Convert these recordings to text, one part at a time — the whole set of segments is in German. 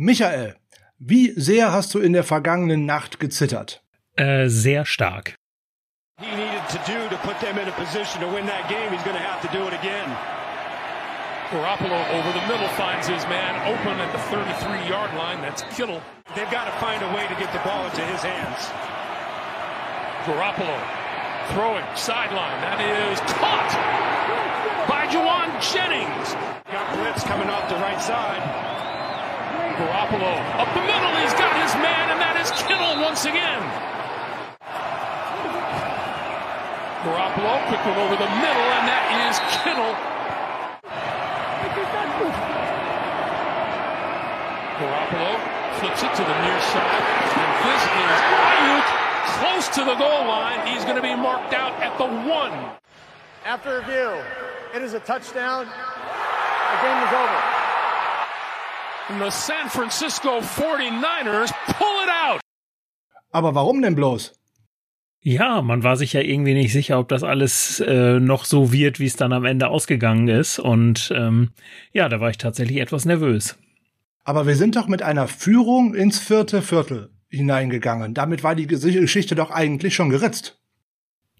Michael, wie sehr hast du in der vergangenen Nacht gezittert? Äh, sehr stark. He needed to do to put them in a position to win that game. He's going to have to do it again. Garoppolo over the middle finds his man open at the 33-yard line. That's Kittle. They've got to find a way to get the ball into his hands. Garoppolo throwing sideline. That is caught by Juwan Jennings. Got blitz coming off the right side. Garoppolo up the middle. He's got his man, and that is Kittle once again. Garoppolo, quick one over the middle, and that is Kittle. Garoppolo flips it to the near side, and this is Ayuk close to the goal line. He's going to be marked out at the one. After review, it is a touchdown. The game is over. And the San Francisco 49ers pull it out. Aber warum denn bloß? Ja, man war sich ja irgendwie nicht sicher, ob das alles äh, noch so wird, wie es dann am Ende ausgegangen ist. Und ähm, ja, da war ich tatsächlich etwas nervös. Aber wir sind doch mit einer Führung ins vierte Viertel hineingegangen. Damit war die Geschichte doch eigentlich schon geritzt.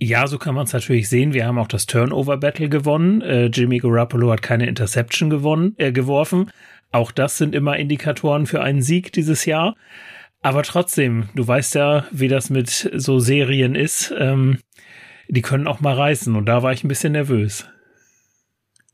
Ja, so kann man es natürlich sehen. Wir haben auch das Turnover-Battle gewonnen. Äh, Jimmy Garoppolo hat keine Interception gewonnen, äh, geworfen. Auch das sind immer Indikatoren für einen Sieg dieses Jahr. Aber trotzdem, du weißt ja, wie das mit so Serien ist. Ähm, die können auch mal reißen und da war ich ein bisschen nervös.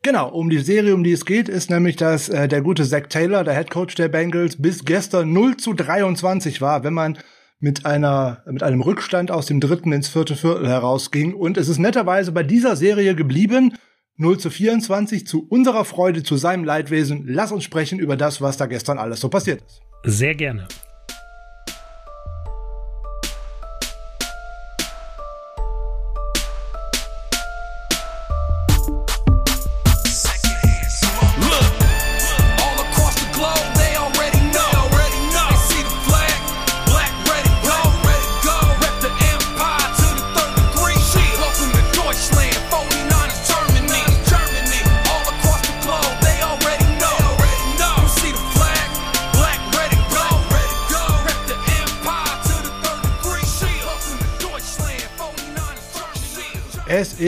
Genau, um die Serie, um die es geht, ist nämlich, dass äh, der gute Zach Taylor, der Head Coach der Bengals, bis gestern 0 zu 23 war, wenn man mit einer mit einem Rückstand aus dem dritten ins vierte Viertel herausging. Und es ist netterweise bei dieser Serie geblieben. 0 zu 24 zu unserer Freude, zu seinem Leidwesen. Lass uns sprechen über das, was da gestern alles so passiert ist. Sehr gerne.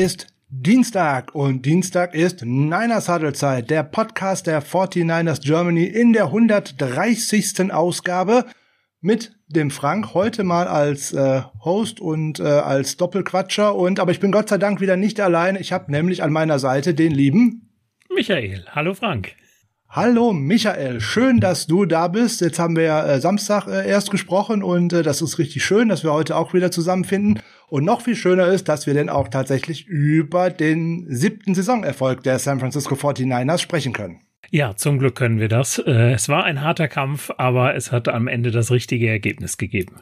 Ist Dienstag und Dienstag ist Niners Huddle Zeit, der Podcast der 49ers Germany in der 130. Ausgabe mit dem Frank heute mal als äh, Host und äh, als Doppelquatscher und aber ich bin Gott sei Dank wieder nicht allein. Ich habe nämlich an meiner Seite den lieben Michael. Hallo Frank. Hallo Michael, schön, dass du da bist. Jetzt haben wir ja äh, Samstag äh, erst gesprochen und äh, das ist richtig schön, dass wir heute auch wieder zusammenfinden. Und noch viel schöner ist, dass wir denn auch tatsächlich über den siebten Saisonerfolg der San Francisco 49ers sprechen können. Ja, zum Glück können wir das. Äh, es war ein harter Kampf, aber es hat am Ende das richtige Ergebnis gegeben.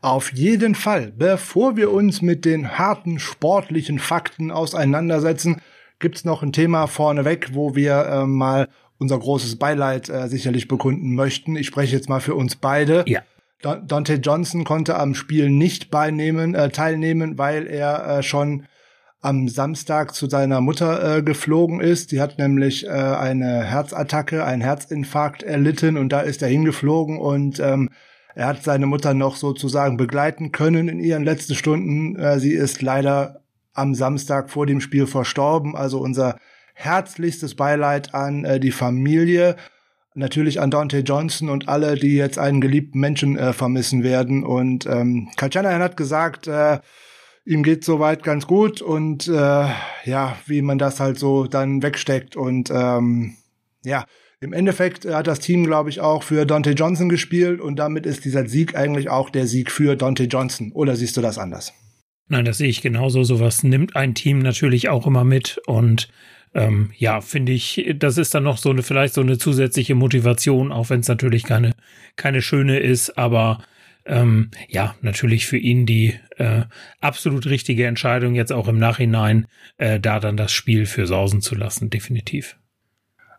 Auf jeden Fall. Bevor wir uns mit den harten sportlichen Fakten auseinandersetzen, gibt's noch ein Thema vorneweg, wo wir äh, mal unser großes Beileid äh, sicherlich bekunden möchten. Ich spreche jetzt mal für uns beide. Ja. Dante Johnson konnte am Spiel nicht beinehmen, äh, teilnehmen, weil er äh, schon am Samstag zu seiner Mutter äh, geflogen ist. Die hat nämlich äh, eine Herzattacke, einen Herzinfarkt erlitten und da ist er hingeflogen und ähm, er hat seine Mutter noch sozusagen begleiten können in ihren letzten Stunden. Äh, sie ist leider am Samstag vor dem Spiel verstorben. Also unser herzlichstes Beileid an äh, die Familie natürlich an Dante Johnson und alle, die jetzt einen geliebten Menschen äh, vermissen werden. Und ähm, Kajanayan hat gesagt, äh, ihm geht soweit ganz gut und äh, ja, wie man das halt so dann wegsteckt. Und ähm, ja, im Endeffekt hat das Team, glaube ich, auch für Dante Johnson gespielt und damit ist dieser Sieg eigentlich auch der Sieg für Dante Johnson. Oder siehst du das anders? Nein, das sehe ich genauso. Sowas nimmt ein Team natürlich auch immer mit und ähm, ja, finde ich, das ist dann noch so eine, vielleicht so eine zusätzliche Motivation, auch wenn es natürlich keine, keine schöne ist, aber ähm, ja, natürlich für ihn die äh, absolut richtige Entscheidung, jetzt auch im Nachhinein äh, da dann das Spiel für sausen zu lassen, definitiv.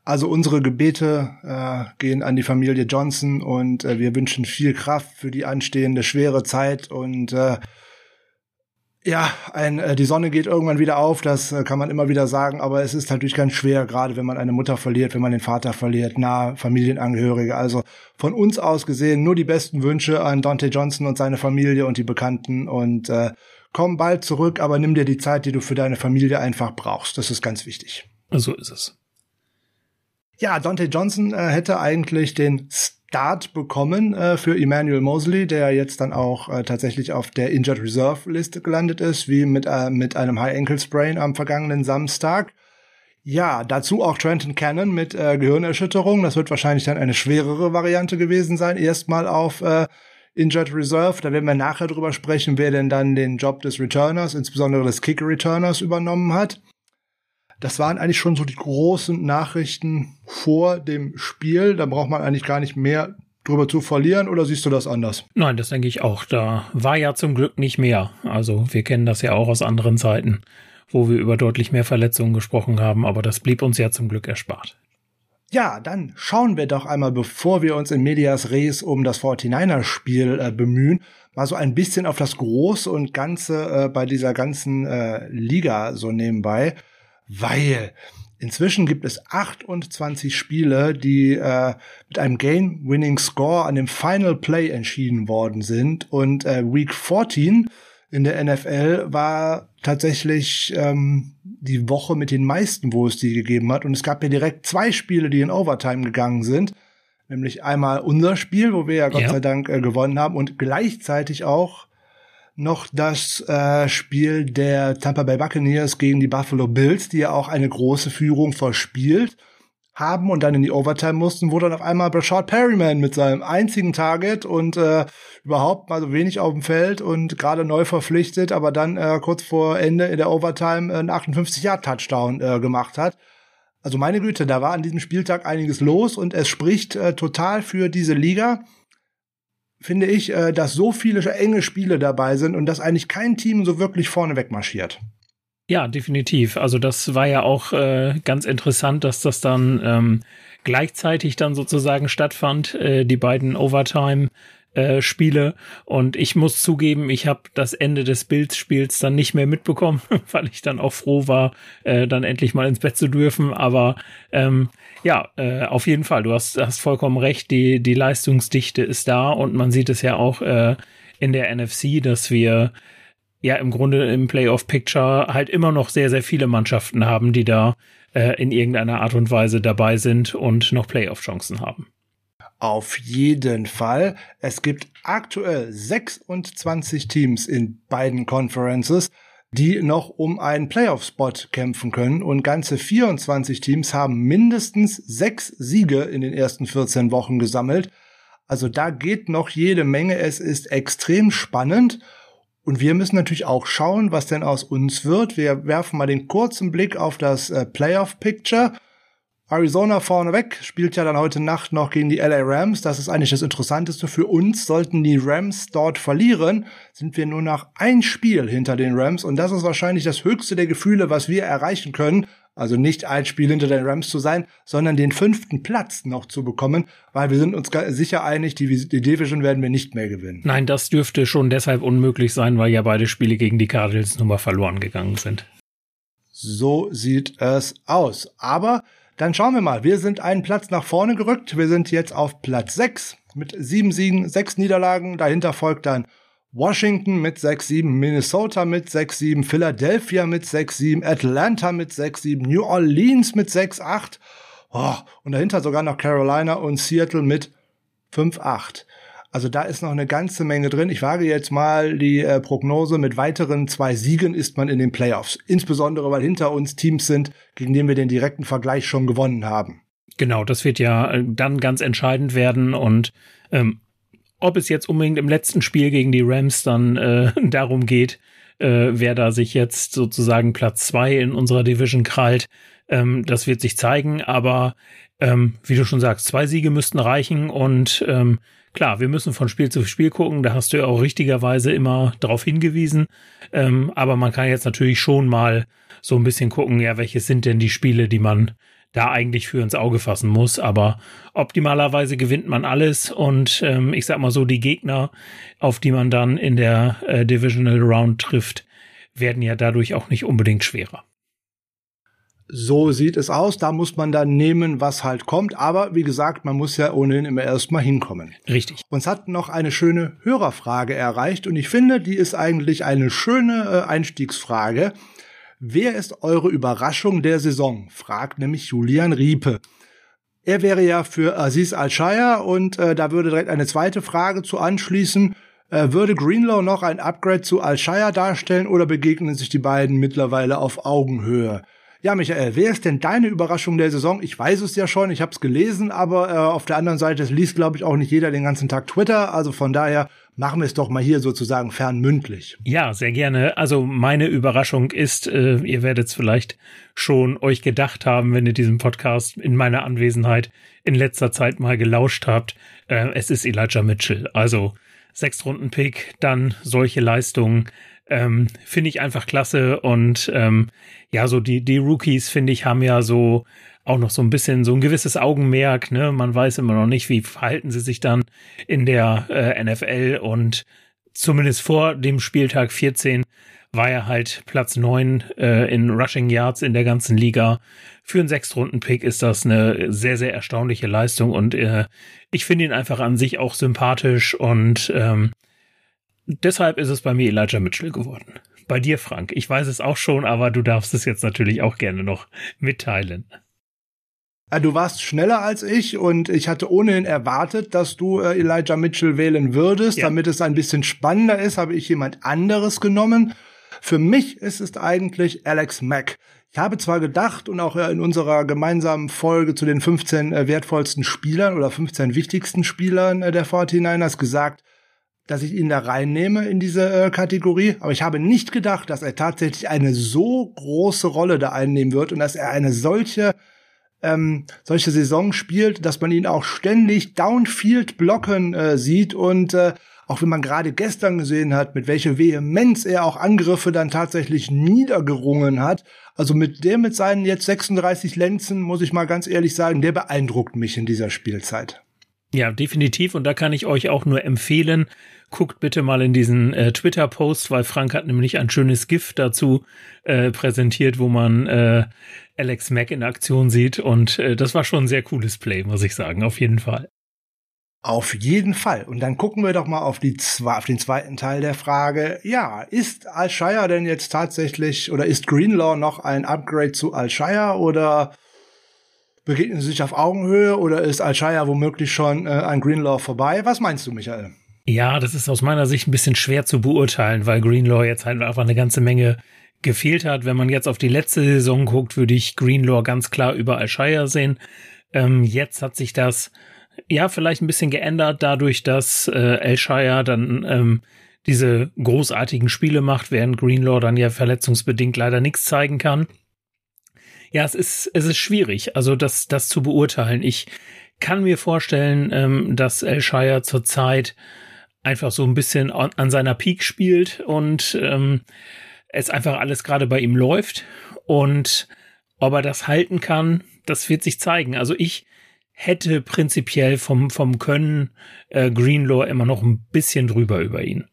Also unsere Gebete äh, gehen an die Familie Johnson und äh, wir wünschen viel Kraft für die anstehende schwere Zeit und äh, Ja, ein, äh, die Sonne geht irgendwann wieder auf, das äh, kann man immer wieder sagen, aber es ist natürlich ganz schwer, gerade wenn man eine Mutter verliert, wenn man den Vater verliert, nahe Familienangehörige. Also von uns aus gesehen nur die besten Wünsche an Dante Johnson und seine Familie und die Bekannten und äh, komm bald zurück, aber nimm dir die Zeit, die du für deine Familie einfach brauchst. Das ist ganz wichtig. So ist es. Ja, Dante Johnson äh, hätte eigentlich den Start bekommen äh, für Emmanuel Mosley, der jetzt dann auch äh, tatsächlich auf der Injured Reserve Liste gelandet ist, wie mit, äh, mit einem High Ankle Sprain am vergangenen Samstag. Ja, dazu auch Trenton Cannon mit äh, Gehirnerschütterung. Das wird wahrscheinlich dann eine schwerere Variante gewesen sein. Erstmal auf äh, Injured Reserve. Da werden wir nachher drüber sprechen, wer denn dann den Job des Returners, insbesondere des Kicker-Returners übernommen hat. Das waren eigentlich schon so die großen Nachrichten vor dem Spiel. Da braucht man eigentlich gar nicht mehr drüber zu verlieren oder siehst du das anders? Nein, das denke ich auch. Da war ja zum Glück nicht mehr. Also wir kennen das ja auch aus anderen Zeiten, wo wir über deutlich mehr Verletzungen gesprochen haben, aber das blieb uns ja zum Glück erspart. Ja, dann schauen wir doch einmal, bevor wir uns in Medias Res um das 49er-Spiel äh, bemühen, mal so ein bisschen auf das Große und Ganze äh, bei dieser ganzen äh, Liga so nebenbei weil inzwischen gibt es 28 Spiele, die äh, mit einem Game-Winning-Score an dem Final Play entschieden worden sind. Und äh, Week 14 in der NFL war tatsächlich ähm, die Woche mit den meisten, wo es die gegeben hat. Und es gab ja direkt zwei Spiele, die in Overtime gegangen sind. Nämlich einmal unser Spiel, wo wir ja Gott ja. sei Dank äh, gewonnen haben und gleichzeitig auch noch das äh, Spiel der Tampa Bay Buccaneers gegen die Buffalo Bills, die ja auch eine große Führung verspielt haben und dann in die Overtime mussten, wo dann auf einmal Brashard Perryman mit seinem einzigen Target und äh, überhaupt mal so wenig auf dem Feld und gerade neu verpflichtet, aber dann äh, kurz vor Ende in der Overtime äh, einen 58-Yard-Touchdown äh, gemacht hat. Also meine Güte, da war an diesem Spieltag einiges los und es spricht äh, total für diese Liga finde ich, äh, dass so viele enge Spiele dabei sind und dass eigentlich kein Team so wirklich vorne wegmarschiert. Ja, definitiv. Also das war ja auch äh, ganz interessant, dass das dann ähm, gleichzeitig dann sozusagen stattfand, äh, die beiden Overtime äh, Spiele. Und ich muss zugeben, ich habe das Ende des Bildspiels dann nicht mehr mitbekommen, weil ich dann auch froh war, äh, dann endlich mal ins Bett zu dürfen. Aber ähm, ja, äh, auf jeden Fall, du hast, hast vollkommen recht, die, die Leistungsdichte ist da und man sieht es ja auch äh, in der NFC, dass wir ja im Grunde im Playoff-Picture halt immer noch sehr, sehr viele Mannschaften haben, die da äh, in irgendeiner Art und Weise dabei sind und noch Playoff-Chancen haben. Auf jeden Fall. Es gibt aktuell 26 Teams in beiden Conferences, die noch um einen Playoff-Spot kämpfen können und ganze 24 Teams haben mindestens sechs Siege in den ersten 14 Wochen gesammelt. Also da geht noch jede Menge. Es ist extrem spannend. Und wir müssen natürlich auch schauen, was denn aus uns wird. Wir werfen mal den kurzen Blick auf das äh, Playoff-Picture. Arizona vorneweg spielt ja dann heute Nacht noch gegen die LA Rams. Das ist eigentlich das Interessanteste für uns. Sollten die Rams dort verlieren, sind wir nur noch ein Spiel hinter den Rams. Und das ist wahrscheinlich das höchste der Gefühle, was wir erreichen können. Also nicht ein Spiel hinter den Rams zu sein, sondern den fünften Platz noch zu bekommen, weil wir sind uns sicher einig, die, die Division werden wir nicht mehr gewinnen. Nein, das dürfte schon deshalb unmöglich sein, weil ja beide Spiele gegen die Cardinals nun mal verloren gegangen sind. So sieht es aus. Aber dann schauen wir mal. Wir sind einen Platz nach vorne gerückt. Wir sind jetzt auf Platz 6 mit sieben Siegen, sechs Niederlagen. Dahinter folgt dann Washington mit 6-7, Minnesota mit 6-7, Philadelphia mit 6-7, Atlanta mit 6-7, New Orleans mit 6-8 oh, und dahinter sogar noch Carolina und Seattle mit 5-8. Also da ist noch eine ganze Menge drin. Ich wage jetzt mal die äh, Prognose, mit weiteren zwei Siegen ist man in den Playoffs. Insbesondere, weil hinter uns Teams sind, gegen denen wir den direkten Vergleich schon gewonnen haben. Genau, das wird ja äh, dann ganz entscheidend werden und ähm, ob es jetzt unbedingt im letzten Spiel gegen die Rams dann äh, darum geht, äh, wer da sich jetzt sozusagen Platz zwei in unserer Division krallt, ähm, das wird sich zeigen. Aber ähm, wie du schon sagst, zwei Siege müssten reichen und ähm, Klar, wir müssen von Spiel zu Spiel gucken, da hast du ja auch richtigerweise immer darauf hingewiesen. Ähm, aber man kann jetzt natürlich schon mal so ein bisschen gucken, ja, welche sind denn die Spiele, die man da eigentlich für ins Auge fassen muss. Aber optimalerweise gewinnt man alles und ähm, ich sag mal so, die Gegner, auf die man dann in der äh, Divisional Round trifft, werden ja dadurch auch nicht unbedingt schwerer. So sieht es aus. Da muss man dann nehmen, was halt kommt. Aber wie gesagt, man muss ja ohnehin immer erstmal hinkommen. Richtig. Uns hat noch eine schöne Hörerfrage erreicht und ich finde, die ist eigentlich eine schöne äh, Einstiegsfrage. Wer ist eure Überraschung der Saison? fragt nämlich Julian Riepe. Er wäre ja für Aziz Al-Shire und äh, da würde direkt eine zweite Frage zu anschließen. Äh, würde Greenlaw noch ein Upgrade zu Al-Shire darstellen oder begegnen sich die beiden mittlerweile auf Augenhöhe? Ja, Michael, wer ist denn deine Überraschung der Saison? Ich weiß es ja schon, ich habe es gelesen, aber äh, auf der anderen Seite liest, glaube ich, auch nicht jeder den ganzen Tag Twitter. Also von daher machen wir es doch mal hier sozusagen fernmündlich. Ja, sehr gerne. Also meine Überraschung ist, äh, ihr werdet es vielleicht schon euch gedacht haben, wenn ihr diesen Podcast in meiner Anwesenheit in letzter Zeit mal gelauscht habt. Äh, es ist Elijah Mitchell. Also sechs Runden Pick, dann solche Leistungen. Ähm, finde ich einfach klasse und ähm, ja, so die, die Rookies, finde ich, haben ja so auch noch so ein bisschen so ein gewisses Augenmerk, ne? Man weiß immer noch nicht, wie verhalten sie sich dann in der äh, NFL und zumindest vor dem Spieltag 14 war er halt Platz neun äh, in Rushing Yards in der ganzen Liga. Für einen Sechstrunden-Pick ist das eine sehr, sehr erstaunliche Leistung und äh, ich finde ihn einfach an sich auch sympathisch und ähm, deshalb ist es bei mir Elijah Mitchell geworden. Bei dir, Frank. Ich weiß es auch schon, aber du darfst es jetzt natürlich auch gerne noch mitteilen. Ja, du warst schneller als ich und ich hatte ohnehin erwartet, dass du äh, Elijah Mitchell wählen würdest. Ja. Damit es ein bisschen spannender ist, habe ich jemand anderes genommen. Für mich ist es eigentlich Alex Mack. Ich habe zwar gedacht und auch in unserer gemeinsamen Folge zu den 15 äh, wertvollsten Spielern oder 15 wichtigsten Spielern äh, der 49ers gesagt, dass ich ihn da reinnehme in diese äh, Kategorie. Aber ich habe nicht gedacht, dass er tatsächlich eine so große Rolle da einnehmen wird und dass er eine solche ähm, solche Saison spielt, dass man ihn auch ständig downfield blocken äh, sieht und äh, auch wenn man gerade gestern gesehen hat, mit welcher Vehemenz er auch Angriffe dann tatsächlich niedergerungen hat. Also mit der mit seinen jetzt 36 Lenzen, muss ich mal ganz ehrlich sagen, der beeindruckt mich in dieser Spielzeit. Ja, definitiv. Und da kann ich euch auch nur empfehlen, guckt bitte mal in diesen äh, Twitter-Post, weil Frank hat nämlich ein schönes GIF dazu äh, präsentiert, wo man äh, Alex Mack in Aktion sieht. Und äh, das war schon ein sehr cooles Play, muss ich sagen, auf jeden Fall. Auf jeden Fall. Und dann gucken wir doch mal auf, die, auf den zweiten Teil der Frage. Ja, ist Al-Shire denn jetzt tatsächlich oder ist Greenlaw noch ein Upgrade zu Al-Shire oder begegnen sie sich auf Augenhöhe oder ist Al-Shire womöglich schon äh, an Greenlaw vorbei? Was meinst du, Michael? Ja, das ist aus meiner Sicht ein bisschen schwer zu beurteilen, weil Greenlaw jetzt halt einfach eine ganze Menge gefehlt hat. Wenn man jetzt auf die letzte Saison guckt, würde ich Greenlaw ganz klar über Al-Shire sehen. Ähm, jetzt hat sich das ja vielleicht ein bisschen geändert, dadurch, dass äh, Al-Shire dann ähm, diese großartigen Spiele macht, während Greenlaw dann ja verletzungsbedingt leider nichts zeigen kann. Ja, es ist, es ist schwierig, also das, das zu beurteilen. Ich kann mir vorstellen, ähm, dass El Shire zurzeit einfach so ein bisschen an, an seiner Peak spielt und ähm, es einfach alles gerade bei ihm läuft. Und ob er das halten kann, das wird sich zeigen. Also ich hätte prinzipiell vom, vom Können äh, Greenlaw immer noch ein bisschen drüber über ihn.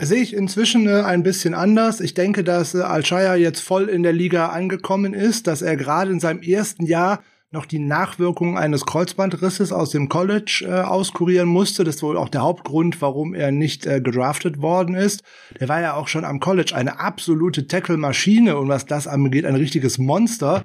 Sehe ich inzwischen äh, ein bisschen anders. Ich denke, dass äh, Al-Shire jetzt voll in der Liga angekommen ist, dass er gerade in seinem ersten Jahr noch die Nachwirkungen eines Kreuzbandrisses aus dem College äh, auskurieren musste. Das ist wohl auch der Hauptgrund, warum er nicht äh, gedraftet worden ist. Der war ja auch schon am College eine absolute Tackle-Maschine und was das angeht, ein richtiges Monster.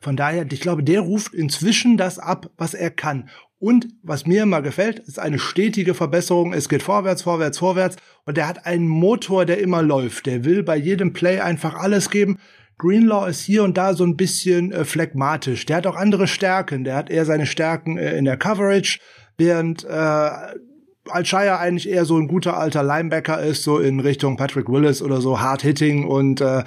Von daher, ich glaube, der ruft inzwischen das ab, was er kann. Und was mir immer gefällt, ist eine stetige Verbesserung. Es geht vorwärts, vorwärts, vorwärts. Und er hat einen Motor, der immer läuft. Der will bei jedem Play einfach alles geben. Greenlaw ist hier und da so ein bisschen äh, phlegmatisch. Der hat auch andere Stärken. Der hat eher seine Stärken äh, in der Coverage, während äh, Alshire eigentlich eher so ein guter alter Linebacker ist, so in Richtung Patrick Willis oder so, Hard Hitting und äh,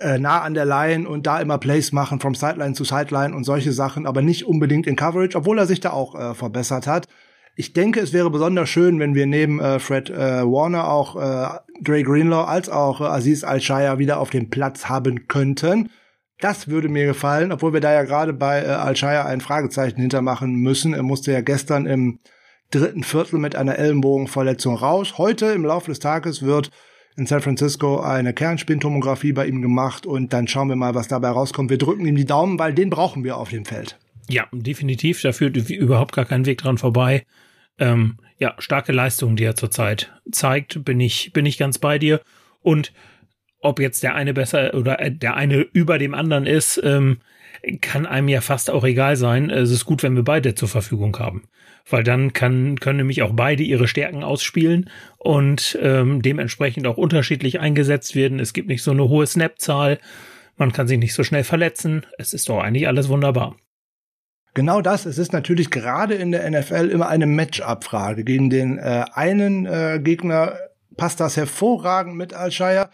äh, nah an der Line und da immer Plays machen, from Sideline zu Sideline und solche Sachen, aber nicht unbedingt in Coverage, obwohl er sich da auch äh, verbessert hat. Ich denke, es wäre besonders schön, wenn wir neben äh, Fred äh, Warner auch äh, Dre Greenlaw als auch äh, Aziz Al-Shire wieder auf dem Platz haben könnten. Das würde mir gefallen, obwohl wir da ja gerade bei äh, Al-Shire ein Fragezeichen hintermachen müssen. Er musste ja gestern im dritten Viertel mit einer Ellenbogenverletzung raus. Heute im Laufe des Tages wird in San Francisco eine Kernspintomographie bei ihm gemacht und dann schauen wir mal, was dabei rauskommt. Wir drücken ihm die Daumen, weil den brauchen wir auf dem Feld. Ja, definitiv. Da führt überhaupt gar kein Weg dran vorbei. Ähm, ja, starke Leistung, die er zurzeit zeigt, bin ich, bin ich ganz bei dir. Und ob jetzt der eine besser oder äh, der eine über dem anderen ist, ähm, kann einem ja fast auch egal sein. Es ist gut, wenn wir beide zur Verfügung haben. Weil dann kann, können nämlich auch beide ihre Stärken ausspielen und ähm, dementsprechend auch unterschiedlich eingesetzt werden. Es gibt nicht so eine hohe Snap-Zahl. Man kann sich nicht so schnell verletzen. Es ist doch eigentlich alles wunderbar. Genau das. Es ist natürlich gerade in der NFL immer eine Match-up-Frage. Gegen den äh, einen äh, Gegner passt das hervorragend mit Alshire.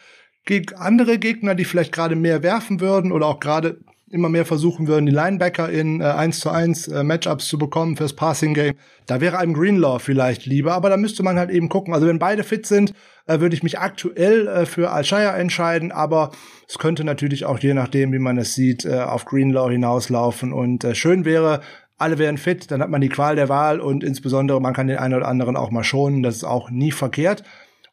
Gegen andere Gegner, die vielleicht gerade mehr werfen würden oder auch gerade immer mehr versuchen würden, die Linebacker in äh, 1 zu 1 äh, Matchups zu bekommen fürs Passing Game. Da wäre einem Greenlaw vielleicht lieber, aber da müsste man halt eben gucken. Also wenn beide fit sind, äh, würde ich mich aktuell äh, für Alshire entscheiden, aber es könnte natürlich auch je nachdem, wie man es sieht, äh, auf Greenlaw hinauslaufen und äh, schön wäre, alle wären fit, dann hat man die Qual der Wahl und insbesondere man kann den einen oder anderen auch mal schonen, das ist auch nie verkehrt.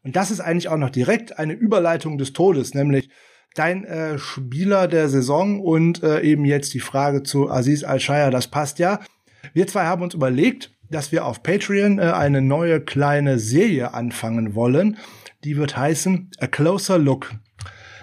Und das ist eigentlich auch noch direkt eine Überleitung des Todes, nämlich dein äh, Spieler der Saison und äh, eben jetzt die Frage zu Aziz Al-Shaya, das passt ja. Wir zwei haben uns überlegt, dass wir auf Patreon äh, eine neue kleine Serie anfangen wollen. Die wird heißen A Closer Look.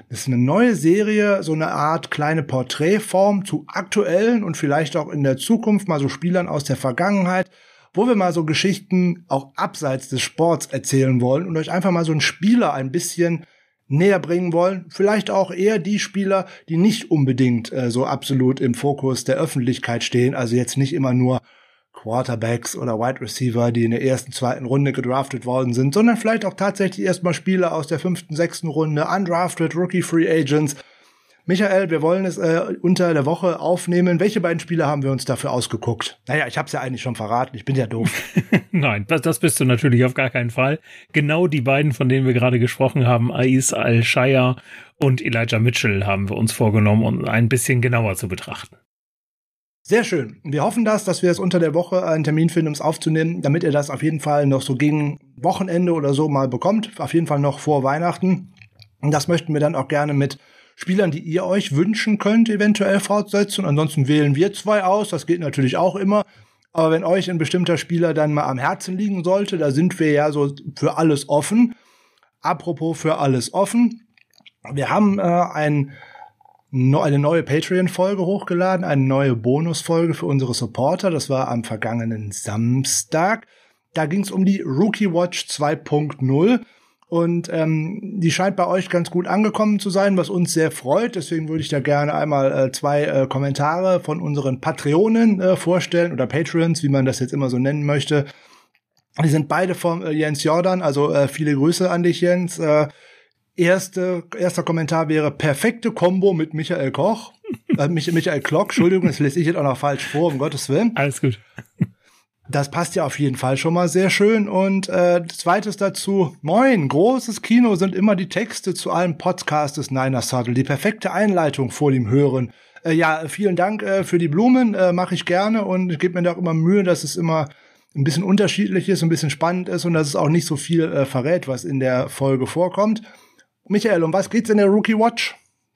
Das ist eine neue Serie, so eine Art kleine Porträtform zu aktuellen und vielleicht auch in der Zukunft mal so Spielern aus der Vergangenheit, wo wir mal so Geschichten auch abseits des Sports erzählen wollen und euch einfach mal so einen Spieler ein bisschen näher bringen wollen. Vielleicht auch eher die Spieler, die nicht unbedingt äh, so absolut im Fokus der Öffentlichkeit stehen. Also jetzt nicht immer nur Quarterbacks oder Wide Receiver, die in der ersten, zweiten Runde gedraftet worden sind, sondern vielleicht auch tatsächlich erstmal Spieler aus der fünften, sechsten Runde, undrafted, Rookie Free Agents, Michael, wir wollen es äh, unter der Woche aufnehmen. Welche beiden Spiele haben wir uns dafür ausgeguckt? Naja, ich habe es ja eigentlich schon verraten. Ich bin ja doof. Nein, das, das bist du natürlich auf gar keinen Fall. Genau die beiden, von denen wir gerade gesprochen haben, Ais Al-Shaya und Elijah Mitchell, haben wir uns vorgenommen, um ein bisschen genauer zu betrachten. Sehr schön. Wir hoffen das, dass wir es unter der Woche einen Termin finden, um es aufzunehmen, damit ihr das auf jeden Fall noch so gegen Wochenende oder so mal bekommt. Auf jeden Fall noch vor Weihnachten. Und das möchten wir dann auch gerne mit Spielern, die ihr euch wünschen könnt, eventuell fortsetzen. Ansonsten wählen wir zwei aus. Das geht natürlich auch immer. Aber wenn euch ein bestimmter Spieler dann mal am Herzen liegen sollte, da sind wir ja so für alles offen. Apropos für alles offen. Wir haben äh, ein, no, eine neue Patreon-Folge hochgeladen, eine neue Bonusfolge für unsere Supporter. Das war am vergangenen Samstag. Da ging es um die Rookie Watch 2.0. Und ähm, die scheint bei euch ganz gut angekommen zu sein, was uns sehr freut. Deswegen würde ich da gerne einmal äh, zwei äh, Kommentare von unseren Patreonen äh, vorstellen oder Patreons, wie man das jetzt immer so nennen möchte. Die sind beide vom äh, Jens Jordan, also äh, viele Grüße an dich, Jens. Äh, erste, erster Kommentar wäre perfekte Combo mit Michael Koch. äh, Michael Klock, Entschuldigung, das lese ich jetzt auch noch falsch vor, um Gottes Willen. Alles gut. Das passt ja auf jeden Fall schon mal sehr schön. Und äh, zweites dazu, moin, großes Kino sind immer die Texte zu einem Podcast des Niner Saddle. Die perfekte Einleitung vor dem Hören. Äh, ja, vielen Dank äh, für die Blumen, äh, mache ich gerne und gebe mir da auch immer Mühe, dass es immer ein bisschen unterschiedlich ist, ein bisschen spannend ist und dass es auch nicht so viel äh, verrät, was in der Folge vorkommt. Michael, um was geht's in der Rookie Watch?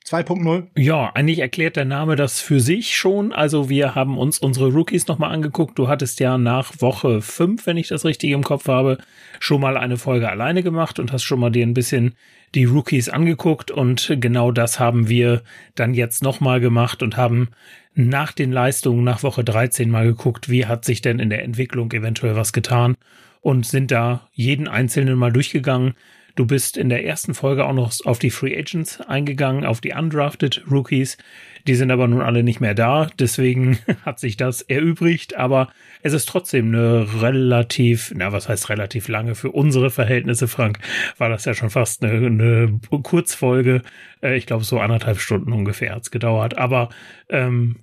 2.0? Ja, eigentlich erklärt der Name das für sich schon. Also wir haben uns unsere Rookies nochmal angeguckt. Du hattest ja nach Woche 5, wenn ich das richtig im Kopf habe, schon mal eine Folge alleine gemacht und hast schon mal dir ein bisschen die Rookies angeguckt. Und genau das haben wir dann jetzt nochmal gemacht und haben nach den Leistungen nach Woche 13 mal geguckt, wie hat sich denn in der Entwicklung eventuell was getan und sind da jeden einzelnen mal durchgegangen Du bist in der ersten Folge auch noch auf die Free Agents eingegangen, auf die Undrafted Rookies. Die sind aber nun alle nicht mehr da. Deswegen hat sich das erübrigt. Aber es ist trotzdem eine relativ, na, was heißt relativ lange für unsere Verhältnisse, Frank? War das ja schon fast eine, eine Kurzfolge. Äh, ich glaube, so anderthalb Stunden ungefähr hat's gedauert. Aber, ähm,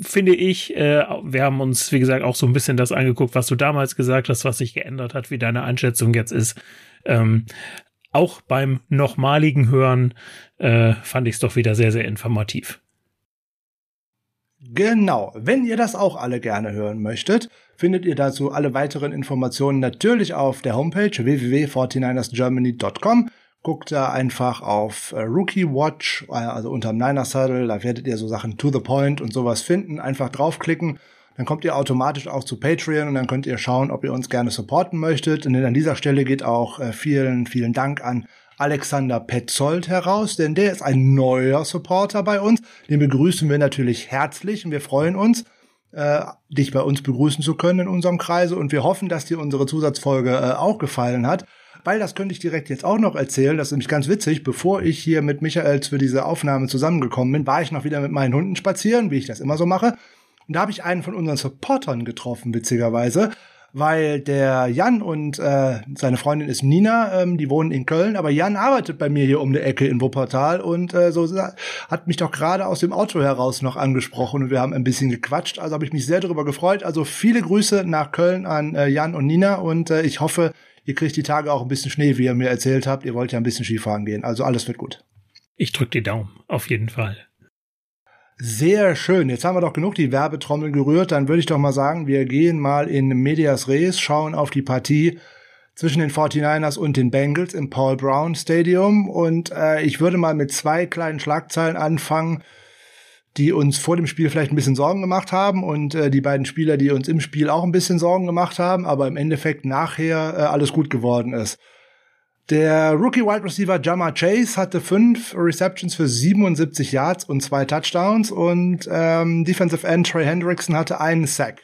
finde ich, äh, wir haben uns, wie gesagt, auch so ein bisschen das angeguckt, was du damals gesagt hast, was sich geändert hat, wie deine Einschätzung jetzt ist. Ähm, auch beim nochmaligen Hören äh, fand ich es doch wieder sehr, sehr informativ. Genau, wenn ihr das auch alle gerne hören möchtet, findet ihr dazu alle weiteren Informationen natürlich auf der Homepage www.49ersgermany.com. guckt da einfach auf äh, Rookie Watch, äh, also unterm Niner Saddle, da werdet ihr so Sachen to the point und sowas finden. Einfach draufklicken, dann kommt ihr automatisch auch zu Patreon und dann könnt ihr schauen, ob ihr uns gerne supporten möchtet. Und an dieser Stelle geht auch äh, vielen, vielen Dank an Alexander Petzold heraus, denn der ist ein neuer Supporter bei uns. Den begrüßen wir natürlich herzlich und wir freuen uns, äh, dich bei uns begrüßen zu können in unserem Kreise und wir hoffen, dass dir unsere Zusatzfolge äh, auch gefallen hat weil das könnte ich direkt jetzt auch noch erzählen. Das ist nämlich ganz witzig. Bevor ich hier mit Michael für diese Aufnahme zusammengekommen bin, war ich noch wieder mit meinen Hunden spazieren, wie ich das immer so mache. Und da habe ich einen von unseren Supportern getroffen, witzigerweise weil der Jan und äh, seine Freundin ist Nina, ähm, die wohnen in Köln, aber Jan arbeitet bei mir hier um die Ecke in Wuppertal und äh, so hat mich doch gerade aus dem Auto heraus noch angesprochen und wir haben ein bisschen gequatscht, also habe ich mich sehr darüber gefreut. Also viele Grüße nach Köln an äh, Jan und Nina und äh, ich hoffe, Ihr kriegt die Tage auch ein bisschen Schnee, wie ihr mir erzählt habt. Ihr wollt ja ein bisschen Skifahren gehen. Also alles wird gut. Ich drück die Daumen, auf jeden Fall. Sehr schön. Jetzt haben wir doch genug die Werbetrommel gerührt. Dann würde ich doch mal sagen, wir gehen mal in Medias Res, schauen auf die Partie zwischen den 49ers und den Bengals im Paul Brown Stadium. Und äh, ich würde mal mit zwei kleinen Schlagzeilen anfangen die uns vor dem Spiel vielleicht ein bisschen Sorgen gemacht haben und äh, die beiden Spieler, die uns im Spiel auch ein bisschen Sorgen gemacht haben, aber im Endeffekt nachher äh, alles gut geworden ist. Der Rookie Wide Receiver Jama Chase hatte fünf Receptions für 77 Yards und zwei Touchdowns und ähm, Defensive End Trey Hendrickson hatte einen Sack.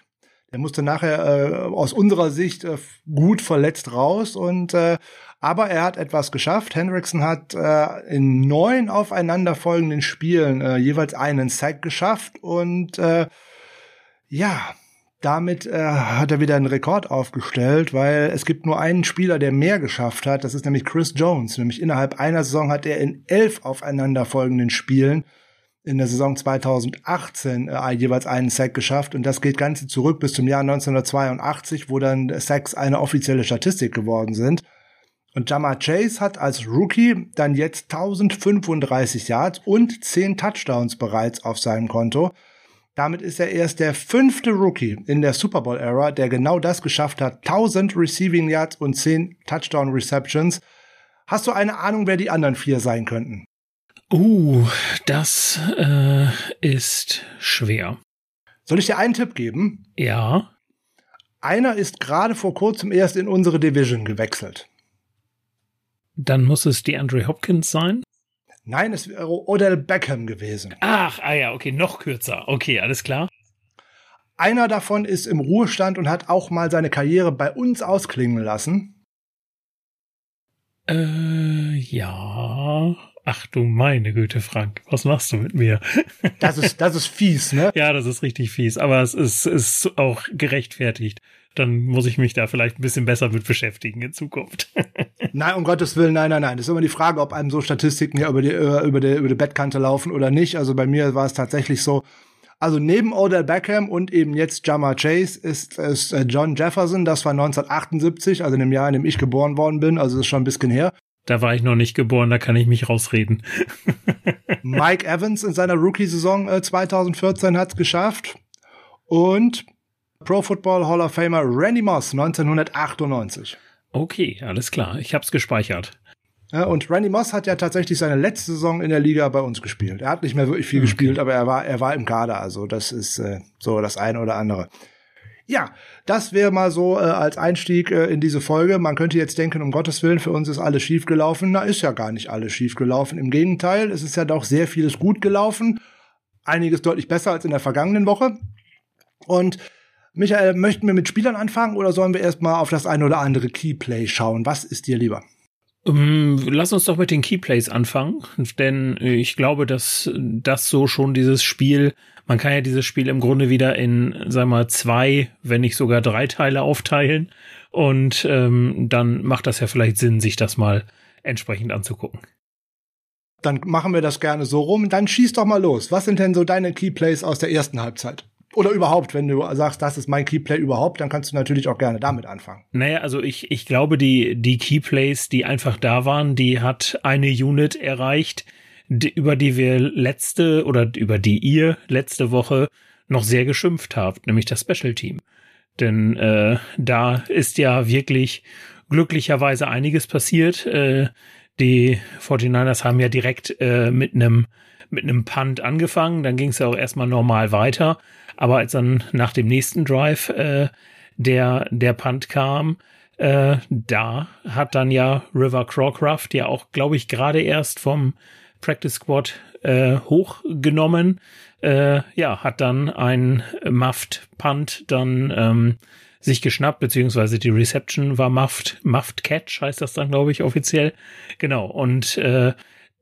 Der musste nachher äh, aus unserer Sicht äh, gut verletzt raus und äh, aber er hat etwas geschafft. Hendrickson hat äh, in neun aufeinanderfolgenden Spielen äh, jeweils einen Sack geschafft und äh, ja, damit äh, hat er wieder einen Rekord aufgestellt, weil es gibt nur einen Spieler, der mehr geschafft hat. Das ist nämlich Chris Jones. Nämlich innerhalb einer Saison hat er in elf aufeinanderfolgenden Spielen in der Saison 2018 äh, jeweils einen Sack geschafft und das geht ganze zurück bis zum Jahr 1982, wo dann Sacks eine offizielle Statistik geworden sind. Und Jama Chase hat als Rookie dann jetzt 1035 Yards und 10 Touchdowns bereits auf seinem Konto. Damit ist er erst der fünfte Rookie in der Super Bowl Era, der genau das geschafft hat. 1000 Receiving Yards und 10 Touchdown Receptions. Hast du eine Ahnung, wer die anderen vier sein könnten? Uh, das äh, ist schwer. Soll ich dir einen Tipp geben? Ja. Einer ist gerade vor kurzem erst in unsere Division gewechselt. Dann muss es die Andre Hopkins sein. Nein, es wäre Odell Beckham gewesen. Ach, ah ja, okay, noch kürzer. Okay, alles klar. Einer davon ist im Ruhestand und hat auch mal seine Karriere bei uns ausklingen lassen. Äh, ja. Ach du meine Güte, Frank, was machst du mit mir? Das ist, das ist fies, ne? ja, das ist richtig fies, aber es ist, ist auch gerechtfertigt dann muss ich mich da vielleicht ein bisschen besser mit beschäftigen in Zukunft. nein, um Gottes Willen, nein, nein, nein. Das ist immer die Frage, ob einem so Statistiken ja über die, über die, über die Bettkante laufen oder nicht. Also bei mir war es tatsächlich so, also neben Odell Beckham und eben jetzt Jama Chase ist es äh, John Jefferson. Das war 1978, also in dem Jahr, in dem ich geboren worden bin. Also ist schon ein bisschen her. Da war ich noch nicht geboren, da kann ich mich rausreden. Mike Evans in seiner Rookie-Saison äh, 2014 hat es geschafft. Und Pro Football Hall of Famer Randy Moss 1998. Okay, alles klar. Ich hab's gespeichert. Ja, und Randy Moss hat ja tatsächlich seine letzte Saison in der Liga bei uns gespielt. Er hat nicht mehr wirklich viel okay. gespielt, aber er war, er war im Kader. Also das ist äh, so das eine oder andere. Ja, das wäre mal so äh, als Einstieg äh, in diese Folge. Man könnte jetzt denken, um Gottes Willen, für uns ist alles schief gelaufen. Na, ist ja gar nicht alles schief gelaufen. Im Gegenteil, es ist ja doch sehr vieles gut gelaufen. Einiges deutlich besser als in der vergangenen Woche. Und Michael, möchten wir mit Spielern anfangen oder sollen wir erstmal auf das eine oder andere Keyplay schauen? Was ist dir lieber? Um, ähm, lass uns doch mit den Keyplays anfangen, denn ich glaube, dass das so schon dieses Spiel, man kann ja dieses Spiel im Grunde wieder in, sag mal, zwei, wenn nicht sogar drei Teile aufteilen und ähm, dann macht das ja vielleicht Sinn, sich das mal entsprechend anzugucken. Dann machen wir das gerne so rum. Dann schieß doch mal los. Was sind denn so deine Keyplays aus der ersten Halbzeit? Oder überhaupt, wenn du sagst, das ist mein Keyplay überhaupt, dann kannst du natürlich auch gerne damit anfangen. Naja, also ich, ich glaube, die, die Keyplays, die einfach da waren, die hat eine Unit erreicht, die, über die wir letzte oder über die ihr letzte Woche noch sehr geschimpft habt, nämlich das Special Team. Denn äh, da ist ja wirklich glücklicherweise einiges passiert. Äh, Die 49ers haben ja direkt äh, mit einem mit einem Punt angefangen, dann ging es ja auch erstmal normal weiter. Aber als dann nach dem nächsten Drive äh, der, der Punt kam, äh, da hat dann ja River Crawcraft ja auch, glaube ich, gerade erst vom Practice Squad äh, hochgenommen. Äh, ja, hat dann ein Muffed Punt dann ähm, sich geschnappt, beziehungsweise die Reception war Muffed, Muffed Catch, heißt das dann, glaube ich, offiziell. Genau. Und äh,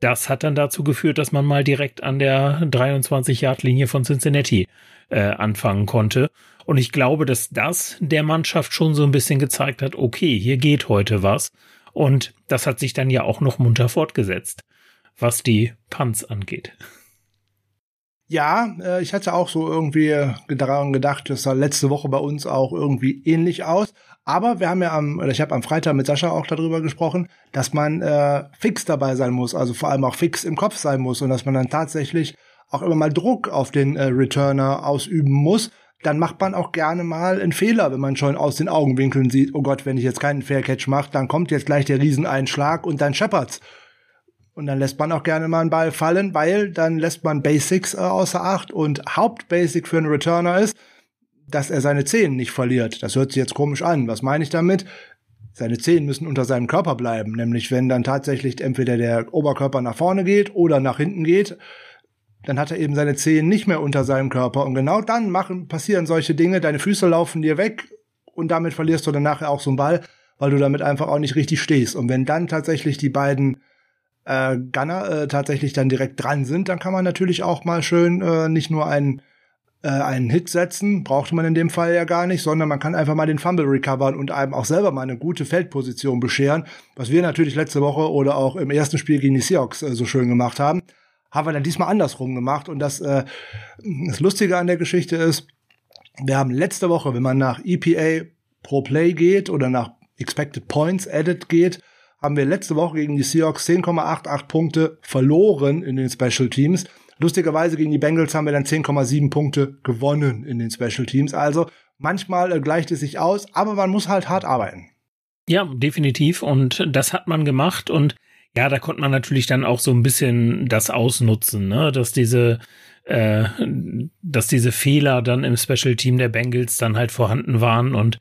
das hat dann dazu geführt, dass man mal direkt an der 23-Yard-Linie von Cincinnati äh, anfangen konnte. Und ich glaube, dass das der Mannschaft schon so ein bisschen gezeigt hat, okay, hier geht heute was. Und das hat sich dann ja auch noch munter fortgesetzt, was die Punts angeht. Ja, äh, ich hatte auch so irgendwie daran gedacht, das sah letzte Woche bei uns auch irgendwie ähnlich aus. Aber wir haben ja am, oder ich habe am Freitag mit Sascha auch darüber gesprochen, dass man äh, fix dabei sein muss, also vor allem auch fix im Kopf sein muss und dass man dann tatsächlich auch immer mal Druck auf den äh, Returner ausüben muss. Dann macht man auch gerne mal einen Fehler, wenn man schon aus den Augenwinkeln sieht, oh Gott, wenn ich jetzt keinen Faircatch mache, dann kommt jetzt gleich der Rieseneinschlag und dann scheppert's. Und dann lässt man auch gerne mal einen Ball fallen, weil dann lässt man Basics äh, außer Acht. Und Hauptbasic für einen Returner ist, dass er seine Zehen nicht verliert. Das hört sich jetzt komisch an. Was meine ich damit? Seine Zehen müssen unter seinem Körper bleiben. Nämlich wenn dann tatsächlich entweder der Oberkörper nach vorne geht oder nach hinten geht, dann hat er eben seine Zehen nicht mehr unter seinem Körper. Und genau dann machen, passieren solche Dinge. Deine Füße laufen dir weg und damit verlierst du dann nachher auch so einen Ball, weil du damit einfach auch nicht richtig stehst. Und wenn dann tatsächlich die beiden äh, Gunner äh, tatsächlich dann direkt dran sind, dann kann man natürlich auch mal schön äh, nicht nur einen äh, einen Hit setzen, brauchte man in dem Fall ja gar nicht, sondern man kann einfach mal den Fumble recovern und einem auch selber mal eine gute Feldposition bescheren, was wir natürlich letzte Woche oder auch im ersten Spiel gegen die Seahawks äh, so schön gemacht haben, haben wir dann diesmal andersrum gemacht und das äh, das Lustige an der Geschichte ist, wir haben letzte Woche, wenn man nach EPA pro Play geht oder nach Expected Points Added geht, haben wir letzte Woche gegen die Seahawks 10,88 Punkte verloren in den Special Teams. Lustigerweise gegen die Bengals haben wir dann 10,7 Punkte gewonnen in den Special Teams. Also manchmal äh, gleicht es sich aus, aber man muss halt hart arbeiten. Ja, definitiv. Und das hat man gemacht. Und ja, da konnte man natürlich dann auch so ein bisschen das ausnutzen, ne? dass diese äh, dass diese Fehler dann im Special Team der Bengals dann halt vorhanden waren und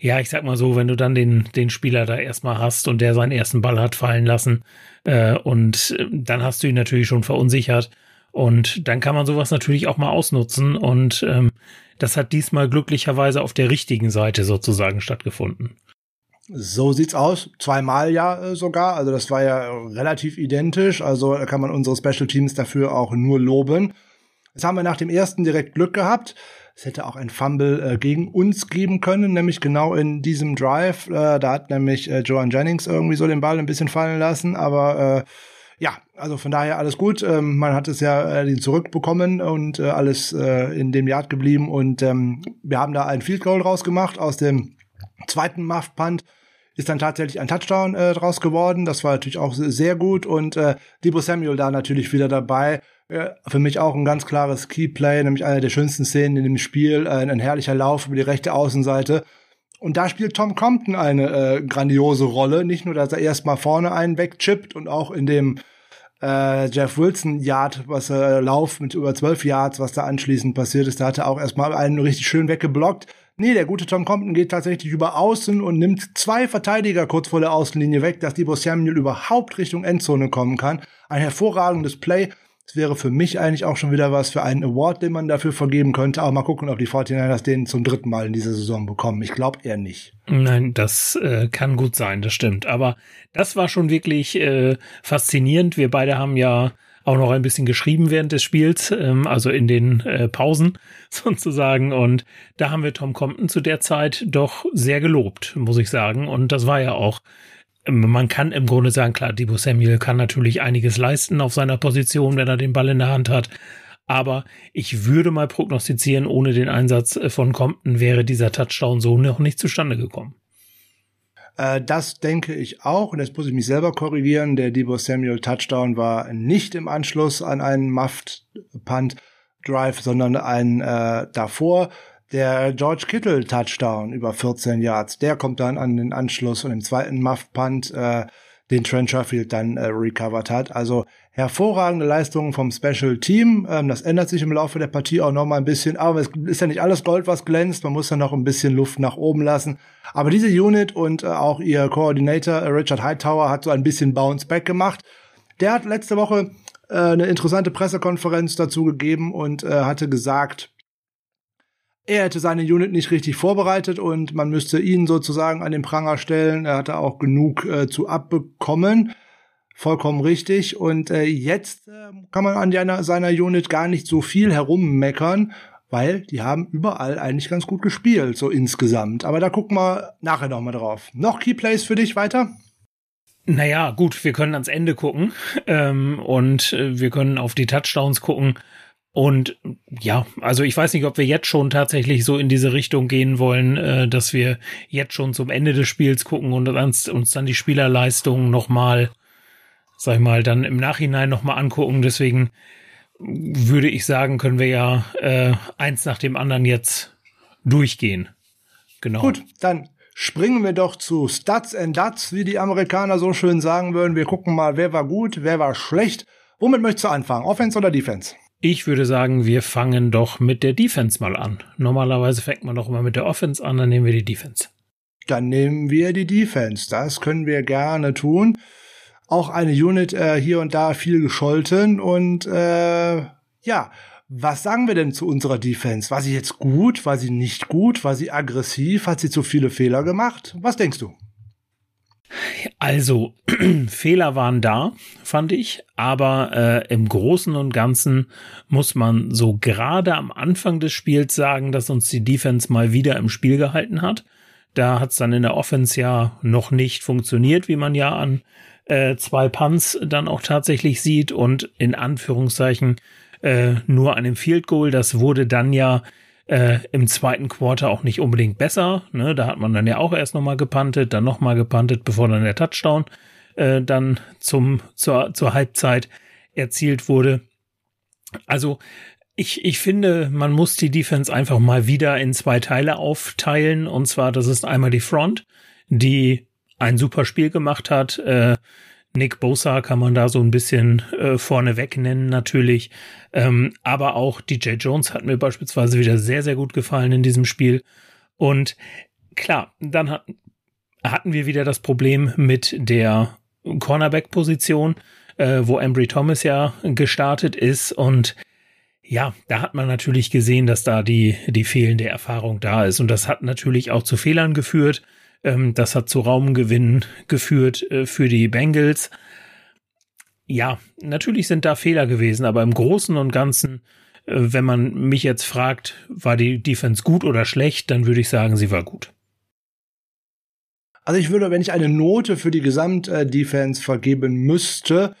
ja, ich sag mal so, wenn du dann den, den Spieler da erstmal hast und der seinen ersten Ball hat fallen lassen äh, und äh, dann hast du ihn natürlich schon verunsichert und dann kann man sowas natürlich auch mal ausnutzen und ähm, das hat diesmal glücklicherweise auf der richtigen Seite sozusagen stattgefunden. So sieht's aus. Zweimal ja äh, sogar. Also das war ja relativ identisch. Also da kann man unsere Special Teams dafür auch nur loben. Jetzt haben wir nach dem ersten direkt Glück gehabt. Es hätte auch ein Fumble äh, gegen uns geben können, nämlich genau in diesem Drive. Äh, da hat nämlich äh, Joan Jennings irgendwie so den Ball ein bisschen fallen lassen, aber äh, ja, also von daher alles gut. Ähm, man hat es ja äh, zurückbekommen und äh, alles äh, in dem Yard geblieben und ähm, wir haben da ein Field Goal rausgemacht aus dem zweiten Muff Punt ist dann tatsächlich ein Touchdown äh, draus geworden. Das war natürlich auch sehr gut und äh, Debo Samuel da natürlich wieder dabei ja, für mich auch ein ganz klares Keyplay, nämlich eine der schönsten Szenen in dem Spiel, ein, ein herrlicher Lauf über die rechte Außenseite. Und da spielt Tom Compton eine äh, grandiose Rolle. Nicht nur, dass er erstmal vorne einen wegchippt und auch in dem äh, Jeff Wilson Yard, was äh, Lauf mit über zwölf Yards, was da anschließend passiert ist, da hat er auch erstmal einen richtig schön weggeblockt. Nee, der gute Tom Compton geht tatsächlich über Außen und nimmt zwei Verteidiger kurz vor der Außenlinie weg, dass Debo Samuel überhaupt Richtung Endzone kommen kann. Ein hervorragendes Play. Das wäre für mich eigentlich auch schon wieder was für einen Award, den man dafür vergeben könnte. Aber mal gucken, ob die 49ers den zum dritten Mal in dieser Saison bekommen. Ich glaube eher nicht. Nein, das äh, kann gut sein, das stimmt. Aber das war schon wirklich äh, faszinierend. Wir beide haben ja auch noch ein bisschen geschrieben während des Spiels, ähm, also in den äh, Pausen sozusagen. Und da haben wir Tom Compton zu der Zeit doch sehr gelobt, muss ich sagen. Und das war ja auch man kann im Grunde sagen, klar, Debo Samuel kann natürlich einiges leisten auf seiner Position, wenn er den Ball in der Hand hat. Aber ich würde mal prognostizieren, ohne den Einsatz von Compton wäre dieser Touchdown so noch nicht zustande gekommen. Äh, das denke ich auch. Und jetzt muss ich mich selber korrigieren. Der Debo Samuel Touchdown war nicht im Anschluss an einen Muffed Punt Drive, sondern ein äh, davor. Der George Kittle Touchdown über 14 Yards, der kommt dann an den Anschluss und im zweiten Muff Punt, äh, den Trent Sherfield dann äh, recovered hat. Also hervorragende Leistungen vom Special Team. Ähm, das ändert sich im Laufe der Partie auch noch mal ein bisschen. Aber es ist ja nicht alles Gold, was glänzt. Man muss ja noch ein bisschen Luft nach oben lassen. Aber diese Unit und äh, auch ihr Coordinator äh, Richard Hightower hat so ein bisschen Bounce Back gemacht. Der hat letzte Woche äh, eine interessante Pressekonferenz dazu gegeben und äh, hatte gesagt, er hätte seine Unit nicht richtig vorbereitet und man müsste ihn sozusagen an den Pranger stellen. Er hatte auch genug äh, zu abbekommen. Vollkommen richtig. Und äh, jetzt äh, kann man an der, seiner Unit gar nicht so viel herummeckern, weil die haben überall eigentlich ganz gut gespielt, so insgesamt. Aber da gucken wir nachher nochmal drauf. Noch Keyplays für dich weiter? Naja, gut, wir können ans Ende gucken ähm, und äh, wir können auf die Touchdowns gucken. Und ja, also ich weiß nicht, ob wir jetzt schon tatsächlich so in diese Richtung gehen wollen, äh, dass wir jetzt schon zum Ende des Spiels gucken und uns, uns dann die Spielerleistungen nochmal, sag ich mal, dann im Nachhinein nochmal angucken. Deswegen würde ich sagen, können wir ja äh, eins nach dem anderen jetzt durchgehen. Genau. Gut, dann springen wir doch zu Stats and Duts, wie die Amerikaner so schön sagen würden. Wir gucken mal, wer war gut, wer war schlecht. Womit möchtest du anfangen? Offense oder Defense? Ich würde sagen, wir fangen doch mit der Defense mal an. Normalerweise fängt man doch immer mit der Offense an, dann nehmen wir die Defense. Dann nehmen wir die Defense. Das können wir gerne tun. Auch eine Unit äh, hier und da viel gescholten und äh, ja, was sagen wir denn zu unserer Defense? War sie jetzt gut? War sie nicht gut? War sie aggressiv? Hat sie zu viele Fehler gemacht? Was denkst du? Also, Fehler waren da, fand ich, aber äh, im Großen und Ganzen muss man so gerade am Anfang des Spiels sagen, dass uns die Defense mal wieder im Spiel gehalten hat. Da hat es dann in der Offense ja noch nicht funktioniert, wie man ja an äh, zwei Punts dann auch tatsächlich sieht und in Anführungszeichen äh, nur an dem Field Goal. Das wurde dann ja äh, im zweiten Quarter auch nicht unbedingt besser. Ne? Da hat man dann ja auch erst nochmal gepantet, dann nochmal gepantet, bevor dann der Touchdown äh, dann zum, zur, zur Halbzeit erzielt wurde. Also ich, ich finde, man muss die Defense einfach mal wieder in zwei Teile aufteilen. Und zwar, das ist einmal die Front, die ein super Spiel gemacht hat. Äh, Nick Bosa kann man da so ein bisschen äh, vorneweg nennen natürlich. Ähm, aber auch DJ Jones hat mir beispielsweise wieder sehr, sehr gut gefallen in diesem Spiel. Und klar, dann hat, hatten wir wieder das Problem mit der Cornerback-Position, äh, wo Embry Thomas ja gestartet ist. Und ja, da hat man natürlich gesehen, dass da die, die fehlende Erfahrung da ist. Und das hat natürlich auch zu Fehlern geführt. Ähm, das hat zu Raumgewinnen geführt äh, für die Bengals. Ja, natürlich sind da Fehler gewesen, aber im Großen und Ganzen, äh, wenn man mich jetzt fragt, war die Defense gut oder schlecht, dann würde ich sagen, sie war gut. Also ich würde, wenn ich eine Note für die Gesamt-Defense vergeben müsste,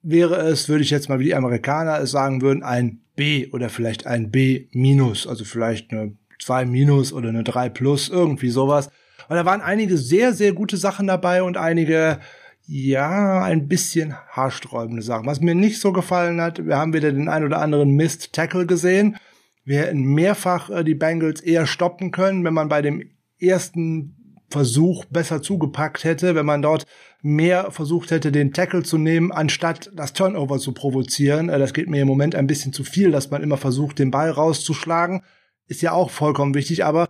wäre es, würde ich jetzt mal wie die Amerikaner es sagen würden, ein B oder vielleicht ein B minus, also vielleicht eine 2 minus oder eine 3 plus, irgendwie sowas. Und da waren einige sehr, sehr gute Sachen dabei und einige, ja, ein bisschen haarsträubende Sachen. Was mir nicht so gefallen hat, wir haben wieder den ein oder anderen Mist Tackle gesehen. Wir hätten mehrfach äh, die Bengals eher stoppen können, wenn man bei dem ersten Versuch besser zugepackt hätte, wenn man dort mehr versucht hätte, den Tackle zu nehmen, anstatt das Turnover zu provozieren. Äh, das geht mir im Moment ein bisschen zu viel, dass man immer versucht, den Ball rauszuschlagen. Ist ja auch vollkommen wichtig, aber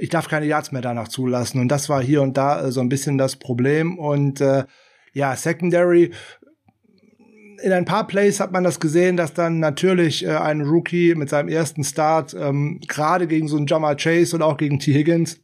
ich darf keine Yards mehr danach zulassen. Und das war hier und da äh, so ein bisschen das Problem. Und äh, ja, Secondary, in ein paar Plays hat man das gesehen, dass dann natürlich äh, ein Rookie mit seinem ersten Start ähm, gerade gegen so einen Jamar Chase und auch gegen T. Higgins,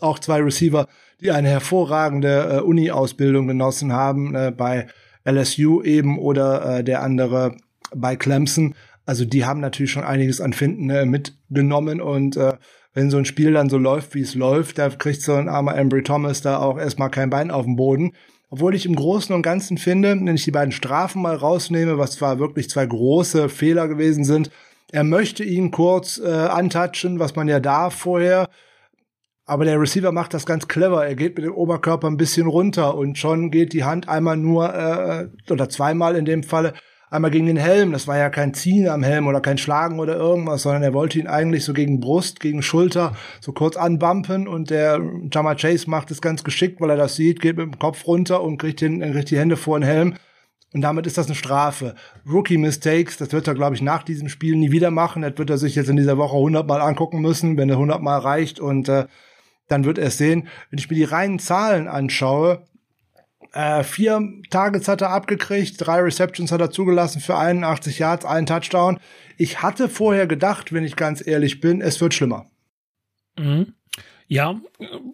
auch zwei Receiver, die eine hervorragende äh, Uni-Ausbildung genossen haben, äh, bei LSU eben oder äh, der andere bei Clemson. Also die haben natürlich schon einiges an Finden äh, mitgenommen und äh, wenn so ein Spiel dann so läuft, wie es läuft, da kriegt so ein armer Embry Thomas da auch erstmal kein Bein auf den Boden. Obwohl ich im Großen und Ganzen finde, wenn ich die beiden Strafen mal rausnehme, was zwar wirklich zwei große Fehler gewesen sind, er möchte ihn kurz äh, antatschen, was man ja darf vorher. Aber der Receiver macht das ganz clever. Er geht mit dem Oberkörper ein bisschen runter und schon geht die Hand einmal nur äh, oder zweimal in dem Falle einmal gegen den Helm. Das war ja kein Ziehen am Helm oder kein Schlagen oder irgendwas, sondern er wollte ihn eigentlich so gegen Brust, gegen Schulter so kurz anbumpen und der Jama Chase macht es ganz geschickt, weil er das sieht, geht mit dem Kopf runter und kriegt, den, kriegt die Hände vor den Helm. Und damit ist das eine Strafe. Rookie Mistakes, das wird er, glaube ich, nach diesem Spiel nie wieder machen. Das wird er sich jetzt in dieser Woche hundertmal angucken müssen, wenn er hundertmal reicht. Und äh, dann wird er es sehen. Wenn ich mir die reinen Zahlen anschaue, äh, vier Targets hat er abgekriegt, drei Receptions hat er zugelassen für 81 Yards, einen Touchdown. Ich hatte vorher gedacht, wenn ich ganz ehrlich bin, es wird schlimmer. Mhm. Ja,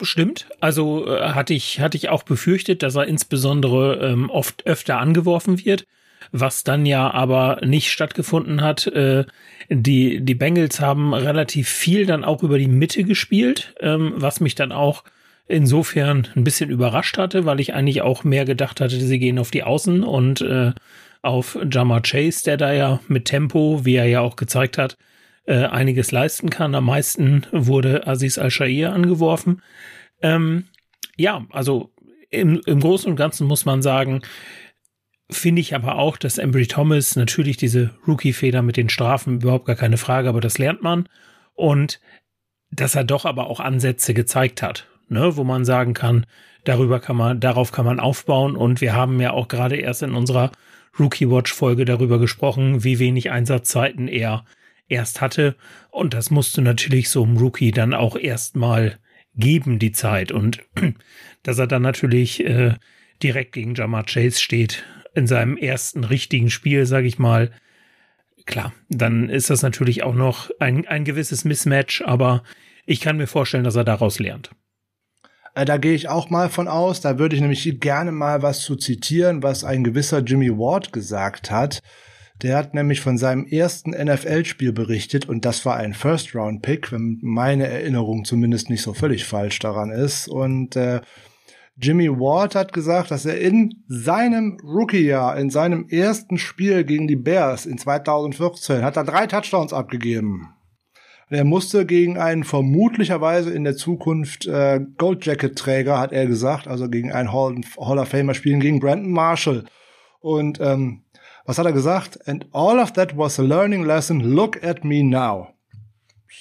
stimmt. Also äh, hatte ich hatte ich auch befürchtet, dass er insbesondere ähm, oft öfter angeworfen wird, was dann ja aber nicht stattgefunden hat. Äh, die die Bengals haben relativ viel dann auch über die Mitte gespielt, ähm, was mich dann auch insofern ein bisschen überrascht hatte, weil ich eigentlich auch mehr gedacht hatte, sie gehen auf die Außen und äh, auf Jamar Chase, der da ja mit Tempo, wie er ja auch gezeigt hat, äh, einiges leisten kann. Am meisten wurde Aziz Al-Shair angeworfen. Ähm, ja, also im, im Großen und Ganzen muss man sagen, finde ich aber auch, dass Embry Thomas natürlich diese Rookie-Feder mit den Strafen überhaupt gar keine Frage, aber das lernt man. Und dass er doch aber auch Ansätze gezeigt hat ne, wo man sagen kann, darüber kann man, darauf kann man aufbauen. Und wir haben ja auch gerade erst in unserer Rookie Watch Folge darüber gesprochen, wie wenig Einsatzzeiten er erst hatte. Und das musste natürlich so einem Rookie dann auch erstmal geben, die Zeit. Und dass er dann natürlich äh, direkt gegen Jamar Chase steht in seinem ersten richtigen Spiel, sage ich mal. Klar, dann ist das natürlich auch noch ein, ein gewisses Mismatch, aber ich kann mir vorstellen, dass er daraus lernt. Äh, da gehe ich auch mal von aus. Da würde ich nämlich gerne mal was zu zitieren, was ein gewisser Jimmy Ward gesagt hat. Der hat nämlich von seinem ersten NFL-Spiel berichtet und das war ein First-Round-Pick, wenn meine Erinnerung zumindest nicht so völlig falsch daran ist. Und äh, Jimmy Ward hat gesagt, dass er in seinem Rookie-Jahr, in seinem ersten Spiel gegen die Bears in 2014, hat er drei Touchdowns abgegeben. Er musste gegen einen vermutlicherweise in der Zukunft äh, Gold Jacket Träger, hat er gesagt, also gegen einen Hall, Hall of Famer spielen, gegen Brandon Marshall. Und ähm, was hat er gesagt? And all of that was a learning lesson. Look at me now.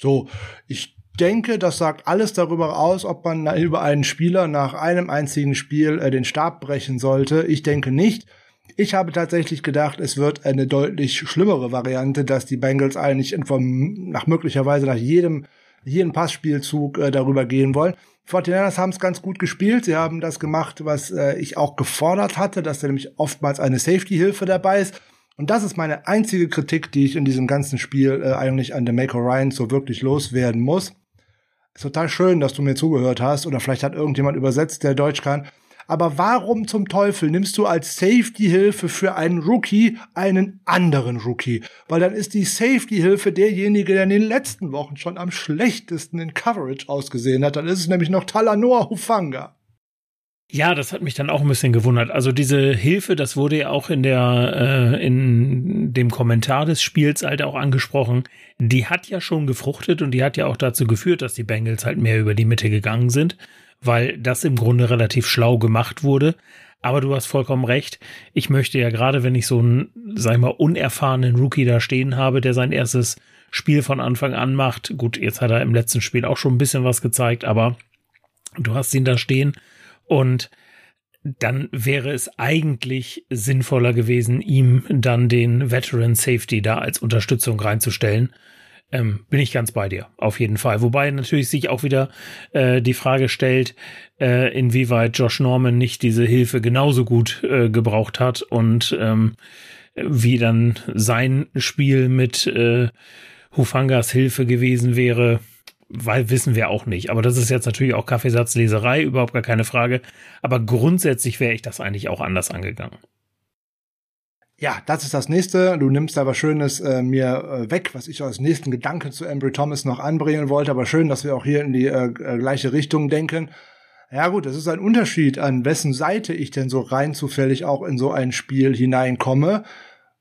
So, ich denke, das sagt alles darüber aus, ob man über einen Spieler nach einem einzigen Spiel äh, den Stab brechen sollte. Ich denke nicht. Ich habe tatsächlich gedacht, es wird eine deutlich schlimmere Variante, dass die Bengals eigentlich vom, nach möglicherweise nach jedem, jedem Passspielzug äh, darüber gehen wollen. Fortinanders haben es ganz gut gespielt. Sie haben das gemacht, was äh, ich auch gefordert hatte, dass da nämlich oftmals eine Safety-Hilfe dabei ist. Und das ist meine einzige Kritik, die ich in diesem ganzen Spiel äh, eigentlich an Mako Ryan so wirklich loswerden muss. Ist total schön, dass du mir zugehört hast oder vielleicht hat irgendjemand übersetzt, der Deutsch kann. Aber warum zum Teufel nimmst du als Safety-Hilfe für einen Rookie einen anderen Rookie? Weil dann ist die Safety-Hilfe derjenige, der in den letzten Wochen schon am schlechtesten in Coverage ausgesehen hat. Dann ist es nämlich noch Talanoa Hufanga. Ja, das hat mich dann auch ein bisschen gewundert. Also diese Hilfe, das wurde ja auch in der äh, in dem Kommentar des Spiels halt auch angesprochen. Die hat ja schon gefruchtet und die hat ja auch dazu geführt, dass die Bengals halt mehr über die Mitte gegangen sind weil das im Grunde relativ schlau gemacht wurde. Aber du hast vollkommen recht. Ich möchte ja gerade, wenn ich so einen, sag ich mal, unerfahrenen Rookie da stehen habe, der sein erstes Spiel von Anfang an macht. Gut, jetzt hat er im letzten Spiel auch schon ein bisschen was gezeigt, aber du hast ihn da stehen und dann wäre es eigentlich sinnvoller gewesen, ihm dann den Veteran Safety da als Unterstützung reinzustellen ähm, bin ich ganz bei dir, auf jeden Fall. Wobei natürlich sich auch wieder äh, die Frage stellt, äh, inwieweit Josh Norman nicht diese Hilfe genauso gut äh, gebraucht hat und ähm, wie dann sein Spiel mit äh, Hufangas Hilfe gewesen wäre, weil wissen wir auch nicht. Aber das ist jetzt natürlich auch Kaffeesatzleserei, überhaupt gar keine Frage. Aber grundsätzlich wäre ich das eigentlich auch anders angegangen. Ja, das ist das nächste. Du nimmst aber Schönes äh, mir äh, weg, was ich als nächsten Gedanken zu Embry Thomas noch anbringen wollte. Aber schön, dass wir auch hier in die äh, äh, gleiche Richtung denken. Ja gut, das ist ein Unterschied, an wessen Seite ich denn so rein zufällig auch in so ein Spiel hineinkomme.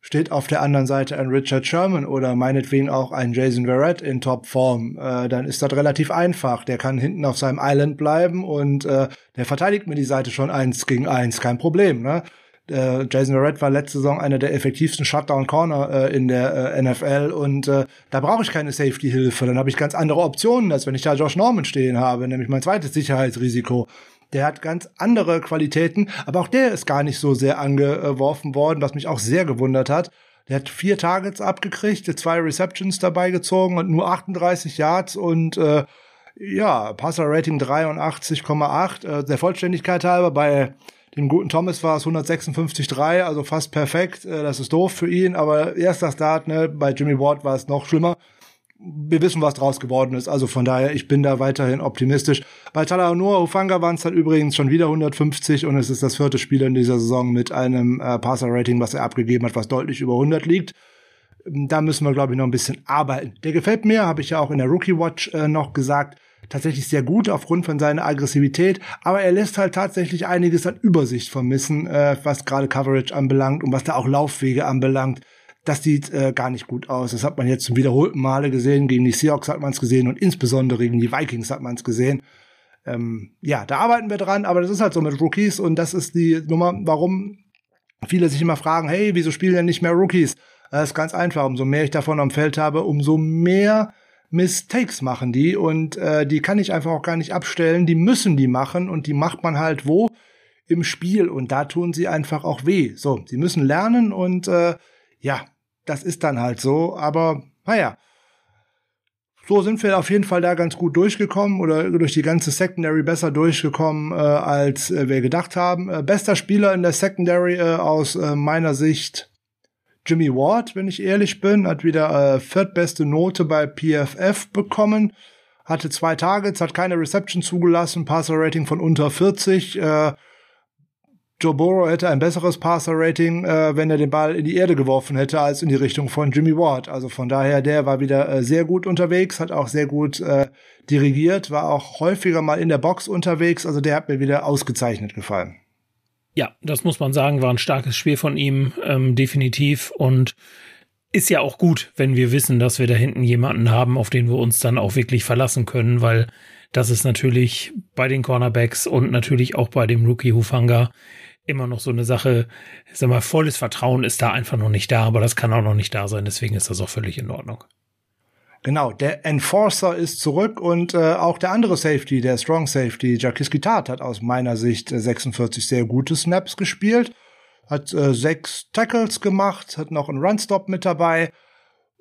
Steht auf der anderen Seite ein Richard Sherman oder meinetwegen auch ein Jason Verrett in Topform, äh, dann ist das relativ einfach. Der kann hinten auf seinem Island bleiben und äh, der verteidigt mir die Seite schon eins gegen eins, kein Problem. Ne? Äh, Jason Verrett war letzte Saison einer der effektivsten Shutdown-Corner äh, in der äh, NFL und äh, da brauche ich keine Safety-Hilfe. Dann habe ich ganz andere Optionen, als wenn ich da Josh Norman stehen habe, nämlich mein zweites Sicherheitsrisiko. Der hat ganz andere Qualitäten, aber auch der ist gar nicht so sehr angeworfen worden, was mich auch sehr gewundert hat. Der hat vier Targets abgekriegt, zwei Receptions dabei gezogen und nur 38 Yards und äh, ja, Passer-Rating 83,8. Äh, der Vollständigkeit halber bei dem guten Thomas war es 156,3, also fast perfekt. Äh, das ist doof für ihn, aber erster Start, ne, bei Jimmy Ward war es noch schlimmer. Wir wissen, was draus geworden ist. Also von daher, ich bin da weiterhin optimistisch. Bei Talanoa Ufanga waren es dann übrigens schon wieder 150 und es ist das vierte Spiel in dieser Saison mit einem äh, Passer-Rating, was er abgegeben hat, was deutlich über 100 liegt. Da müssen wir, glaube ich, noch ein bisschen arbeiten. Der gefällt mir, habe ich ja auch in der Rookie Watch äh, noch gesagt tatsächlich sehr gut aufgrund von seiner Aggressivität, aber er lässt halt tatsächlich einiges an Übersicht vermissen, äh, was gerade Coverage anbelangt und was da auch Laufwege anbelangt. Das sieht äh, gar nicht gut aus. Das hat man jetzt zum wiederholten Male gesehen. Gegen die Seahawks hat man es gesehen und insbesondere gegen die Vikings hat man es gesehen. Ähm, ja, da arbeiten wir dran, aber das ist halt so mit Rookies und das ist die Nummer, warum viele sich immer fragen, hey, wieso spielen denn nicht mehr Rookies? Das ist ganz einfach. Umso mehr ich davon am Feld habe, umso mehr Mistakes machen die und äh, die kann ich einfach auch gar nicht abstellen. Die müssen die machen und die macht man halt wo? Im Spiel und da tun sie einfach auch weh. So, sie müssen lernen und äh, ja, das ist dann halt so. Aber naja, so sind wir auf jeden Fall da ganz gut durchgekommen oder durch die ganze Secondary besser durchgekommen, äh, als äh, wir gedacht haben. Äh, bester Spieler in der Secondary äh, aus äh, meiner Sicht Jimmy Ward, wenn ich ehrlich bin, hat wieder äh, viertbeste Note bei PFF bekommen, hatte zwei Targets, hat keine Reception zugelassen, Passer-Rating von unter 40. Äh, Joe Burrow hätte ein besseres Passer-Rating, äh, wenn er den Ball in die Erde geworfen hätte, als in die Richtung von Jimmy Ward. Also von daher, der war wieder äh, sehr gut unterwegs, hat auch sehr gut äh, dirigiert, war auch häufiger mal in der Box unterwegs. Also der hat mir wieder ausgezeichnet gefallen. Ja, das muss man sagen, war ein starkes Spiel von ihm, ähm, definitiv. Und ist ja auch gut, wenn wir wissen, dass wir da hinten jemanden haben, auf den wir uns dann auch wirklich verlassen können, weil das ist natürlich bei den Cornerbacks und natürlich auch bei dem Rookie Hufanga immer noch so eine Sache. Ich sag mal, volles Vertrauen ist da einfach noch nicht da, aber das kann auch noch nicht da sein, deswegen ist das auch völlig in Ordnung. Genau, der Enforcer ist zurück und äh, auch der andere Safety, der Strong Safety, Jacques Gitat, hat aus meiner Sicht 46 äh, sehr gute Snaps gespielt, hat äh, sechs Tackles gemacht, hat noch einen Runstop mit dabei,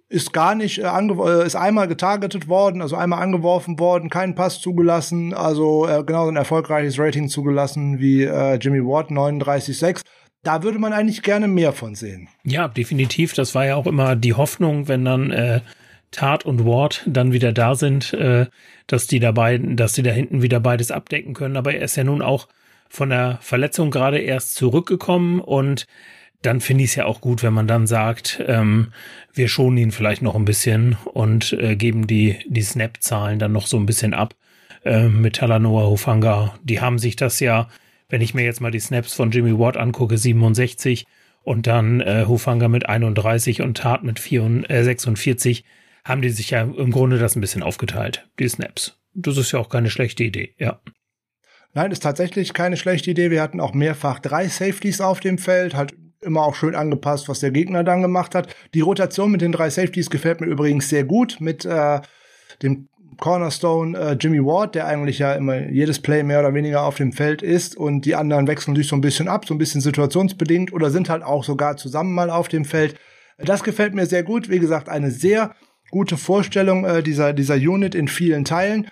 ist gar nicht äh, äh, ist einmal getargetet worden, also einmal angeworfen worden, keinen Pass zugelassen, also äh, genauso ein erfolgreiches Rating zugelassen wie äh, Jimmy Ward 39,6. Da würde man eigentlich gerne mehr von sehen. Ja, definitiv. Das war ja auch immer die Hoffnung, wenn dann äh, Tat und Ward dann wieder da sind, äh, dass die dabei, dass die da hinten wieder beides abdecken können. Aber er ist ja nun auch von der Verletzung gerade erst zurückgekommen und dann finde ich es ja auch gut, wenn man dann sagt, ähm, wir schonen ihn vielleicht noch ein bisschen und äh, geben die, die Snap-Zahlen dann noch so ein bisschen ab äh, mit Talanoa Hufanga. Die haben sich das ja, wenn ich mir jetzt mal die Snaps von Jimmy Watt angucke, 67 und dann äh, Hufanga mit 31 und Tat mit 4, äh, 46, haben die sich ja im Grunde das ein bisschen aufgeteilt, die Snaps. Das ist ja auch keine schlechte Idee, ja. Nein, ist tatsächlich keine schlechte Idee. Wir hatten auch mehrfach drei Safeties auf dem Feld, halt immer auch schön angepasst, was der Gegner dann gemacht hat. Die Rotation mit den drei Safeties gefällt mir übrigens sehr gut mit äh, dem Cornerstone äh, Jimmy Ward, der eigentlich ja immer jedes Play mehr oder weniger auf dem Feld ist und die anderen wechseln sich so ein bisschen ab, so ein bisschen situationsbedingt oder sind halt auch sogar zusammen mal auf dem Feld. Das gefällt mir sehr gut. Wie gesagt, eine sehr gute Vorstellung äh, dieser, dieser Unit in vielen Teilen.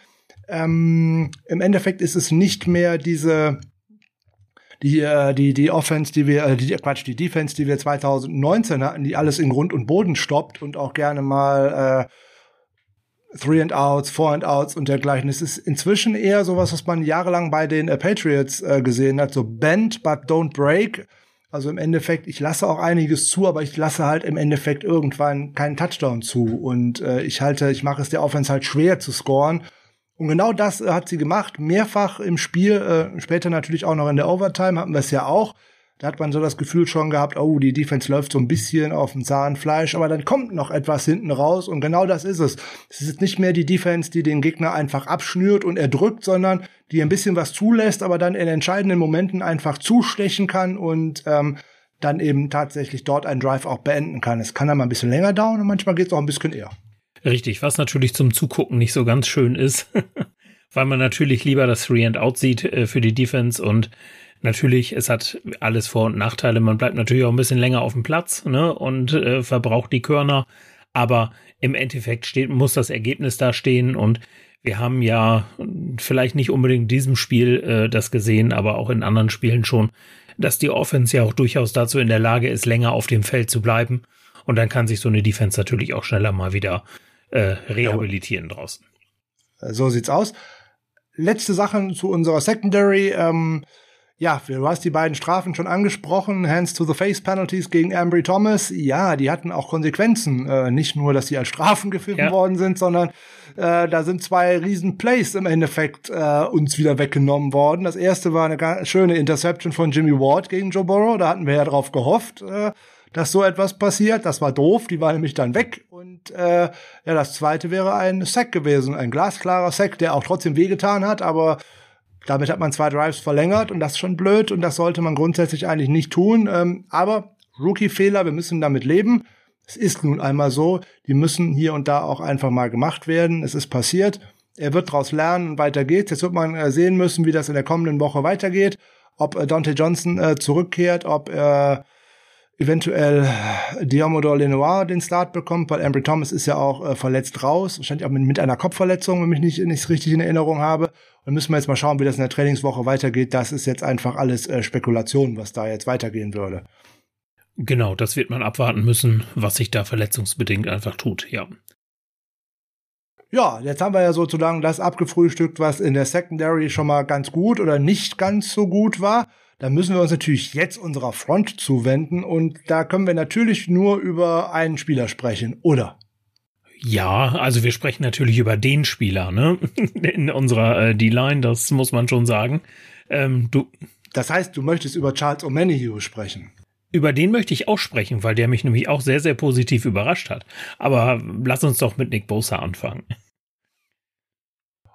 Ähm, Im Endeffekt ist es nicht mehr diese die äh, die die Offense, die wir äh, die Quatsch, die Defense, die wir 2019 hatten, die alles in Grund und Boden stoppt und auch gerne mal äh, Three and Outs, Four and Outs und dergleichen. Es ist inzwischen eher sowas, was man jahrelang bei den äh, Patriots äh, gesehen hat, so bend but don't break. Also im Endeffekt, ich lasse auch einiges zu, aber ich lasse halt im Endeffekt irgendwann keinen Touchdown zu. Und äh, ich halte, ich mache es der Offense halt schwer zu scoren. Und genau das äh, hat sie gemacht, mehrfach im Spiel, äh, später natürlich auch noch in der Overtime hatten wir es ja auch. Da hat man so das Gefühl schon gehabt, oh, die Defense läuft so ein bisschen auf dem Zahnfleisch, aber dann kommt noch etwas hinten raus und genau das ist es. Es ist nicht mehr die Defense, die den Gegner einfach abschnürt und erdrückt, sondern die ein bisschen was zulässt, aber dann in entscheidenden Momenten einfach zustechen kann und ähm, dann eben tatsächlich dort einen Drive auch beenden kann. Es kann dann mal ein bisschen länger dauern und manchmal geht es auch ein bisschen eher. Richtig, was natürlich zum Zugucken nicht so ganz schön ist, weil man natürlich lieber das Three and Out sieht äh, für die Defense und natürlich, es hat alles Vor- und Nachteile. Man bleibt natürlich auch ein bisschen länger auf dem Platz ne, und äh, verbraucht die Körner, aber im Endeffekt steht, muss das Ergebnis da stehen und wir haben ja vielleicht nicht unbedingt in diesem Spiel äh, das gesehen, aber auch in anderen Spielen schon, dass die Offense ja auch durchaus dazu in der Lage ist, länger auf dem Feld zu bleiben. Und dann kann sich so eine Defense natürlich auch schneller mal wieder äh, rehabilitieren ja. draußen. So sieht's aus. Letzte Sachen zu unserer Secondary. Ähm, ja, du hast die beiden Strafen schon angesprochen. Hands to the Face Penalties gegen Ambry Thomas. Ja, die hatten auch Konsequenzen. Äh, nicht nur, dass sie als Strafen gepfiffen ja. worden sind, sondern äh, da sind zwei riesen Plays im Endeffekt äh, uns wieder weggenommen worden. Das erste war eine ganz schöne Interception von Jimmy Ward gegen Joe Burrow. Da hatten wir ja drauf gehofft. Äh, dass so etwas passiert. Das war doof, die war nämlich dann weg. Und äh, ja, das zweite wäre ein Sack gewesen, ein glasklarer Sack, der auch trotzdem wehgetan hat, aber damit hat man zwei Drives verlängert und das ist schon blöd und das sollte man grundsätzlich eigentlich nicht tun. Ähm, aber Rookie-Fehler, wir müssen damit leben. Es ist nun einmal so, die müssen hier und da auch einfach mal gemacht werden. Es ist passiert. Er wird daraus lernen und weiter geht's. Jetzt wird man äh, sehen müssen, wie das in der kommenden Woche weitergeht. Ob äh, Dante Johnson äh, zurückkehrt, ob er eventuell Diamodor Lenoir den Start bekommt, weil Ambry Thomas ist ja auch äh, verletzt raus, wahrscheinlich auch mit, mit einer Kopfverletzung, wenn ich nicht, nicht richtig in Erinnerung habe. Und müssen wir jetzt mal schauen, wie das in der Trainingswoche weitergeht. Das ist jetzt einfach alles äh, Spekulation, was da jetzt weitergehen würde. Genau, das wird man abwarten müssen, was sich da verletzungsbedingt einfach tut, ja. Ja, jetzt haben wir ja sozusagen das abgefrühstückt, was in der Secondary schon mal ganz gut oder nicht ganz so gut war. Da müssen wir uns natürlich jetzt unserer Front zuwenden und da können wir natürlich nur über einen Spieler sprechen, oder? Ja, also wir sprechen natürlich über den Spieler, ne? In unserer äh, D-Line, das muss man schon sagen. Ähm, du. Das heißt, du möchtest über Charles O'Manyhue sprechen. Über den möchte ich auch sprechen, weil der mich nämlich auch sehr, sehr positiv überrascht hat. Aber lass uns doch mit Nick Bosa anfangen.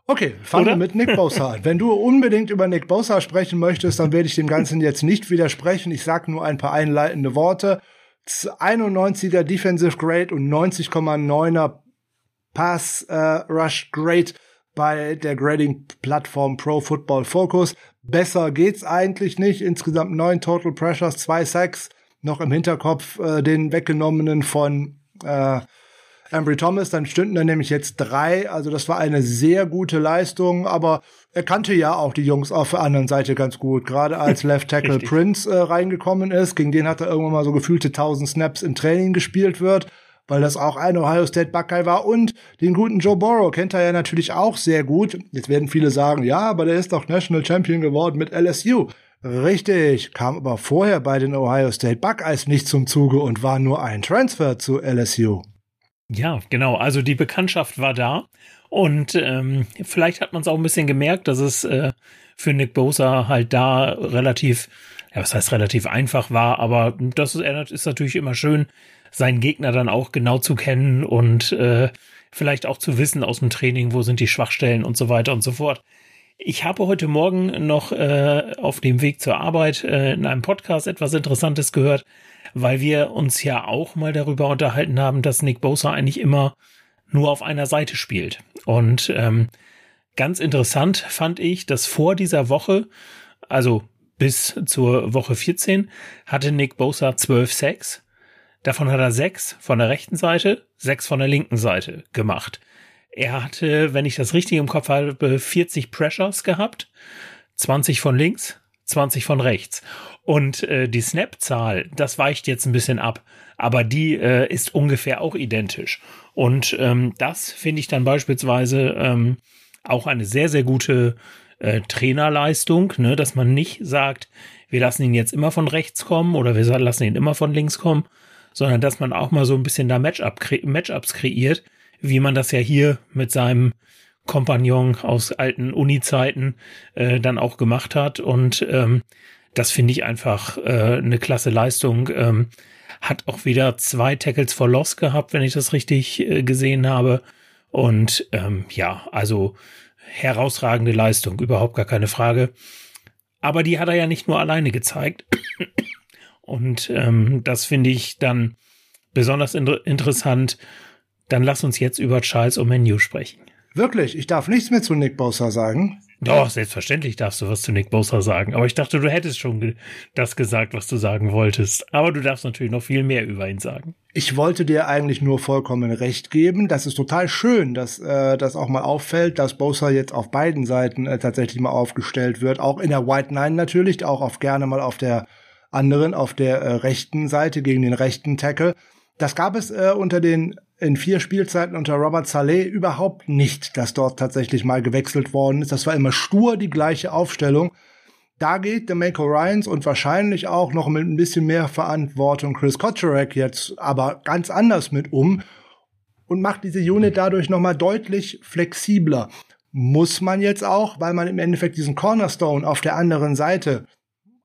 Okay, fangen wir mit Nick Bosa an. Wenn du unbedingt über Nick Bosa sprechen möchtest, dann werde ich dem Ganzen jetzt nicht widersprechen. Ich sage nur ein paar einleitende Worte. 91er Defensive Grade und 90,9er Pass äh, Rush Grade bei der Grading-Plattform Pro Football Focus. Besser geht's eigentlich nicht. Insgesamt neun Total Pressures, zwei Sacks, noch im Hinterkopf äh, den weggenommenen von äh, Ambry Thomas, dann stünden da nämlich jetzt drei. Also das war eine sehr gute Leistung, aber er kannte ja auch die Jungs auf der anderen Seite ganz gut. Gerade als Left Tackle Prince äh, reingekommen ist, gegen den hat er irgendwann mal so gefühlte 1000 Snaps im Training gespielt wird, weil das auch ein Ohio State Buckeye war. Und den guten Joe Burrow kennt er ja natürlich auch sehr gut. Jetzt werden viele sagen, ja, aber der ist doch National Champion geworden mit LSU. Richtig, kam aber vorher bei den Ohio State Buckeyes nicht zum Zuge und war nur ein Transfer zu LSU. Ja, genau. Also die Bekanntschaft war da. Und ähm, vielleicht hat man es auch ein bisschen gemerkt, dass es äh, für Nick Bosa halt da relativ, ja, was heißt relativ einfach war, aber das ist, ist natürlich immer schön, seinen Gegner dann auch genau zu kennen und äh, vielleicht auch zu wissen aus dem Training, wo sind die Schwachstellen und so weiter und so fort. Ich habe heute Morgen noch äh, auf dem Weg zur Arbeit äh, in einem Podcast etwas Interessantes gehört weil wir uns ja auch mal darüber unterhalten haben, dass Nick Bosa eigentlich immer nur auf einer Seite spielt. Und ähm, ganz interessant fand ich, dass vor dieser Woche, also bis zur Woche 14, hatte Nick Bosa 12 Sacks. Davon hat er sechs von der rechten Seite, sechs von der linken Seite gemacht. Er hatte, wenn ich das richtig im Kopf habe, 40 Pressures gehabt, 20 von links, 20 von rechts. Und äh, die Snap-Zahl, das weicht jetzt ein bisschen ab, aber die äh, ist ungefähr auch identisch. Und ähm, das finde ich dann beispielsweise ähm, auch eine sehr, sehr gute äh, Trainerleistung, ne, dass man nicht sagt, wir lassen ihn jetzt immer von rechts kommen oder wir lassen ihn immer von links kommen, sondern dass man auch mal so ein bisschen da Matchup kre Matchups kreiert, wie man das ja hier mit seinem Kompagnon aus alten Uni-Zeiten äh, dann auch gemacht hat. Und ähm, das finde ich einfach äh, eine klasse Leistung. Ähm, hat auch wieder zwei Tackles for Loss gehabt, wenn ich das richtig äh, gesehen habe. Und ähm, ja, also herausragende Leistung, überhaupt gar keine Frage. Aber die hat er ja nicht nur alleine gezeigt. Und ähm, das finde ich dann besonders inter interessant. Dann lass uns jetzt über Charles Omenu sprechen. Wirklich, ich darf nichts mehr zu Nick Bosa sagen. Doch, selbstverständlich darfst du was zu Nick Bosa sagen. Aber ich dachte, du hättest schon ge das gesagt, was du sagen wolltest. Aber du darfst natürlich noch viel mehr über ihn sagen. Ich wollte dir eigentlich nur vollkommen recht geben. Das ist total schön, dass äh, das auch mal auffällt, dass Bosa jetzt auf beiden Seiten äh, tatsächlich mal aufgestellt wird. Auch in der White Nine natürlich, auch auf gerne mal auf der anderen, auf der äh, rechten Seite gegen den rechten Tackle. Das gab es äh, unter den in vier Spielzeiten unter Robert Saleh überhaupt nicht, dass dort tatsächlich mal gewechselt worden ist. Das war immer stur die gleiche Aufstellung. Da geht der Mako Ryans und wahrscheinlich auch noch mit ein bisschen mehr Verantwortung Chris Kotcherek jetzt aber ganz anders mit um und macht diese Unit dadurch noch mal deutlich flexibler. Muss man jetzt auch, weil man im Endeffekt diesen Cornerstone auf der anderen Seite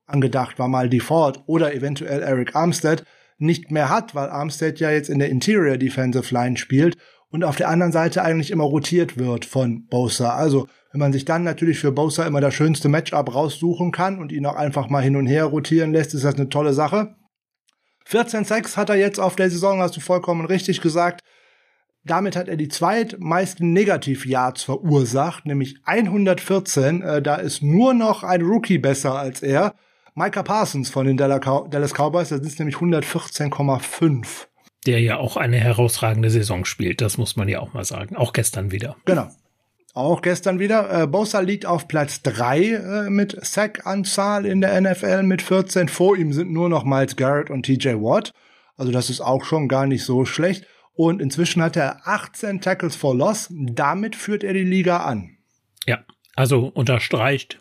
angedacht war, mal Default oder eventuell Eric Armstead, nicht mehr hat, weil Armstead ja jetzt in der Interior Defensive Line spielt und auf der anderen Seite eigentlich immer rotiert wird von Bosa. Also, wenn man sich dann natürlich für Bosa immer das schönste Matchup raussuchen kann und ihn auch einfach mal hin und her rotieren lässt, ist das eine tolle Sache. 14-6 hat er jetzt auf der Saison, hast du vollkommen richtig gesagt. Damit hat er die zweitmeisten Negativ-Yards verursacht, nämlich 114. Äh, da ist nur noch ein Rookie besser als er. Micah Parsons von den Dallas Cowboys, da sind es nämlich 114,5. Der ja auch eine herausragende Saison spielt, das muss man ja auch mal sagen. Auch gestern wieder. Genau. Auch gestern wieder. Äh, Bosa liegt auf Platz 3 äh, mit Sack-Anzahl in der NFL mit 14. Vor ihm sind nur noch Miles Garrett und TJ Watt. Also das ist auch schon gar nicht so schlecht. Und inzwischen hat er 18 Tackles for Loss. Damit führt er die Liga an. Ja, also unterstreicht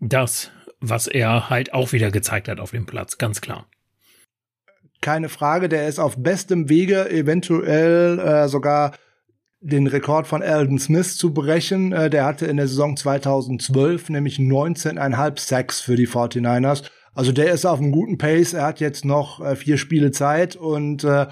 das, was er halt auch wieder gezeigt hat auf dem Platz, ganz klar. Keine Frage, der ist auf bestem Wege, eventuell äh, sogar den Rekord von Alden Smith zu brechen. Äh, der hatte in der Saison 2012 nämlich 19,5 Sacks für die 49ers. Also der ist auf einem guten Pace. Er hat jetzt noch äh, vier Spiele Zeit und äh,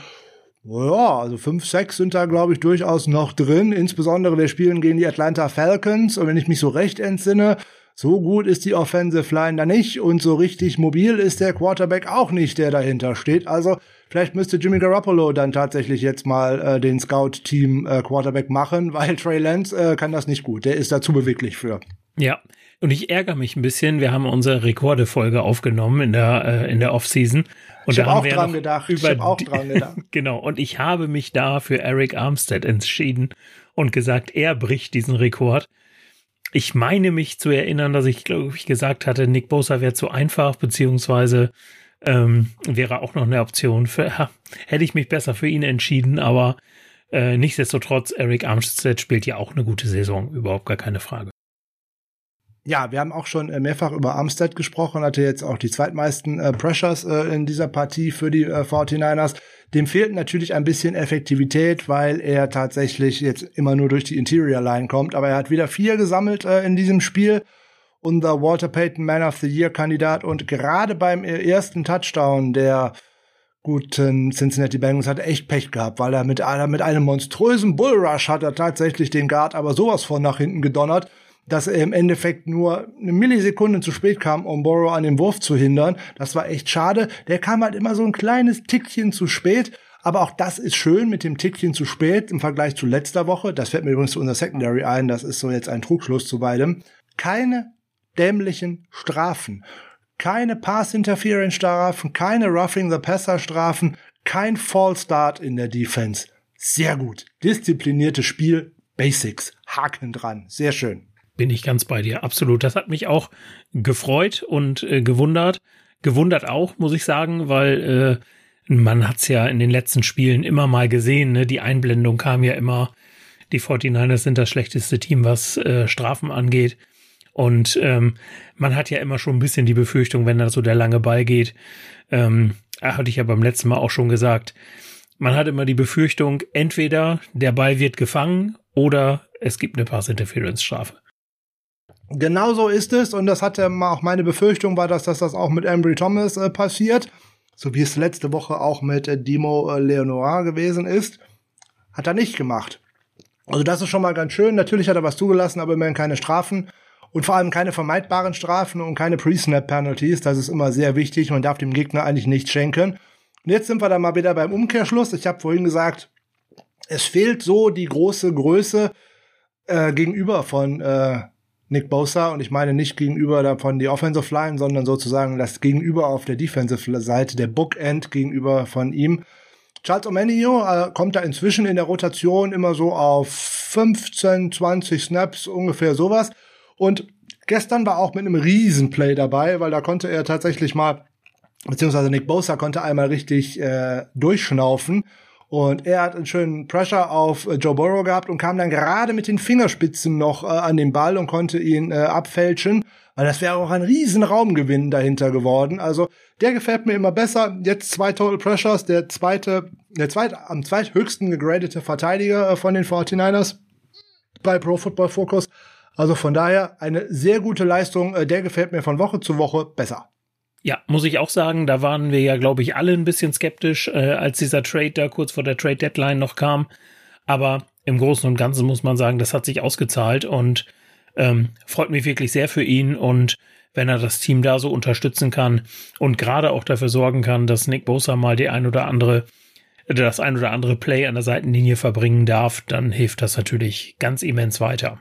ja, also fünf, sechs sind da, glaube ich, durchaus noch drin. Insbesondere wir spielen gegen die Atlanta Falcons. Und wenn ich mich so recht entsinne, so gut ist die Offensive Line da nicht und so richtig mobil ist der Quarterback auch nicht, der dahinter steht. Also vielleicht müsste Jimmy Garoppolo dann tatsächlich jetzt mal äh, den Scout-Team äh, Quarterback machen, weil Trey Lance äh, kann das nicht gut. Der ist da zu beweglich für. Ja. Und ich ärgere mich ein bisschen. Wir haben unsere Rekorde-Folge aufgenommen in der, äh, in der Offseason. Und ich habe haben auch wir dran noch gedacht. Ich habe auch dran gedacht. genau. Und ich habe mich da für Eric Armstead entschieden und gesagt, er bricht diesen Rekord. Ich meine mich zu erinnern, dass ich, glaube ich, gesagt hatte, Nick Bosa wäre zu einfach, beziehungsweise ähm, wäre auch noch eine Option. Für, ha, hätte ich mich besser für ihn entschieden, aber äh, nichtsdestotrotz, Eric Armstead spielt ja auch eine gute Saison, überhaupt gar keine Frage. Ja, wir haben auch schon äh, mehrfach über Armstead gesprochen, hatte jetzt auch die zweitmeisten äh, Pressures äh, in dieser Partie für die äh, 49ers. Dem fehlt natürlich ein bisschen Effektivität, weil er tatsächlich jetzt immer nur durch die Interior Line kommt. Aber er hat wieder vier gesammelt äh, in diesem Spiel. Unser Walter Payton Man of the Year Kandidat und gerade beim äh, ersten Touchdown der guten Cincinnati Bengals hat er echt Pech gehabt, weil er mit, mit einem monströsen Bullrush hat er tatsächlich den Guard aber sowas von nach hinten gedonnert, dass er im Endeffekt nur eine Millisekunde zu spät kam, um Borrow an dem Wurf zu hindern. Das war echt schade. Der kam halt immer so ein kleines Tickchen zu spät. Aber auch das ist schön mit dem Tickchen zu spät im Vergleich zu letzter Woche. Das fällt mir übrigens zu unser Secondary ein. Das ist so jetzt ein Trugschluss zu beidem. Keine dämlichen Strafen. Keine Pass-Interference-Strafen, keine Roughing-the-Passer-Strafen, kein Fall-Start in der Defense. Sehr gut. Diszipliniertes Spiel, Basics. Haken dran. Sehr schön. Bin ich ganz bei dir, absolut. Das hat mich auch gefreut und äh, gewundert. Gewundert auch, muss ich sagen, weil äh, man hat's ja in den letzten Spielen immer mal gesehen. Ne? Die Einblendung kam ja immer, die 49ers sind das schlechteste Team, was äh, Strafen angeht. Und ähm, man hat ja immer schon ein bisschen die Befürchtung, wenn da so der lange Ball geht, ähm, hatte ich ja beim letzten Mal auch schon gesagt, man hat immer die Befürchtung, entweder der Ball wird gefangen oder es gibt eine Pass-Interference-Strafe. Genau so ist es und das hatte auch meine Befürchtung war, dass das, das auch mit Embry Thomas äh, passiert, so wie es letzte Woche auch mit äh, Dimo äh, Leonora gewesen ist. Hat er nicht gemacht. Also das ist schon mal ganz schön. Natürlich hat er was zugelassen, aber immerhin keine Strafen und vor allem keine vermeidbaren Strafen und keine Pre-Snap-Penalties. Das ist immer sehr wichtig. Man darf dem Gegner eigentlich nichts schenken. Und jetzt sind wir dann mal wieder beim Umkehrschluss. Ich habe vorhin gesagt, es fehlt so die große Größe äh, gegenüber von äh, Nick Bosa und ich meine nicht gegenüber davon die Offensive Line, sondern sozusagen das Gegenüber auf der Defensive Seite, der Bookend gegenüber von ihm. Charles Omenio äh, kommt da inzwischen in der Rotation immer so auf 15, 20 Snaps, ungefähr sowas. Und gestern war auch mit einem Riesenplay dabei, weil da konnte er tatsächlich mal, beziehungsweise Nick Bosa konnte einmal richtig äh, durchschnaufen und er hat einen schönen Pressure auf äh, Joe Burrow gehabt und kam dann gerade mit den Fingerspitzen noch äh, an den Ball und konnte ihn äh, abfälschen. Weil das wäre auch ein riesen Raumgewinn dahinter geworden. Also der gefällt mir immer besser. Jetzt zwei Total Pressures, der zweite, der zweite, am zweithöchsten gegradete Verteidiger äh, von den 49ers bei Pro Football Focus. Also von daher eine sehr gute Leistung. Äh, der gefällt mir von Woche zu Woche besser. Ja, muss ich auch sagen, da waren wir ja, glaube ich, alle ein bisschen skeptisch, äh, als dieser Trade da kurz vor der Trade Deadline noch kam. Aber im Großen und Ganzen muss man sagen, das hat sich ausgezahlt und ähm, freut mich wirklich sehr für ihn. Und wenn er das Team da so unterstützen kann und gerade auch dafür sorgen kann, dass Nick Bosa mal die ein oder andere das ein oder andere Play an der Seitenlinie verbringen darf, dann hilft das natürlich ganz immens weiter.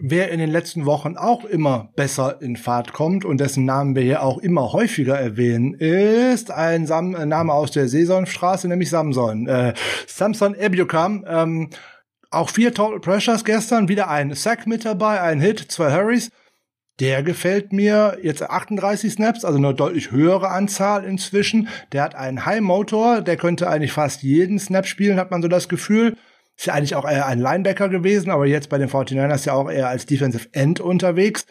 Wer in den letzten Wochen auch immer besser in Fahrt kommt und dessen Namen wir hier auch immer häufiger erwähnen, ist ein Sam äh, Name aus der Sesonstraße, nämlich Samson. Äh, Samson Ebukam. Ähm, auch vier Total Pressures gestern, wieder ein Sack mit dabei, ein Hit, zwei Hurries. Der gefällt mir jetzt 38 Snaps, also eine deutlich höhere Anzahl inzwischen. Der hat einen High Motor, der könnte eigentlich fast jeden Snap spielen, hat man so das Gefühl. Ist ja eigentlich auch eher ein Linebacker gewesen, aber jetzt bei den 49ers ja auch eher als Defensive End unterwegs.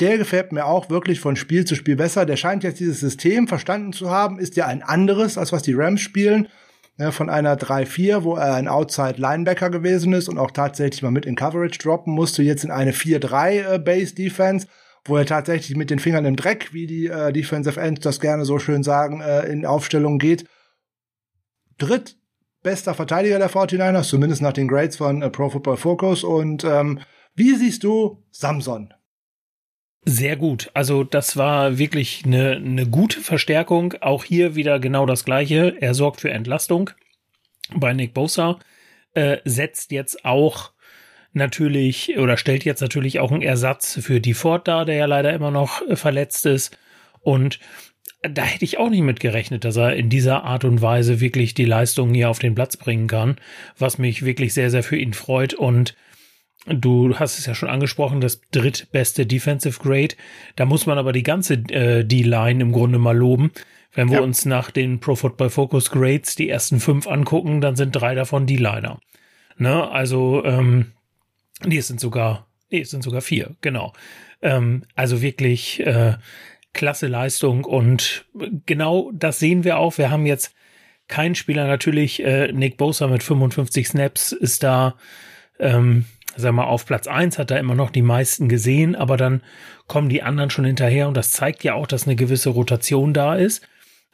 Der gefällt mir auch wirklich von Spiel zu Spiel besser. Der scheint jetzt dieses System verstanden zu haben, ist ja ein anderes, als was die Rams spielen. Ja, von einer 3-4, wo er ein Outside Linebacker gewesen ist und auch tatsächlich mal mit in Coverage droppen musste, jetzt in eine 4-3 äh, wo er tatsächlich mit den Fingern im Dreck, wie die äh, Defensive Ends das gerne so schön sagen, äh, in Aufstellung geht. Dritt bester Verteidiger der 49ers, zumindest nach den Grades von äh, Pro Football Focus. Und ähm, wie siehst du Samson? Sehr gut. Also das war wirklich eine, eine gute Verstärkung. Auch hier wieder genau das Gleiche. Er sorgt für Entlastung bei Nick Bosa. Äh, setzt jetzt auch natürlich oder stellt jetzt natürlich auch einen Ersatz für die Ford dar, der ja leider immer noch äh, verletzt ist. Und da hätte ich auch nicht mit gerechnet, dass er in dieser Art und Weise wirklich die Leistungen hier auf den Platz bringen kann, was mich wirklich sehr, sehr für ihn freut. Und du hast es ja schon angesprochen, das drittbeste Defensive Grade. Da muss man aber die ganze äh, D-Line im Grunde mal loben. Wenn wir ja. uns nach den Pro Football Focus Grades die ersten fünf angucken, dann sind drei davon D-Liner. Ne, also, ähm, nee, es sind sogar, nee, es sind sogar vier, genau. Ähm, also wirklich, äh, klasse Leistung und genau das sehen wir auch. Wir haben jetzt keinen Spieler natürlich, äh, Nick Bosa mit 55 Snaps ist da, ähm, sag mal, auf Platz eins hat er immer noch die meisten gesehen, aber dann kommen die anderen schon hinterher und das zeigt ja auch, dass eine gewisse Rotation da ist.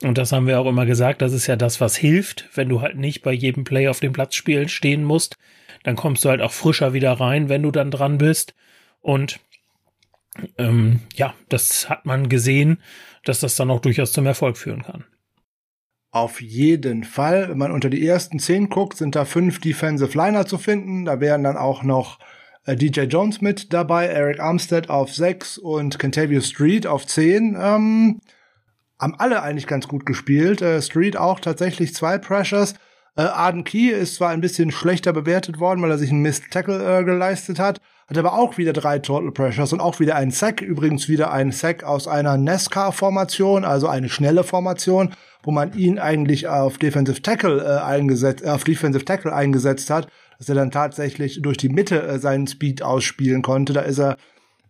Und das haben wir auch immer gesagt, das ist ja das, was hilft, wenn du halt nicht bei jedem Play auf dem Platz spielen stehen musst, dann kommst du halt auch frischer wieder rein, wenn du dann dran bist. Und ähm, ja, das hat man gesehen, dass das dann auch durchaus zum Erfolg führen kann. Auf jeden Fall. Wenn man unter die ersten zehn guckt, sind da fünf Defensive Liner zu finden. Da wären dann auch noch äh, DJ Jones mit dabei, Eric Armstead auf sechs und Kentavio Street auf zehn. Ähm, haben alle eigentlich ganz gut gespielt. Äh, Street auch tatsächlich zwei Pressures. Äh, Arden Key ist zwar ein bisschen schlechter bewertet worden, weil er sich einen Mist Tackle äh, geleistet hat, hat aber auch wieder drei Total Pressures und auch wieder einen Sack. Übrigens wieder ein Sack aus einer NASCAR-Formation, also eine schnelle Formation, wo man ihn eigentlich auf Defensive Tackle äh, eingesetzt, äh, auf Defensive Tackle eingesetzt hat, dass er dann tatsächlich durch die Mitte äh, seinen Speed ausspielen konnte. Da ist er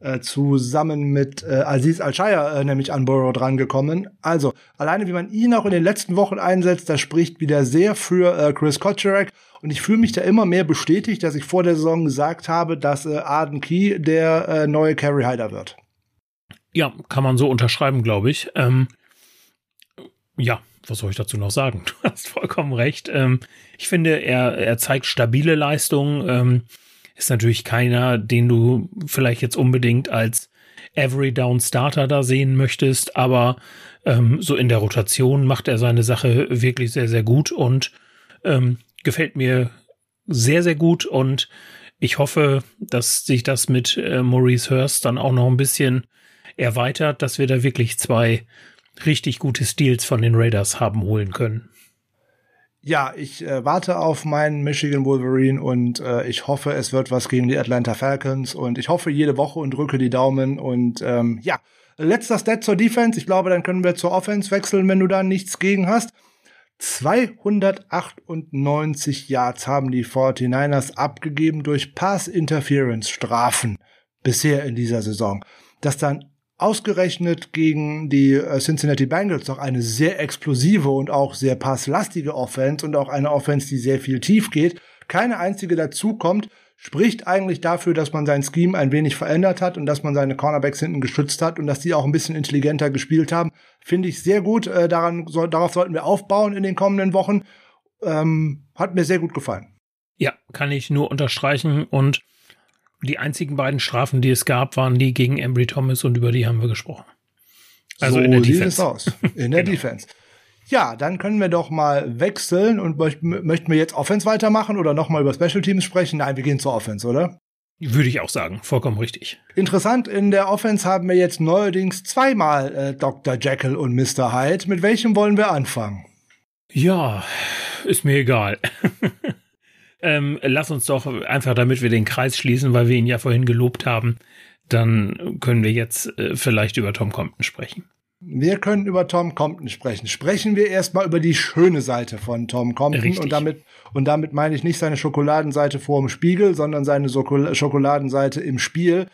äh, zusammen mit äh, Aziz Al-Shire äh, nämlich an Burrow drangekommen. Also, alleine wie man ihn auch in den letzten Wochen einsetzt, das spricht wieder sehr für äh, Chris Kotcherek. Und ich fühle mich da immer mehr bestätigt, dass ich vor der Saison gesagt habe, dass äh, Arden Key der äh, neue Carry Hyder wird. Ja, kann man so unterschreiben, glaube ich. Ähm, ja, was soll ich dazu noch sagen? Du hast vollkommen recht. Ähm, ich finde, er, er zeigt stabile Leistungen. Ähm, ist natürlich keiner, den du vielleicht jetzt unbedingt als Every Down Starter da sehen möchtest, aber ähm, so in der Rotation macht er seine Sache wirklich sehr, sehr gut und ähm, gefällt mir sehr, sehr gut und ich hoffe, dass sich das mit äh, Maurice Hurst dann auch noch ein bisschen erweitert, dass wir da wirklich zwei richtig gute Steals von den Raiders haben holen können. Ja, ich äh, warte auf meinen Michigan Wolverine und äh, ich hoffe, es wird was gegen die Atlanta Falcons und ich hoffe jede Woche und drücke die Daumen und ähm, ja, letzter Stat zur Defense. Ich glaube, dann können wir zur Offense wechseln, wenn du da nichts gegen hast. 298 Yards haben die 49ers abgegeben durch Pass Interference Strafen bisher in dieser Saison. Das dann ausgerechnet gegen die äh, Cincinnati Bengals doch eine sehr explosive und auch sehr passlastige Offense und auch eine Offense, die sehr viel tief geht, keine einzige dazukommt, spricht eigentlich dafür, dass man sein Scheme ein wenig verändert hat und dass man seine Cornerbacks hinten geschützt hat und dass die auch ein bisschen intelligenter gespielt haben. Finde ich sehr gut. Äh, daran, so, darauf sollten wir aufbauen in den kommenden Wochen. Ähm, hat mir sehr gut gefallen. Ja, kann ich nur unterstreichen und die einzigen beiden Strafen, die es gab, waren die gegen Embry Thomas und über die haben wir gesprochen. Also so in der sieht Defense. es aus. In der genau. Defense. Ja, dann können wir doch mal wechseln und möchten wir jetzt Offense weitermachen oder nochmal über Special Teams sprechen? Nein, wir gehen zur Offense, oder? Würde ich auch sagen, vollkommen richtig. Interessant, in der Offense haben wir jetzt neuerdings zweimal äh, Dr. Jekyll und Mr. Hyde. Mit welchem wollen wir anfangen? Ja, ist mir egal. ähm, lass uns doch einfach, damit wir den Kreis schließen, weil wir ihn ja vorhin gelobt haben, dann können wir jetzt äh, vielleicht über Tom Compton sprechen. Wir können über Tom Compton sprechen. Sprechen wir erstmal über die schöne Seite von Tom Compton Richtig. und damit und damit meine ich nicht seine Schokoladenseite vor dem Spiegel, sondern seine Schokoladenseite im Spiel.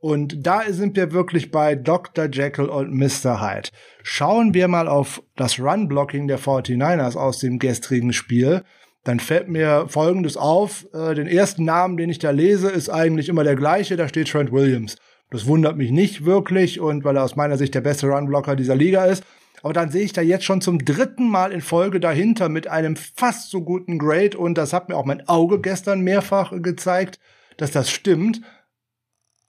Und da sind wir wirklich bei Dr. Jekyll und Mr. Hyde. Schauen wir mal auf das Run-Blocking der 49ers aus dem gestrigen Spiel dann fällt mir Folgendes auf. Äh, den ersten Namen, den ich da lese, ist eigentlich immer der gleiche. Da steht Trent Williams. Das wundert mich nicht wirklich und weil er aus meiner Sicht der beste Runblocker dieser Liga ist. Aber dann sehe ich da jetzt schon zum dritten Mal in Folge dahinter mit einem fast so guten Grade und das hat mir auch mein Auge gestern mehrfach gezeigt, dass das stimmt.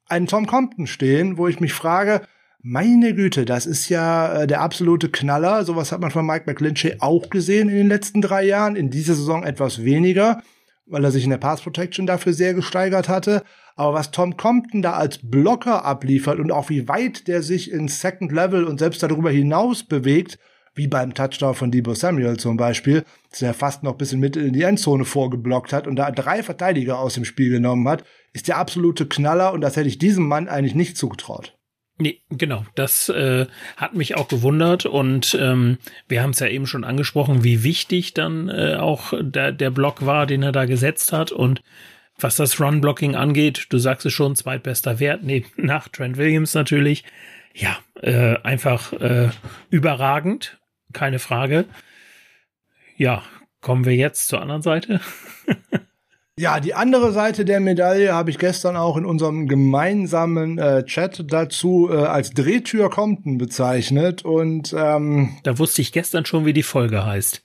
Einen Tom Compton stehen, wo ich mich frage, meine Güte, das ist ja äh, der absolute Knaller. Sowas hat man von Mike McClinchy auch gesehen in den letzten drei Jahren. In dieser Saison etwas weniger, weil er sich in der Pass Protection dafür sehr gesteigert hatte. Aber was Tom Compton da als Blocker abliefert und auch wie weit der sich ins Second Level und selbst darüber hinaus bewegt, wie beim Touchdown von Debo Samuel zum Beispiel, dass er fast noch ein bisschen mit in die Endzone vorgeblockt hat und da drei Verteidiger aus dem Spiel genommen hat, ist der absolute Knaller und das hätte ich diesem Mann eigentlich nicht zugetraut. Nee, genau. Das äh, hat mich auch gewundert und ähm, wir haben es ja eben schon angesprochen, wie wichtig dann äh, auch der, der Block war, den er da gesetzt hat und was das Run-Blocking angeht, du sagst es schon, zweitbester Wert, neben nach Trent Williams natürlich. Ja, äh, einfach äh, überragend, keine Frage. Ja, kommen wir jetzt zur anderen Seite. Ja, die andere Seite der Medaille habe ich gestern auch in unserem gemeinsamen äh, Chat dazu äh, als Drehtür Compton bezeichnet und ähm, da wusste ich gestern schon, wie die Folge heißt.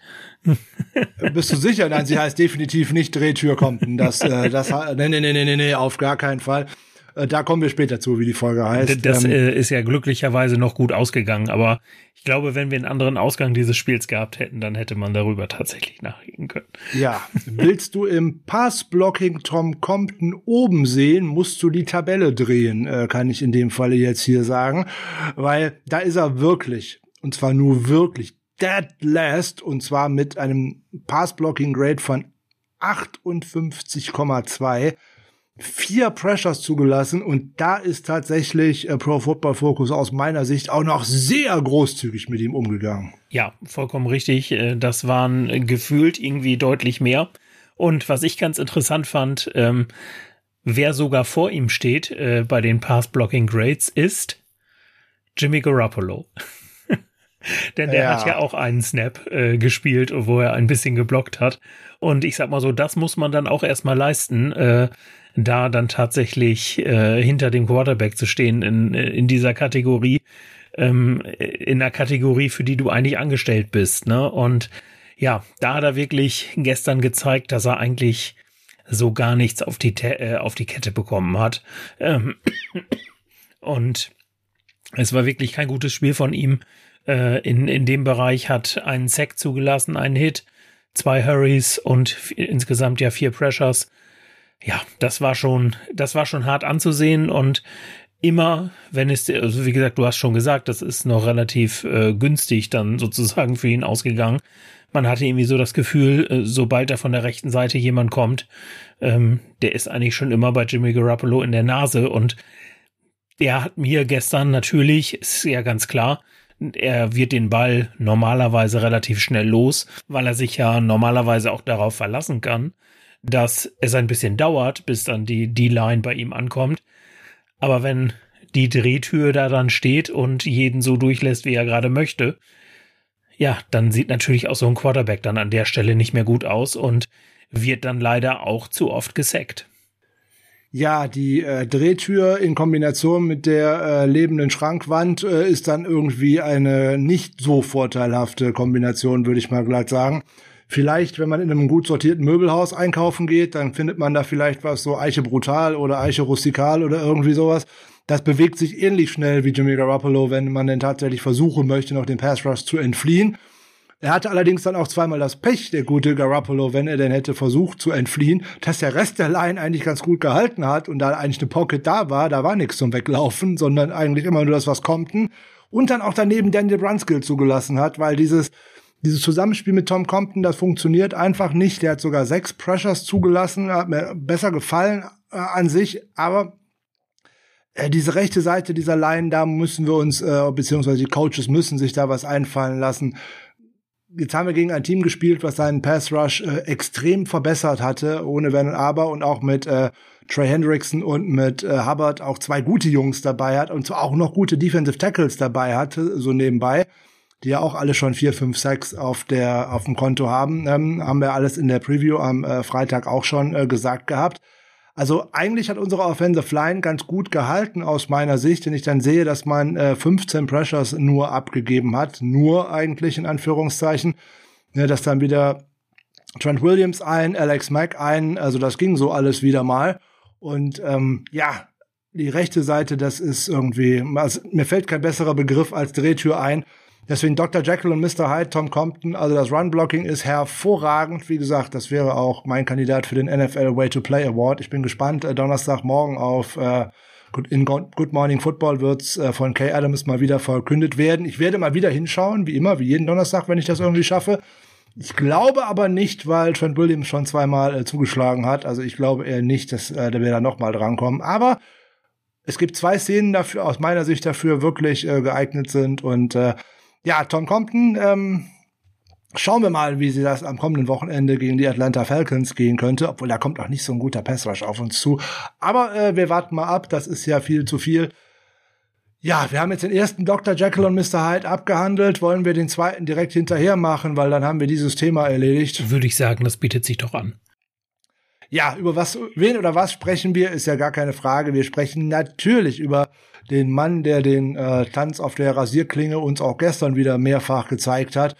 Bist du sicher? Nein, sie heißt definitiv nicht Drehtür Compton. Das, äh, das, nee, nee, nee, nee, nee, auf gar keinen Fall. Äh, da kommen wir später zu, wie die Folge heißt. Das ähm, äh, ist ja glücklicherweise noch gut ausgegangen, aber ich glaube, wenn wir einen anderen Ausgang dieses Spiels gehabt hätten, dann hätte man darüber tatsächlich nachdenken können. Ja, willst du im Passblocking Tom Compton oben sehen, musst du die Tabelle drehen, äh, kann ich in dem Falle jetzt hier sagen, weil da ist er wirklich, und zwar nur wirklich dead last, und zwar mit einem Passblocking Grade von 58,2 vier Pressures zugelassen und da ist tatsächlich äh, Pro Football Focus aus meiner Sicht auch noch sehr großzügig mit ihm umgegangen. Ja, vollkommen richtig. Äh, das waren gefühlt irgendwie deutlich mehr. Und was ich ganz interessant fand, ähm, wer sogar vor ihm steht äh, bei den Pass-Blocking-Grades ist Jimmy Garoppolo. Denn der ja. hat ja auch einen Snap äh, gespielt, wo er ein bisschen geblockt hat. Und ich sag mal so, das muss man dann auch erstmal leisten, äh, da dann tatsächlich äh, hinter dem Quarterback zu stehen in, in dieser Kategorie, ähm, in einer Kategorie, für die du eigentlich angestellt bist. Ne? Und ja, da hat er wirklich gestern gezeigt, dass er eigentlich so gar nichts auf die, äh, auf die Kette bekommen hat. Ähm, und es war wirklich kein gutes Spiel von ihm. Äh, in, in dem Bereich hat einen Sack zugelassen, einen Hit, zwei Hurries und insgesamt ja vier Pressures. Ja, das war schon, das war schon hart anzusehen und immer, wenn es, also wie gesagt, du hast schon gesagt, das ist noch relativ äh, günstig dann sozusagen für ihn ausgegangen. Man hatte irgendwie so das Gefühl, äh, sobald da von der rechten Seite jemand kommt, ähm, der ist eigentlich schon immer bei Jimmy Garoppolo in der Nase und der hat mir gestern natürlich, ist ja ganz klar, er wird den Ball normalerweise relativ schnell los, weil er sich ja normalerweise auch darauf verlassen kann, dass es ein bisschen dauert, bis dann die D-Line bei ihm ankommt. Aber wenn die Drehtür da dann steht und jeden so durchlässt, wie er gerade möchte, ja, dann sieht natürlich auch so ein Quarterback dann an der Stelle nicht mehr gut aus und wird dann leider auch zu oft gesackt. Ja, die äh, Drehtür in Kombination mit der äh, lebenden Schrankwand äh, ist dann irgendwie eine nicht so vorteilhafte Kombination, würde ich mal gleich sagen. Vielleicht, wenn man in einem gut sortierten Möbelhaus einkaufen geht, dann findet man da vielleicht was so Eiche Brutal oder Eiche Rustikal oder irgendwie sowas. Das bewegt sich ähnlich schnell wie Jimmy Garoppolo, wenn man denn tatsächlich versuchen möchte, noch den Pass Rush zu entfliehen. Er hatte allerdings dann auch zweimal das Pech, der gute Garoppolo, wenn er denn hätte versucht zu entfliehen, dass der Rest der Line eigentlich ganz gut gehalten hat und da eigentlich eine Pocket da war, da war nichts zum Weglaufen, sondern eigentlich immer nur das, was Compton und dann auch daneben Daniel Brunskill zugelassen hat, weil dieses dieses Zusammenspiel mit Tom Compton, das funktioniert einfach nicht. Der hat sogar sechs Pressures zugelassen, hat mir besser gefallen äh, an sich, aber äh, diese rechte Seite dieser Line, da müssen wir uns, äh, beziehungsweise die Coaches müssen sich da was einfallen lassen. Jetzt haben wir gegen ein Team gespielt, was seinen Pass Rush äh, extrem verbessert hatte, ohne Wenn und Aber und auch mit äh, Trey Hendrickson und mit äh, Hubbard auch zwei gute Jungs dabei hat und zwar auch noch gute Defensive Tackles dabei hatte, so nebenbei, die ja auch alle schon vier, fünf, sechs auf der auf dem Konto haben, ähm, haben wir alles in der Preview am äh, Freitag auch schon äh, gesagt gehabt. Also eigentlich hat unsere Offensive Line ganz gut gehalten aus meiner Sicht, wenn ich dann sehe, dass man äh, 15 Pressures nur abgegeben hat, nur eigentlich in Anführungszeichen, ne, dass dann wieder Trent Williams ein, Alex Mack ein, also das ging so alles wieder mal. Und ähm, ja, die rechte Seite, das ist irgendwie, also mir fällt kein besserer Begriff als Drehtür ein. Deswegen Dr. Jekyll und Mr. Hyde, Tom Compton. Also das Run-Blocking ist hervorragend. Wie gesagt, das wäre auch mein Kandidat für den NFL Way to Play Award. Ich bin gespannt. Äh, Donnerstagmorgen auf äh, in Good Morning Football wird's äh, von Kay Adams mal wieder verkündet werden. Ich werde mal wieder hinschauen, wie immer, wie jeden Donnerstag, wenn ich das irgendwie schaffe. Ich glaube aber nicht, weil Trent Williams schon zweimal äh, zugeschlagen hat. Also ich glaube eher nicht, dass äh, der wir da noch mal drankommen. Aber es gibt zwei Szenen dafür, aus meiner Sicht dafür wirklich äh, geeignet sind und äh, ja, Tom Compton, ähm, schauen wir mal, wie sie das am kommenden Wochenende gegen die Atlanta Falcons gehen könnte, obwohl da kommt auch nicht so ein guter Passrush auf uns zu. Aber äh, wir warten mal ab, das ist ja viel zu viel. Ja, wir haben jetzt den ersten Dr. Jekyll und Mr. Hyde abgehandelt. Wollen wir den zweiten direkt hinterher machen, weil dann haben wir dieses Thema erledigt. Würde ich sagen, das bietet sich doch an. Ja, über was, wen oder was sprechen wir, ist ja gar keine Frage. Wir sprechen natürlich über den Mann, der den äh, Tanz auf der Rasierklinge uns auch gestern wieder mehrfach gezeigt hat.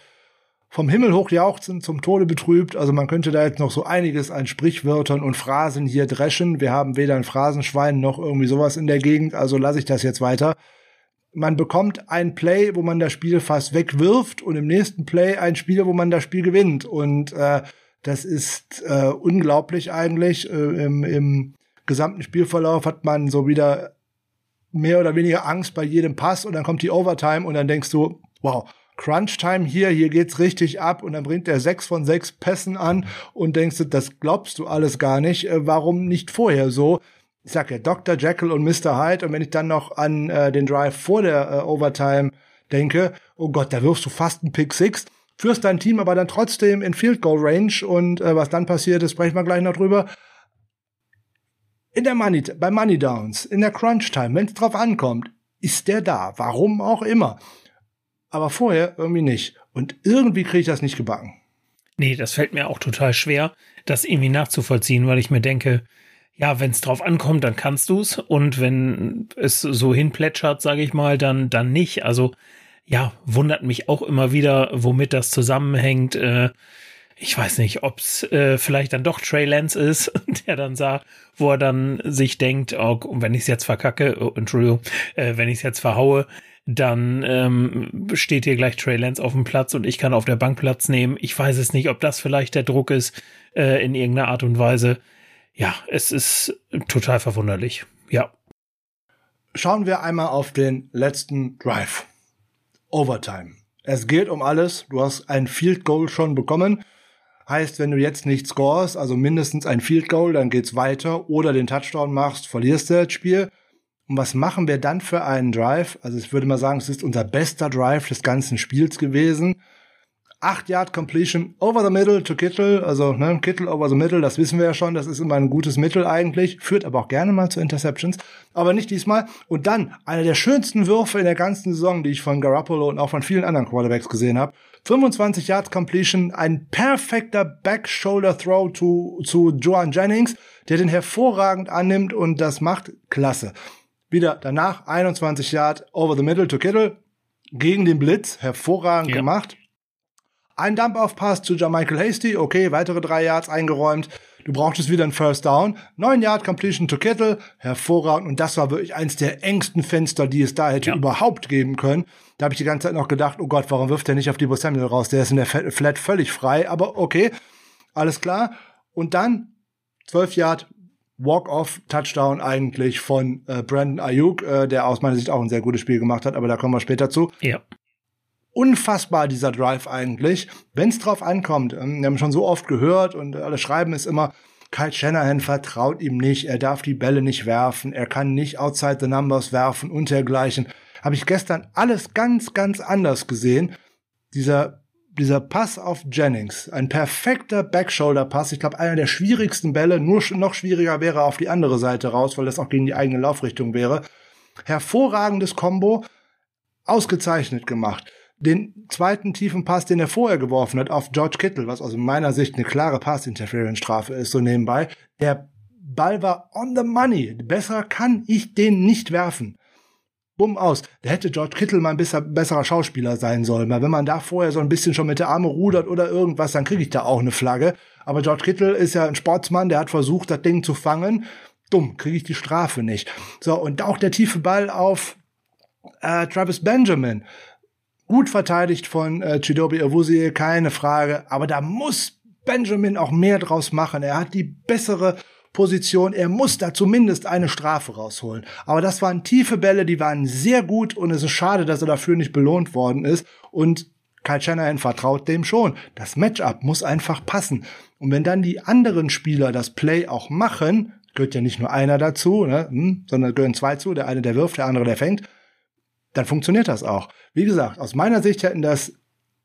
Vom Himmel hoch jauchzend, zum Tode betrübt. Also man könnte da jetzt noch so einiges an Sprichwörtern und Phrasen hier dreschen. Wir haben weder ein Phrasenschwein noch irgendwie sowas in der Gegend, also lasse ich das jetzt weiter. Man bekommt ein Play, wo man das Spiel fast wegwirft und im nächsten Play ein Spiel, wo man das Spiel gewinnt. Und äh, das ist äh, unglaublich eigentlich. Äh, im, Im gesamten Spielverlauf hat man so wieder mehr oder weniger Angst bei jedem Pass und dann kommt die Overtime und dann denkst du, wow, Crunch Time hier, hier geht's richtig ab und dann bringt er sechs von sechs Pässen an und denkst du, das glaubst du alles gar nicht. Äh, warum nicht vorher so? Ich sag ja Dr. Jekyll und Mr. Hyde und wenn ich dann noch an äh, den Drive vor der äh, Overtime denke, oh Gott, da wirfst du fast einen Pick Six, führst dein Team aber dann trotzdem in Field Goal Range und äh, was dann passiert ist, sprechen wir gleich noch drüber In der Money, bei Money Downs, in der Crunch Time, wenn es drauf ankommt, ist der da. Warum auch immer. Aber vorher irgendwie nicht. Und irgendwie kriege ich das nicht gebacken. Nee, das fällt mir auch total schwer, das irgendwie nachzuvollziehen, weil ich mir denke, ja, wenn es drauf ankommt, dann kannst du's und wenn es so hinplätschert, sage ich mal, dann dann nicht. Also ja, wundert mich auch immer wieder, womit das zusammenhängt. Äh, ich weiß nicht, ob's äh, vielleicht dann doch Trey Lance ist, der dann sah, wo er dann sich denkt, oh, wenn ich es jetzt verkacke, oh, Entschuldigung, äh, wenn ich es jetzt verhaue, dann ähm, steht hier gleich Trey Lance auf dem Platz und ich kann auf der Bank Platz nehmen. Ich weiß es nicht, ob das vielleicht der Druck ist äh, in irgendeiner Art und Weise. Ja, es ist total verwunderlich. Ja. Schauen wir einmal auf den letzten Drive. Overtime. Es geht um alles. Du hast ein Field Goal schon bekommen. Heißt, wenn du jetzt nicht scorest, also mindestens ein Field Goal, dann geht's weiter oder den Touchdown machst, verlierst du das Spiel. Und was machen wir dann für einen Drive? Also ich würde mal sagen, es ist unser bester Drive des ganzen Spiels gewesen. 8 Yard Completion over the middle to Kittle, also ne, Kittle over the middle, das wissen wir ja schon, das ist immer ein gutes Mittel eigentlich, führt aber auch gerne mal zu Interceptions, aber nicht diesmal. Und dann einer der schönsten Würfe in der ganzen Saison, die ich von Garoppolo und auch von vielen anderen Quarterbacks gesehen habe. 25 Yards Completion, ein perfekter Back Shoulder Throw zu, zu Joan Jennings, der den hervorragend annimmt und das macht klasse. Wieder danach 21 Yard over the middle to Kittle gegen den Blitz, hervorragend ja. gemacht. Ein Dump-Off-Pass zu Jermichael Hasty, okay, weitere drei Yards eingeräumt. Du brauchtest wieder einen First Down. Neun Yard Completion to Kittle, hervorragend. Und das war wirklich eins der engsten Fenster, die es da hätte ja. überhaupt geben können. Da habe ich die ganze Zeit noch gedacht, oh Gott, warum wirft er nicht auf Debo Samuel raus? Der ist in der Flat völlig frei. Aber okay, alles klar. Und dann 12 Yard Walk-off Touchdown eigentlich von äh, Brandon Ayuk, äh, der aus meiner Sicht auch ein sehr gutes Spiel gemacht hat, aber da kommen wir später zu. Ja unfassbar, dieser Drive eigentlich. Wenn es drauf ankommt, ähm, wir haben schon so oft gehört und alle schreiben es immer, Kyle Shanahan vertraut ihm nicht, er darf die Bälle nicht werfen, er kann nicht outside the numbers werfen und dergleichen. Habe ich gestern alles ganz, ganz anders gesehen. Dieser, dieser Pass auf Jennings, ein perfekter Backshoulder-Pass, ich glaube einer der schwierigsten Bälle, nur noch schwieriger wäre auf die andere Seite raus, weil das auch gegen die eigene Laufrichtung wäre. Hervorragendes Combo, ausgezeichnet gemacht den zweiten tiefen Pass, den er vorher geworfen hat, auf George Kittle, was aus meiner Sicht eine klare Pass-Interference-Strafe ist, so nebenbei. Der Ball war on the money. Besser kann ich den nicht werfen. Bumm aus. Da hätte George Kittle mal ein bisschen besserer Schauspieler sein sollen. Weil wenn man da vorher so ein bisschen schon mit der Arme rudert oder irgendwas, dann kriege ich da auch eine Flagge. Aber George Kittle ist ja ein Sportsmann, der hat versucht, das Ding zu fangen. Dumm, kriege ich die Strafe nicht. So, und auch der tiefe Ball auf äh, Travis Benjamin gut verteidigt von äh, Chidobe Awuzie, keine Frage. Aber da muss Benjamin auch mehr draus machen. Er hat die bessere Position. Er muss da zumindest eine Strafe rausholen. Aber das waren tiefe Bälle, die waren sehr gut und es ist schade, dass er dafür nicht belohnt worden ist. Und Kyle Shanahan vertraut dem schon. Das Matchup muss einfach passen. Und wenn dann die anderen Spieler das Play auch machen, gehört ja nicht nur einer dazu, ne, hm, sondern gehören zwei zu, der eine, der wirft, der andere, der fängt, dann funktioniert das auch. Wie gesagt, aus meiner Sicht hätten das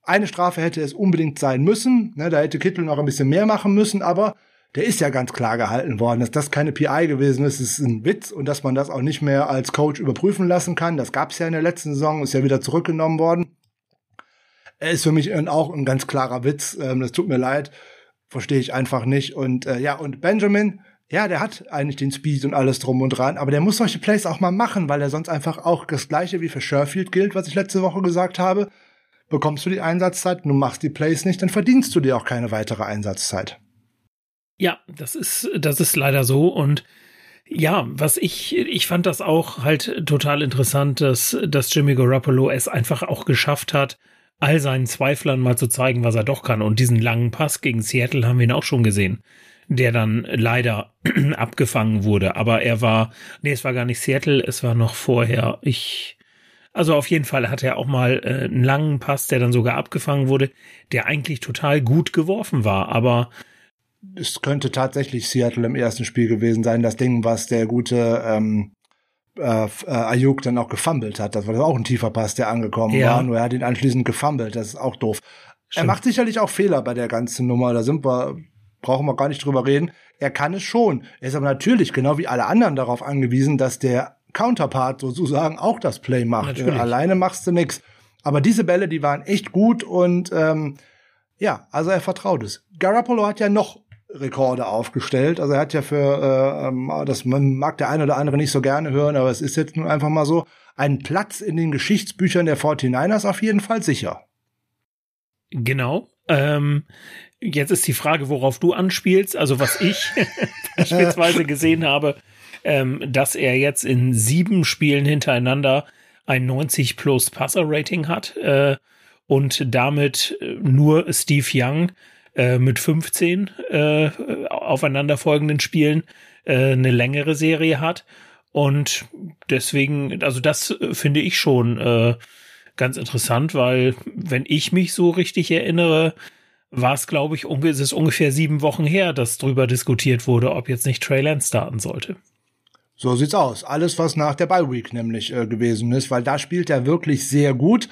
eine Strafe hätte es unbedingt sein müssen. Ne, da hätte Kittel noch ein bisschen mehr machen müssen, aber der ist ja ganz klar gehalten worden. Dass das keine PI gewesen ist, ist ein Witz und dass man das auch nicht mehr als Coach überprüfen lassen kann. Das gab es ja in der letzten Saison, ist ja wieder zurückgenommen worden. Er ist für mich auch ein ganz klarer Witz. Ähm, das tut mir leid, verstehe ich einfach nicht. Und äh, ja, und Benjamin, ja, der hat eigentlich den Speed und alles drum und dran, aber der muss solche Plays auch mal machen, weil er sonst einfach auch das gleiche wie für Sherfield gilt, was ich letzte Woche gesagt habe. Bekommst du die Einsatzzeit, du machst die Plays nicht, dann verdienst du dir auch keine weitere Einsatzzeit. Ja, das ist, das ist leider so und ja, was ich, ich fand das auch halt total interessant, dass, dass Jimmy Garoppolo es einfach auch geschafft hat, all seinen Zweiflern mal zu zeigen, was er doch kann. Und diesen langen Pass gegen Seattle haben wir ihn auch schon gesehen der dann leider abgefangen wurde. Aber er war, nee, es war gar nicht Seattle, es war noch vorher. Ich, also auf jeden Fall hat er auch mal äh, einen langen Pass, der dann sogar abgefangen wurde, der eigentlich total gut geworfen war. Aber es könnte tatsächlich Seattle im ersten Spiel gewesen sein, das Ding, was der gute ähm, äh, äh, Ayuk dann auch gefummelt hat. Das war auch ein tiefer Pass, der angekommen ja. war, nur er hat ihn anschließend gefummelt. Das ist auch doof. Stimmt. Er macht sicherlich auch Fehler bei der ganzen Nummer, da sind wir brauchen wir gar nicht drüber reden. Er kann es schon. Er ist aber natürlich, genau wie alle anderen, darauf angewiesen, dass der Counterpart sozusagen auch das Play macht. Natürlich. Alleine machst du nix. Aber diese Bälle, die waren echt gut und ähm, ja, also er vertraut es. Garoppolo hat ja noch Rekorde aufgestellt. Also er hat ja für, äh, ähm, das mag der eine oder andere nicht so gerne hören, aber es ist jetzt nun einfach mal so, einen Platz in den Geschichtsbüchern der 49ers auf jeden Fall sicher. Genau. Ähm, jetzt ist die Frage, worauf du anspielst. Also was ich beispielsweise gesehen habe, ähm, dass er jetzt in sieben Spielen hintereinander ein 90 plus Passer Rating hat äh, und damit äh, nur Steve Young äh, mit 15 äh, aufeinanderfolgenden Spielen äh, eine längere Serie hat. Und deswegen, also das äh, finde ich schon ganz interessant, weil wenn ich mich so richtig erinnere, war es, glaube ich, ist es ungefähr sieben Wochen her, dass drüber diskutiert wurde, ob jetzt nicht Trey Lance starten sollte. So sieht's aus. Alles, was nach der Bye Week nämlich äh, gewesen ist, weil da spielt er wirklich sehr gut.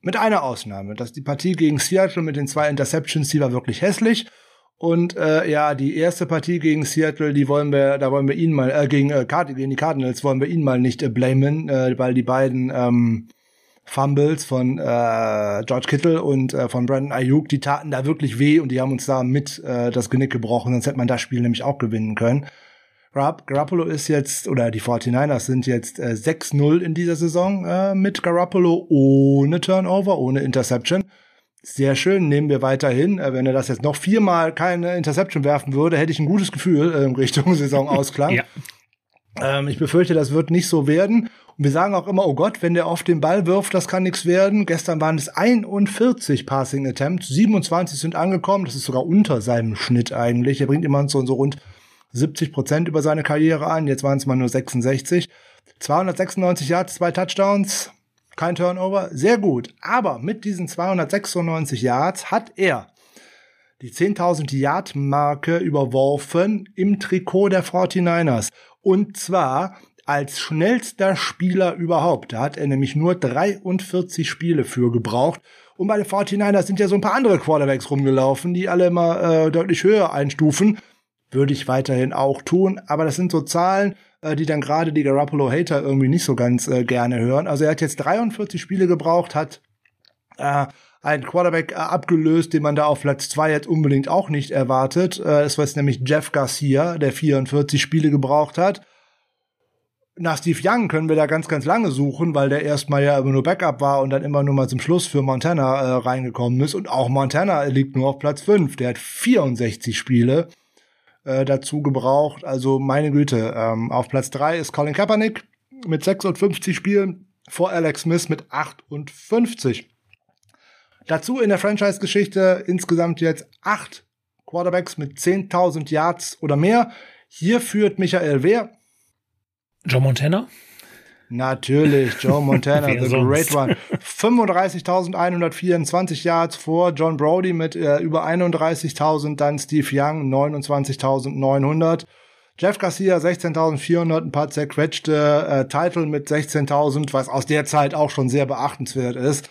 Mit einer Ausnahme, dass die Partie gegen Seattle mit den zwei Interceptions, die war wirklich hässlich. Und äh, ja, die erste Partie gegen Seattle, die wollen wir, da wollen wir ihn mal, äh, gegen, äh, gegen die Cardinals wollen wir ihn mal nicht äh, blamen, äh, weil die beiden ähm, Fumbles von äh, George Kittle und äh, von Brandon Ayuk, die taten da wirklich weh und die haben uns da mit äh, das Genick gebrochen, sonst hätte man das Spiel nämlich auch gewinnen können. Garoppolo ist jetzt, oder die 49ers sind jetzt äh, 6-0 in dieser Saison äh, mit Garoppolo ohne Turnover, ohne Interception. Sehr schön, nehmen wir weiterhin. Äh, wenn er das jetzt noch viermal keine Interception werfen würde, hätte ich ein gutes Gefühl äh, in Richtung Saisonausklang. ja. ähm, ich befürchte, das wird nicht so werden. Wir sagen auch immer, oh Gott, wenn der auf den Ball wirft, das kann nichts werden. Gestern waren es 41 Passing Attempts, 27 sind angekommen. Das ist sogar unter seinem Schnitt eigentlich. Er bringt immer so, so rund 70 Prozent über seine Karriere an. Jetzt waren es mal nur 66. 296 Yards, zwei Touchdowns, kein Turnover, sehr gut. Aber mit diesen 296 Yards hat er die 10.000 Yard Marke überworfen im Trikot der 49ers. Und zwar als schnellster Spieler überhaupt. Da hat er nämlich nur 43 Spiele für gebraucht. Und bei den 49ers sind ja so ein paar andere Quarterbacks rumgelaufen, die alle immer äh, deutlich höher einstufen würde ich weiterhin auch tun. Aber das sind so Zahlen, äh, die dann gerade die Garoppolo-Hater irgendwie nicht so ganz äh, gerne hören. Also er hat jetzt 43 Spiele gebraucht, hat äh, einen Quarterback äh, abgelöst, den man da auf Platz zwei jetzt unbedingt auch nicht erwartet. Äh, es war jetzt nämlich Jeff Garcia, der 44 Spiele gebraucht hat. Nach Steve Young können wir da ganz, ganz lange suchen, weil der erstmal ja immer nur Backup war und dann immer nur mal zum Schluss für Montana äh, reingekommen ist. Und auch Montana liegt nur auf Platz fünf. Der hat 64 Spiele äh, dazu gebraucht. Also meine Güte, ähm, auf Platz drei ist Colin Kaepernick mit 56 Spielen vor Alex Smith mit 58. Dazu in der Franchise-Geschichte insgesamt jetzt acht Quarterbacks mit 10.000 Yards oder mehr. Hier führt Michael Wehr. Joe Montana? Natürlich, Joe Montana, the great one. 35.124 Yards vor John Brody mit äh, über 31.000, dann Steve Young 29.900. Jeff Garcia 16.400, ein paar zerquetschte äh, Title mit 16.000, was aus der Zeit auch schon sehr beachtenswert ist.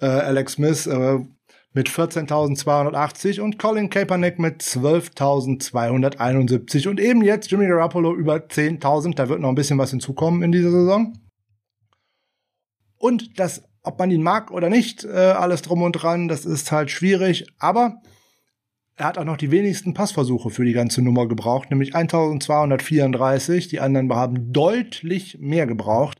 Äh, Alex Smith äh, mit 14.280 und Colin Kaepernick mit 12.271 und eben jetzt Jimmy Garoppolo über 10.000. Da wird noch ein bisschen was hinzukommen in dieser Saison. Und das, ob man ihn mag oder nicht, äh, alles drum und dran, das ist halt schwierig. Aber er hat auch noch die wenigsten Passversuche für die ganze Nummer gebraucht, nämlich 1234. Die anderen haben deutlich mehr gebraucht.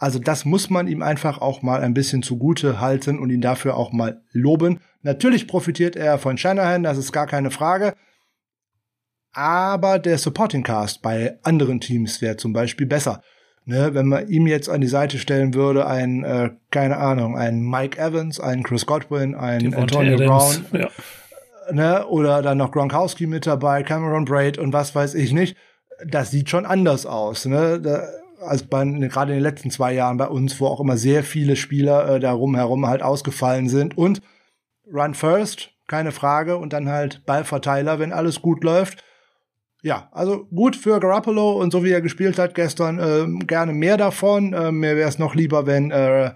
Also das muss man ihm einfach auch mal ein bisschen zugute halten und ihn dafür auch mal loben. Natürlich profitiert er von Shanahan, das ist gar keine Frage. Aber der Supporting Cast bei anderen Teams wäre zum Beispiel besser. Ne, wenn man ihm jetzt an die Seite stellen würde, ein, äh, keine Ahnung, ein Mike Evans, ein Chris Godwin, ein Antonio Brown, ja. ne, oder dann noch Gronkowski mit dabei, Cameron Braid und was weiß ich nicht, das sieht schon anders aus. Ne? Da, als bei, gerade in den letzten zwei Jahren bei uns, wo auch immer sehr viele Spieler äh, darum herum halt ausgefallen sind. Und Run First, keine Frage, und dann halt Ballverteiler, wenn alles gut läuft. Ja, also gut für Garoppolo und so wie er gespielt hat gestern, äh, gerne mehr davon. Äh, mir wäre es noch lieber, wenn äh,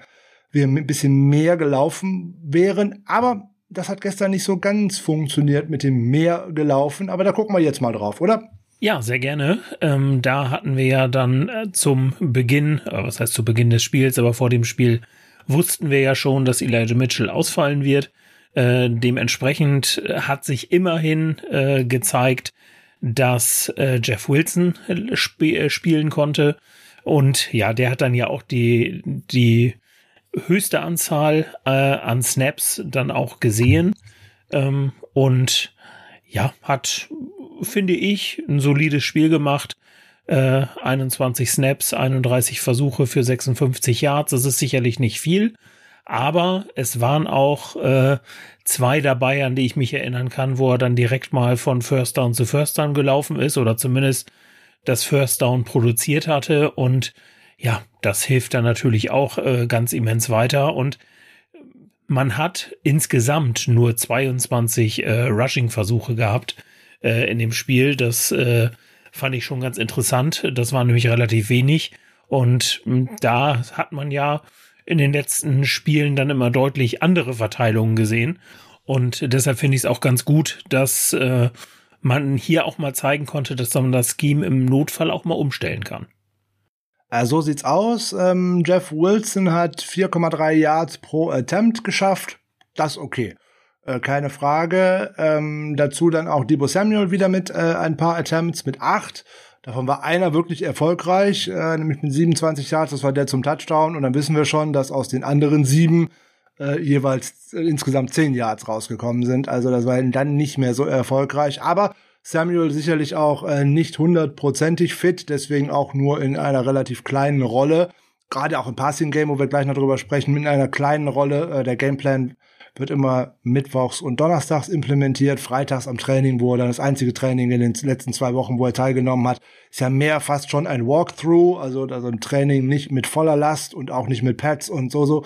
wir ein bisschen mehr gelaufen wären. Aber das hat gestern nicht so ganz funktioniert mit dem Meer gelaufen, aber da gucken wir jetzt mal drauf, oder? Ja, sehr gerne. Ähm, da hatten wir ja dann äh, zum Beginn, äh, was heißt zu Beginn des Spiels, aber vor dem Spiel wussten wir ja schon, dass Elijah Mitchell ausfallen wird. Äh, dementsprechend hat sich immerhin äh, gezeigt, dass äh, Jeff Wilson sp äh, spielen konnte. Und ja, der hat dann ja auch die, die höchste Anzahl äh, an Snaps dann auch gesehen. Ähm, und ja, hat, finde ich, ein solides Spiel gemacht. Äh, 21 Snaps, 31 Versuche für 56 Yards. Das ist sicherlich nicht viel. Aber es waren auch äh, zwei dabei, an die ich mich erinnern kann, wo er dann direkt mal von First Down zu First Down gelaufen ist oder zumindest das First Down produziert hatte. Und ja, das hilft dann natürlich auch äh, ganz immens weiter. Und man hat insgesamt nur 22 äh, Rushing-Versuche gehabt äh, in dem Spiel. Das äh, fand ich schon ganz interessant. Das war nämlich relativ wenig. Und hm, da hat man ja in den letzten Spielen dann immer deutlich andere Verteilungen gesehen. Und deshalb finde ich es auch ganz gut, dass äh, man hier auch mal zeigen konnte, dass man das Scheme im Notfall auch mal umstellen kann. Äh, so sieht's aus. Ähm, Jeff Wilson hat 4,3 Yards pro Attempt geschafft. Das okay. Äh, keine Frage. Ähm, dazu dann auch Debo Samuel wieder mit äh, ein paar Attempts mit acht. Davon war einer wirklich erfolgreich, äh, nämlich mit 27 Yards, das war der zum Touchdown. Und dann wissen wir schon, dass aus den anderen sieben äh, jeweils äh, insgesamt zehn Yards rausgekommen sind. Also das war dann nicht mehr so erfolgreich. Aber Samuel sicherlich auch äh, nicht hundertprozentig fit, deswegen auch nur in einer relativ kleinen Rolle. Gerade auch im Passing Game, wo wir gleich noch drüber sprechen, mit einer kleinen Rolle. Äh, der Gameplan wird immer mittwochs und donnerstags implementiert, freitags am Training, wo er dann das einzige Training in den letzten zwei Wochen, wo er teilgenommen hat, ist ja mehr fast schon ein Walkthrough, also, also ein Training nicht mit voller Last und auch nicht mit Pads und so, so.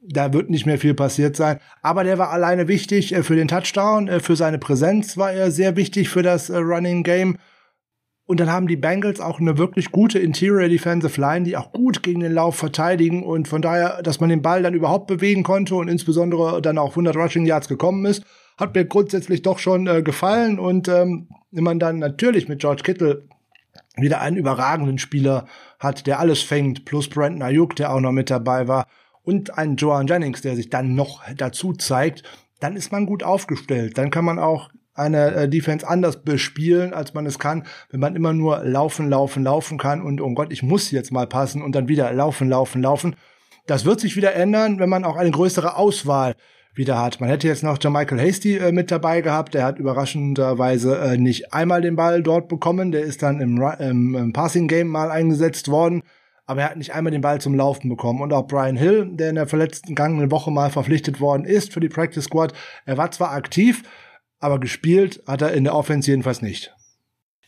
Da wird nicht mehr viel passiert sein. Aber der war alleine wichtig äh, für den Touchdown, äh, für seine Präsenz war er sehr wichtig für das äh, Running Game. Und dann haben die Bengals auch eine wirklich gute Interior Defensive Line, die auch gut gegen den Lauf verteidigen. Und von daher, dass man den Ball dann überhaupt bewegen konnte und insbesondere dann auch 100 Rushing Yards gekommen ist, hat mir grundsätzlich doch schon äh, gefallen. Und ähm, wenn man dann natürlich mit George Kittle wieder einen überragenden Spieler hat, der alles fängt, plus Brandon Ayuk, der auch noch mit dabei war, und einen Joan Jennings, der sich dann noch dazu zeigt, dann ist man gut aufgestellt. Dann kann man auch eine äh, Defense anders bespielen, als man es kann, wenn man immer nur laufen, laufen, laufen kann und oh Gott, ich muss jetzt mal passen und dann wieder laufen, laufen, laufen. Das wird sich wieder ändern, wenn man auch eine größere Auswahl wieder hat. Man hätte jetzt noch Michael Hasty äh, mit dabei gehabt. Der hat überraschenderweise äh, nicht einmal den Ball dort bekommen. Der ist dann im, im, im Passing Game mal eingesetzt worden. Aber er hat nicht einmal den Ball zum Laufen bekommen. Und auch Brian Hill, der in der verletzten vergangenen Woche mal verpflichtet worden ist für die Practice Squad, er war zwar aktiv, aber gespielt hat er in der Offense jedenfalls nicht.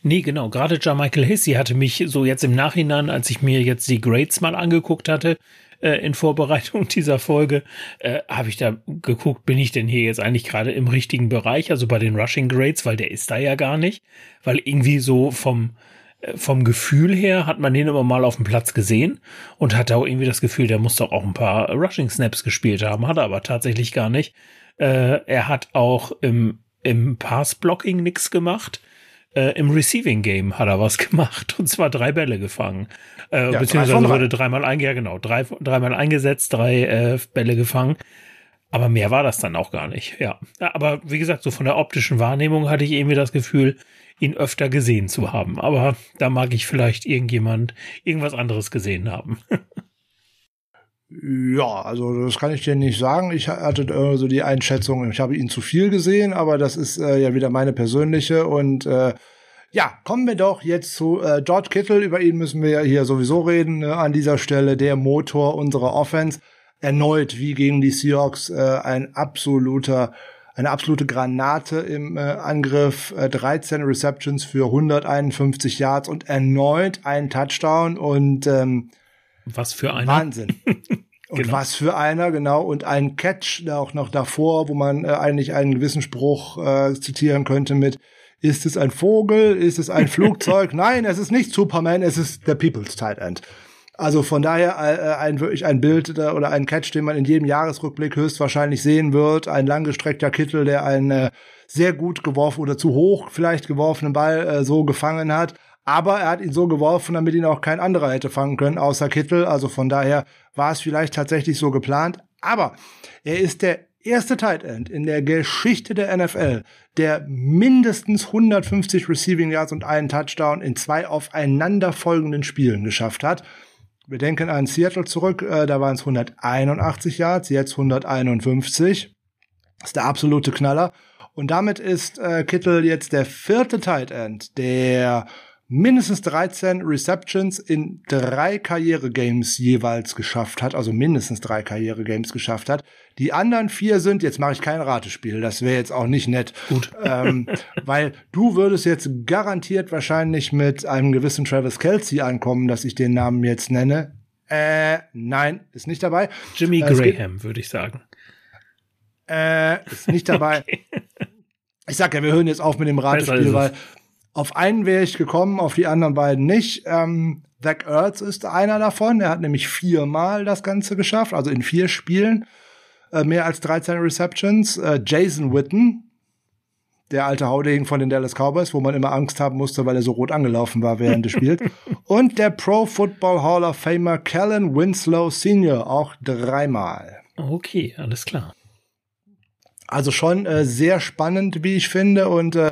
Nee, genau. Gerade Michael Hissey hatte mich so jetzt im Nachhinein, als ich mir jetzt die Grades mal angeguckt hatte, äh, in Vorbereitung dieser Folge, äh, habe ich da geguckt, bin ich denn hier jetzt eigentlich gerade im richtigen Bereich, also bei den Rushing Grades, weil der ist da ja gar nicht, weil irgendwie so vom, äh, vom Gefühl her hat man den immer mal auf dem Platz gesehen und hatte auch irgendwie das Gefühl, der muss doch auch ein paar Rushing Snaps gespielt haben, hat er aber tatsächlich gar nicht. Äh, er hat auch im im Pass-Blocking nix gemacht. Äh, Im Receiving Game hat er was gemacht und zwar drei Bälle gefangen. Äh, ja, beziehungsweise wurde dreimal einge ja, genau, drei, dreimal eingesetzt, drei äh, Bälle gefangen. Aber mehr war das dann auch gar nicht, ja. Aber wie gesagt, so von der optischen Wahrnehmung hatte ich irgendwie das Gefühl, ihn öfter gesehen zu haben. Aber da mag ich vielleicht irgendjemand irgendwas anderes gesehen haben. Ja, also das kann ich dir nicht sagen. Ich hatte äh, so die Einschätzung, ich habe ihn zu viel gesehen, aber das ist äh, ja wieder meine persönliche. Und äh, ja, kommen wir doch jetzt zu äh, George Kittle. Über ihn müssen wir ja hier sowieso reden. Äh, an dieser Stelle der Motor unserer Offense. Erneut wie gegen die Seahawks äh, ein absoluter eine absolute Granate im äh, Angriff, äh, 13 Receptions für 151 Yards und erneut ein Touchdown und ähm, was für einer. Wahnsinn. Und genau. was für einer, genau. Und ein Catch auch noch davor, wo man äh, eigentlich einen gewissen Spruch äh, zitieren könnte mit, ist es ein Vogel? Ist es ein Flugzeug? Nein, es ist nicht Superman, es ist der People's Tight End. Also von daher äh, ein wirklich ein Bild äh, oder ein Catch, den man in jedem Jahresrückblick höchstwahrscheinlich sehen wird. Ein langgestreckter Kittel, der einen äh, sehr gut geworfen oder zu hoch vielleicht geworfenen Ball äh, so gefangen hat. Aber er hat ihn so geworfen, damit ihn auch kein anderer hätte fangen können, außer Kittel. Also von daher war es vielleicht tatsächlich so geplant. Aber er ist der erste Tight End in der Geschichte der NFL, der mindestens 150 Receiving Yards und einen Touchdown in zwei aufeinanderfolgenden Spielen geschafft hat. Wir denken an Seattle zurück, äh, da waren es 181 Yards, jetzt 151. Das ist der absolute Knaller. Und damit ist äh, Kittel jetzt der vierte Tight End, der mindestens 13 Receptions in drei Karrieregames jeweils geschafft hat, also mindestens drei Karrieregames geschafft hat. Die anderen vier sind, jetzt mache ich kein Ratespiel, das wäre jetzt auch nicht nett. Gut. Ähm, weil du würdest jetzt garantiert wahrscheinlich mit einem gewissen Travis Kelsey ankommen, dass ich den Namen jetzt nenne. Äh, nein, ist nicht dabei. Jimmy äh, Graham, würde ich sagen. Äh, ist nicht dabei. okay. Ich sag ja, wir hören jetzt auf mit dem Ratespiel, weil auf einen wäre ich gekommen, auf die anderen beiden nicht. Ähm, Zach Ertz ist einer davon. Er hat nämlich viermal das Ganze geschafft, also in vier Spielen. Äh, mehr als 13 Receptions. Äh, Jason Witten, der alte Haudegen von den Dallas Cowboys, wo man immer Angst haben musste, weil er so rot angelaufen war während des Spiels. Und der Pro Football Hall of Famer Kellen Winslow Sr. auch dreimal. Okay, alles klar. Also schon äh, sehr spannend, wie ich finde. Und äh,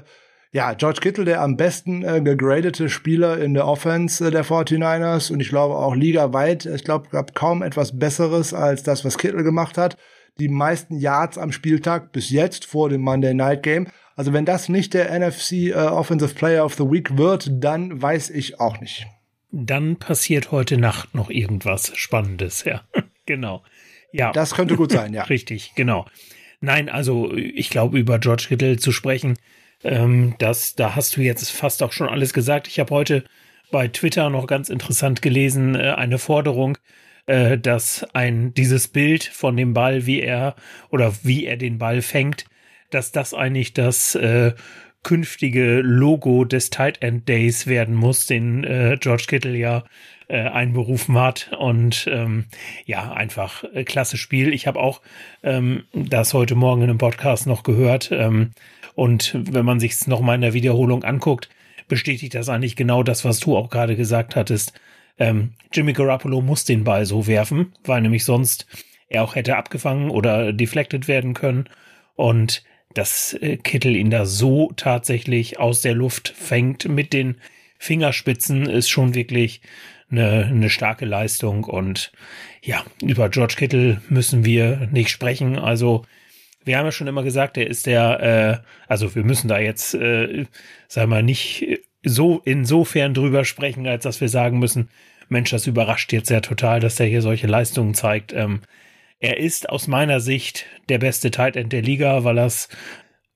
ja, George Kittle, der am besten äh, gegradete Spieler in der Offense äh, der 49ers und ich glaube auch ligaweit. Ich glaube, gab kaum etwas Besseres als das, was Kittle gemacht hat. Die meisten Yards am Spieltag bis jetzt vor dem Monday Night Game. Also wenn das nicht der NFC äh, Offensive Player of the Week wird, dann weiß ich auch nicht. Dann passiert heute Nacht noch irgendwas Spannendes, ja. genau. Ja. Das könnte gut sein, ja. Richtig, genau. Nein, also ich glaube, über George Kittle zu sprechen, ähm, das, da hast du jetzt fast auch schon alles gesagt. Ich habe heute bei Twitter noch ganz interessant gelesen, äh, eine Forderung, äh, dass ein dieses Bild von dem Ball, wie er oder wie er den Ball fängt, dass das eigentlich das äh, künftige Logo des Tight End Days werden muss, den äh, George Kittle ja äh, einberufen hat. Und ähm, ja, einfach äh, klasse Spiel. Ich habe auch ähm, das heute Morgen in einem Podcast noch gehört. Ähm, und wenn man sich es nochmal in der Wiederholung anguckt, bestätigt das eigentlich genau das, was du auch gerade gesagt hattest. Ähm, Jimmy Garoppolo muss den Ball so werfen, weil nämlich sonst er auch hätte abgefangen oder deflected werden können. Und dass äh, Kittel ihn da so tatsächlich aus der Luft fängt mit den Fingerspitzen, ist schon wirklich eine, eine starke Leistung. Und ja, über George Kittle müssen wir nicht sprechen. Also wir haben ja schon immer gesagt, er ist der, äh, also wir müssen da jetzt, äh, sagen wir nicht so insofern drüber sprechen, als dass wir sagen müssen, Mensch, das überrascht jetzt ja total, dass er hier solche Leistungen zeigt. Ähm, er ist aus meiner Sicht der beste Tight End der Liga, weil das,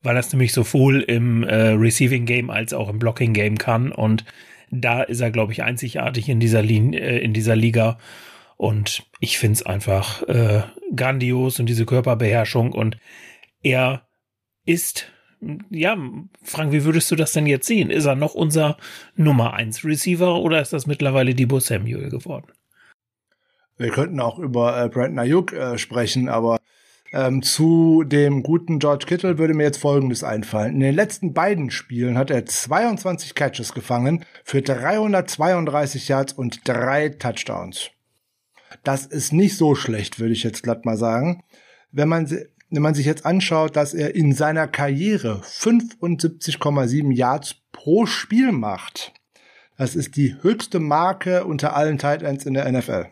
weil das nämlich sowohl im äh, Receiving Game als auch im Blocking Game kann und da ist er, glaube ich, einzigartig in dieser, Linie, äh, in dieser Liga. Und ich finde es einfach äh, grandios und diese Körperbeherrschung. Und er ist, ja, Frank, wie würdest du das denn jetzt sehen? Ist er noch unser Nummer 1 Receiver oder ist das mittlerweile Debo Samuel geworden? Wir könnten auch über äh, Brandon Ayuk äh, sprechen, aber ähm, zu dem guten George Kittle würde mir jetzt Folgendes einfallen. In den letzten beiden Spielen hat er 22 Catches gefangen für 332 Yards und drei Touchdowns. Das ist nicht so schlecht, würde ich jetzt glatt mal sagen. Wenn man, wenn man sich jetzt anschaut, dass er in seiner Karriere 75,7 Yards pro Spiel macht, das ist die höchste Marke unter allen Tight Ends in der NFL.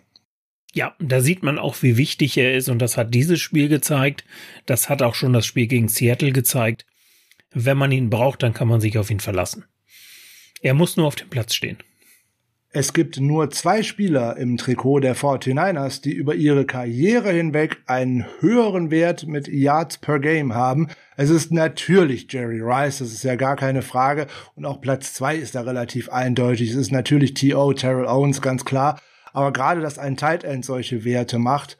Ja, da sieht man auch, wie wichtig er ist und das hat dieses Spiel gezeigt. Das hat auch schon das Spiel gegen Seattle gezeigt. Wenn man ihn braucht, dann kann man sich auf ihn verlassen. Er muss nur auf dem Platz stehen. Es gibt nur zwei Spieler im Trikot der 49ers, die über ihre Karriere hinweg einen höheren Wert mit Yards per Game haben. Es ist natürlich Jerry Rice, das ist ja gar keine Frage. Und auch Platz zwei ist da relativ eindeutig. Es ist natürlich T.O., Terrell Owens, ganz klar. Aber gerade, dass ein Tight End solche Werte macht,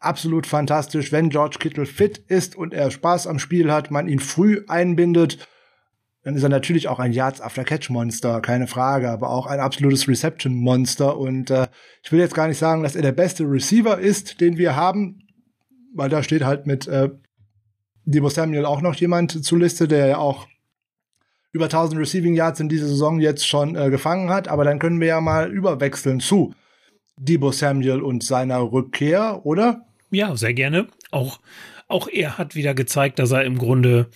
absolut fantastisch. Wenn George Kittle fit ist und er Spaß am Spiel hat, man ihn früh einbindet, dann ist er natürlich auch ein Yards After Catch Monster, keine Frage, aber auch ein absolutes Reception Monster. Und äh, ich will jetzt gar nicht sagen, dass er der beste Receiver ist, den wir haben, weil da steht halt mit äh, Debo Samuel auch noch jemand zur Liste, der ja auch über 1000 Receiving Yards in dieser Saison jetzt schon äh, gefangen hat. Aber dann können wir ja mal überwechseln zu Debo Samuel und seiner Rückkehr, oder? Ja, sehr gerne. Auch, auch er hat wieder gezeigt, dass er im Grunde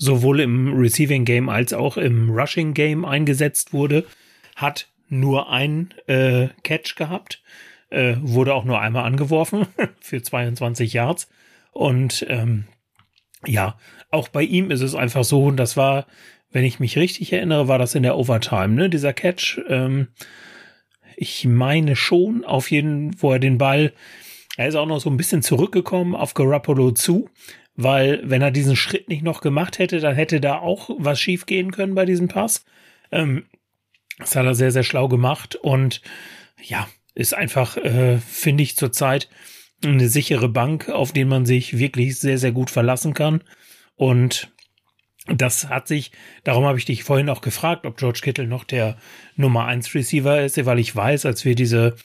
sowohl im Receiving Game als auch im Rushing Game eingesetzt wurde, hat nur ein äh, Catch gehabt, äh, wurde auch nur einmal angeworfen für 22 Yards und ähm, ja, auch bei ihm ist es einfach so, und das war, wenn ich mich richtig erinnere, war das in der Overtime, ne, dieser Catch. Ähm, ich meine schon, auf jeden, wo er den Ball, er ist auch noch so ein bisschen zurückgekommen auf Garoppolo zu, weil wenn er diesen Schritt nicht noch gemacht hätte, dann hätte da auch was schief gehen können bei diesem Pass. Ähm, das hat er sehr, sehr schlau gemacht und ja, ist einfach, äh, finde ich zurzeit eine sichere Bank, auf den man sich wirklich sehr, sehr gut verlassen kann. Und das hat sich, darum habe ich dich vorhin auch gefragt, ob George Kittle noch der Nummer 1 Receiver ist, weil ich weiß, als wir diese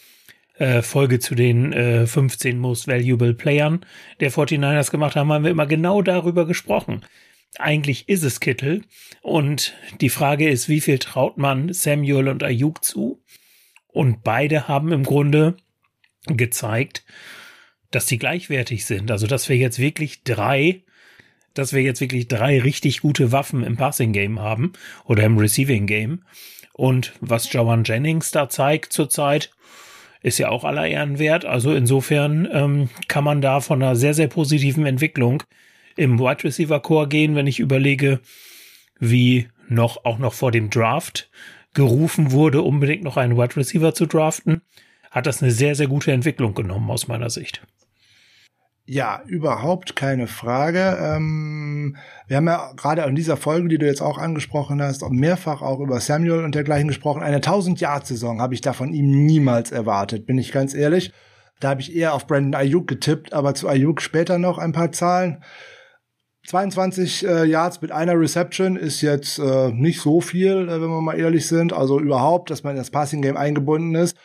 äh, Folge zu den äh, 15 Most Valuable Playern der 49ers gemacht haben, haben wir immer genau darüber gesprochen. Eigentlich ist es Kittel und die Frage ist, wie viel traut man Samuel und Ayuk zu? Und beide haben im Grunde gezeigt, dass die gleichwertig sind. Also, dass wir jetzt wirklich drei, dass wir jetzt wirklich drei richtig gute Waffen im Passing Game haben oder im Receiving Game. Und was Joan Jennings da zeigt zurzeit, ist ja auch aller Ehren wert. Also insofern ähm, kann man da von einer sehr, sehr positiven Entwicklung im Wide Receiver Core gehen, wenn ich überlege, wie noch, auch noch vor dem Draft gerufen wurde, unbedingt noch einen Wide Receiver zu draften, hat das eine sehr, sehr gute Entwicklung genommen aus meiner Sicht. Ja, überhaupt keine Frage. Ähm, wir haben ja gerade in dieser Folge, die du jetzt auch angesprochen hast, mehrfach auch über Samuel und dergleichen gesprochen. Eine 1000-Yard-Saison habe ich da von ihm niemals erwartet, bin ich ganz ehrlich. Da habe ich eher auf Brandon Ayuk getippt, aber zu Ayuk später noch ein paar Zahlen. 22 äh, Yards mit einer Reception ist jetzt äh, nicht so viel, äh, wenn wir mal ehrlich sind. Also überhaupt, dass man in das Passing Game eingebunden ist.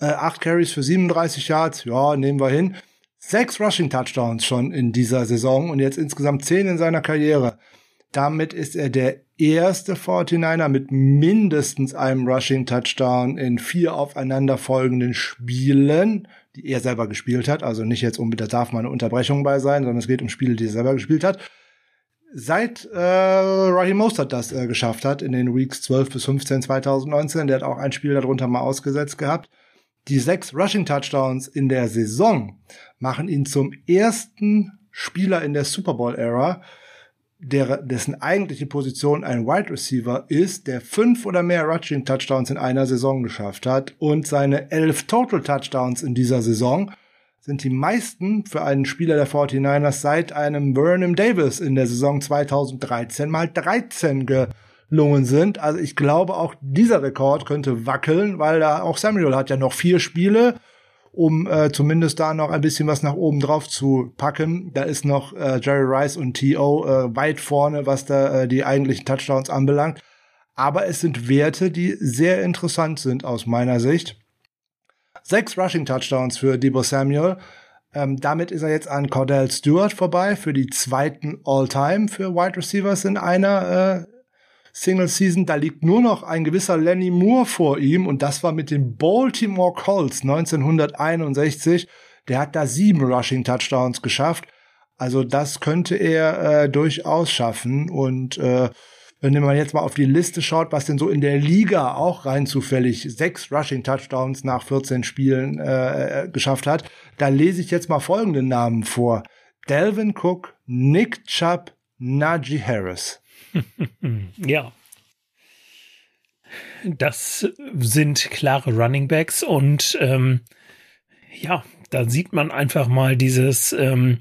Äh, acht Carries für 37 Yards, ja, nehmen wir hin. Sechs Rushing Touchdowns schon in dieser Saison und jetzt insgesamt zehn in seiner Karriere. Damit ist er der erste 49er mit mindestens einem Rushing Touchdown in vier aufeinanderfolgenden Spielen, die er selber gespielt hat. Also nicht jetzt unbedingt, da darf mal eine Unterbrechung bei sein, sondern es geht um Spiele, die er selber gespielt hat. Seit äh, Raheem Mostert das äh, geschafft hat in den Weeks 12 bis 15 2019, der hat auch ein Spiel darunter mal ausgesetzt gehabt. Die sechs Rushing Touchdowns in der Saison machen ihn zum ersten Spieler in der Super Bowl-Ära, dessen eigentliche Position ein Wide Receiver ist, der fünf oder mehr Rushing Touchdowns in einer Saison geschafft hat und seine elf Total Touchdowns in dieser Saison sind die meisten für einen Spieler der 49ers seit einem Vernon Davis in der Saison 2013 mal 13 gelungen sind. Also ich glaube, auch dieser Rekord könnte wackeln, weil da auch Samuel hat ja noch vier Spiele um äh, zumindest da noch ein bisschen was nach oben drauf zu packen. Da ist noch äh, Jerry Rice und T.O. Äh, weit vorne, was da äh, die eigentlichen Touchdowns anbelangt. Aber es sind Werte, die sehr interessant sind aus meiner Sicht. Sechs Rushing Touchdowns für Debo Samuel. Ähm, damit ist er jetzt an Cordell Stewart vorbei für die zweiten All-Time für Wide Receivers in einer äh, Single Season. Da liegt nur noch ein gewisser Lenny Moore vor ihm und das war mit den Baltimore Colts 1961. Der hat da sieben Rushing Touchdowns geschafft. Also das könnte er äh, durchaus schaffen und äh, wenn man jetzt mal auf die Liste schaut, was denn so in der Liga auch rein zufällig sechs Rushing Touchdowns nach 14 Spielen äh, äh, geschafft hat, da lese ich jetzt mal folgende Namen vor. Delvin Cook, Nick Chubb, Najee Harris. Ja. Das sind klare Running Backs und ähm, ja, da sieht man einfach mal dieses, ähm,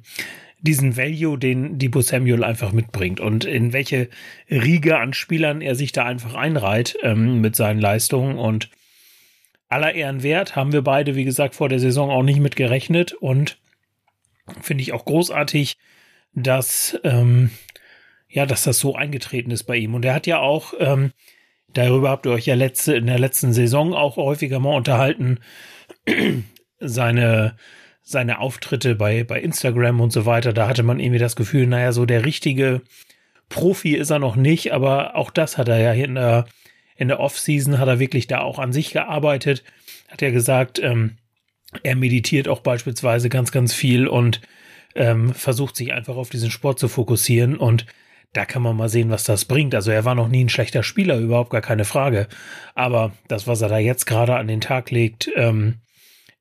diesen Value, den Debo Samuel einfach mitbringt und in welche Riege an Spielern er sich da einfach einreiht ähm, mit seinen Leistungen und aller Ehren wert haben wir beide, wie gesagt, vor der Saison auch nicht mit gerechnet und finde ich auch großartig, dass ähm, ja, dass das so eingetreten ist bei ihm. Und er hat ja auch, ähm, darüber habt ihr euch ja letzte, in der letzten Saison auch häufiger mal unterhalten, seine, seine Auftritte bei, bei Instagram und so weiter, da hatte man irgendwie das Gefühl, naja, so der richtige Profi ist er noch nicht, aber auch das hat er ja in der, in der Offseason hat er wirklich da auch an sich gearbeitet, hat er gesagt, ähm, er meditiert auch beispielsweise ganz, ganz viel und ähm, versucht sich einfach auf diesen Sport zu fokussieren und da kann man mal sehen, was das bringt. Also er war noch nie ein schlechter Spieler, überhaupt gar keine Frage. Aber das, was er da jetzt gerade an den Tag legt, ähm,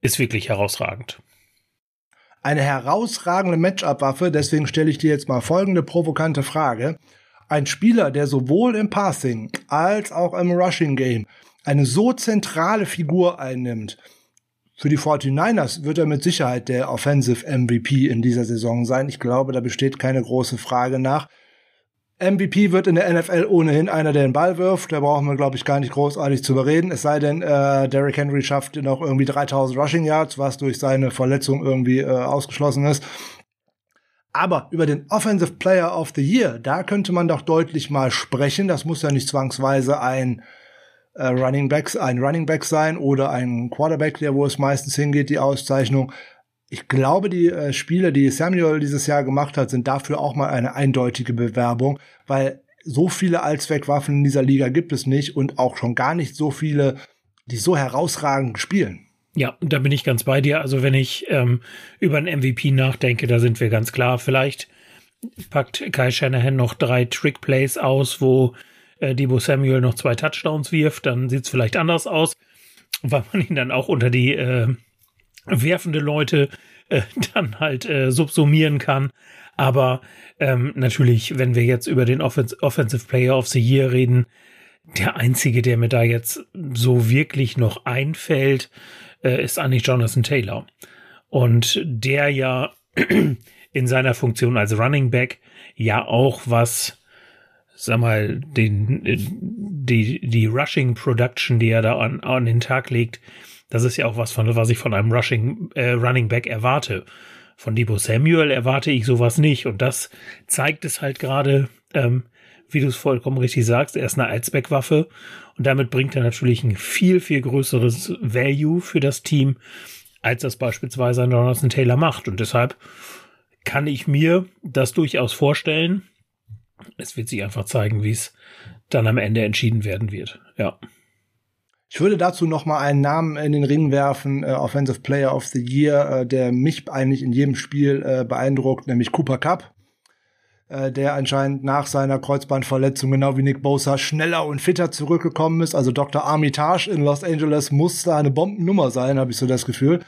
ist wirklich herausragend. Eine herausragende Matchup-Waffe, deswegen stelle ich dir jetzt mal folgende provokante Frage. Ein Spieler, der sowohl im Passing als auch im Rushing Game eine so zentrale Figur einnimmt, für die 49ers wird er mit Sicherheit der Offensive MVP in dieser Saison sein. Ich glaube, da besteht keine große Frage nach. MVP wird in der NFL ohnehin einer, der den Ball wirft. Da brauchen wir, glaube ich, gar nicht großartig zu überreden. Es sei denn, äh, Derrick Henry schafft noch irgendwie 3000 Rushing Yards, was durch seine Verletzung irgendwie äh, ausgeschlossen ist. Aber über den Offensive Player of the Year, da könnte man doch deutlich mal sprechen. Das muss ja nicht zwangsweise ein äh, Running Back, ein Running Back sein oder ein Quarterback, der wo es meistens hingeht, die Auszeichnung. Ich glaube, die äh, Spiele, die Samuel dieses Jahr gemacht hat, sind dafür auch mal eine eindeutige Bewerbung, weil so viele Allzweckwaffen in dieser Liga gibt es nicht und auch schon gar nicht so viele, die so herausragend spielen. Ja, da bin ich ganz bei dir. Also wenn ich ähm, über einen MVP nachdenke, da sind wir ganz klar. Vielleicht packt Kai Shanahan noch drei Trick-Plays aus, wo äh, Debo Samuel noch zwei Touchdowns wirft, dann sieht's vielleicht anders aus, weil man ihn dann auch unter die äh, werfende Leute äh, dann halt äh, subsumieren kann. Aber ähm, natürlich, wenn wir jetzt über den Offens Offensive Player of the Year reden, der einzige, der mir da jetzt so wirklich noch einfällt, äh, ist eigentlich Jonathan Taylor. Und der ja in seiner Funktion als Running Back ja auch was sag mal, den, die, die Rushing Production, die er da an, an den Tag legt, das ist ja auch was von, was ich von einem Rushing, äh, Running Back erwarte. Von Debo Samuel erwarte ich sowas nicht. Und das zeigt es halt gerade, ähm, wie du es vollkommen richtig sagst, er ist eine Allzweckwaffe und damit bringt er natürlich ein viel, viel größeres Value für das Team, als das beispielsweise ein Jonathan Taylor macht. Und deshalb kann ich mir das durchaus vorstellen, es wird sich einfach zeigen, wie es dann am Ende entschieden werden wird. Ja. Ich würde dazu noch mal einen Namen in den Ring werfen, äh, Offensive Player of the Year, äh, der mich eigentlich in jedem Spiel äh, beeindruckt, nämlich Cooper Cup, äh, der anscheinend nach seiner Kreuzbandverletzung genau wie Nick Bosa schneller und fitter zurückgekommen ist. Also Dr. Armitage in Los Angeles muss da eine Bombennummer sein, habe ich so das Gefühl.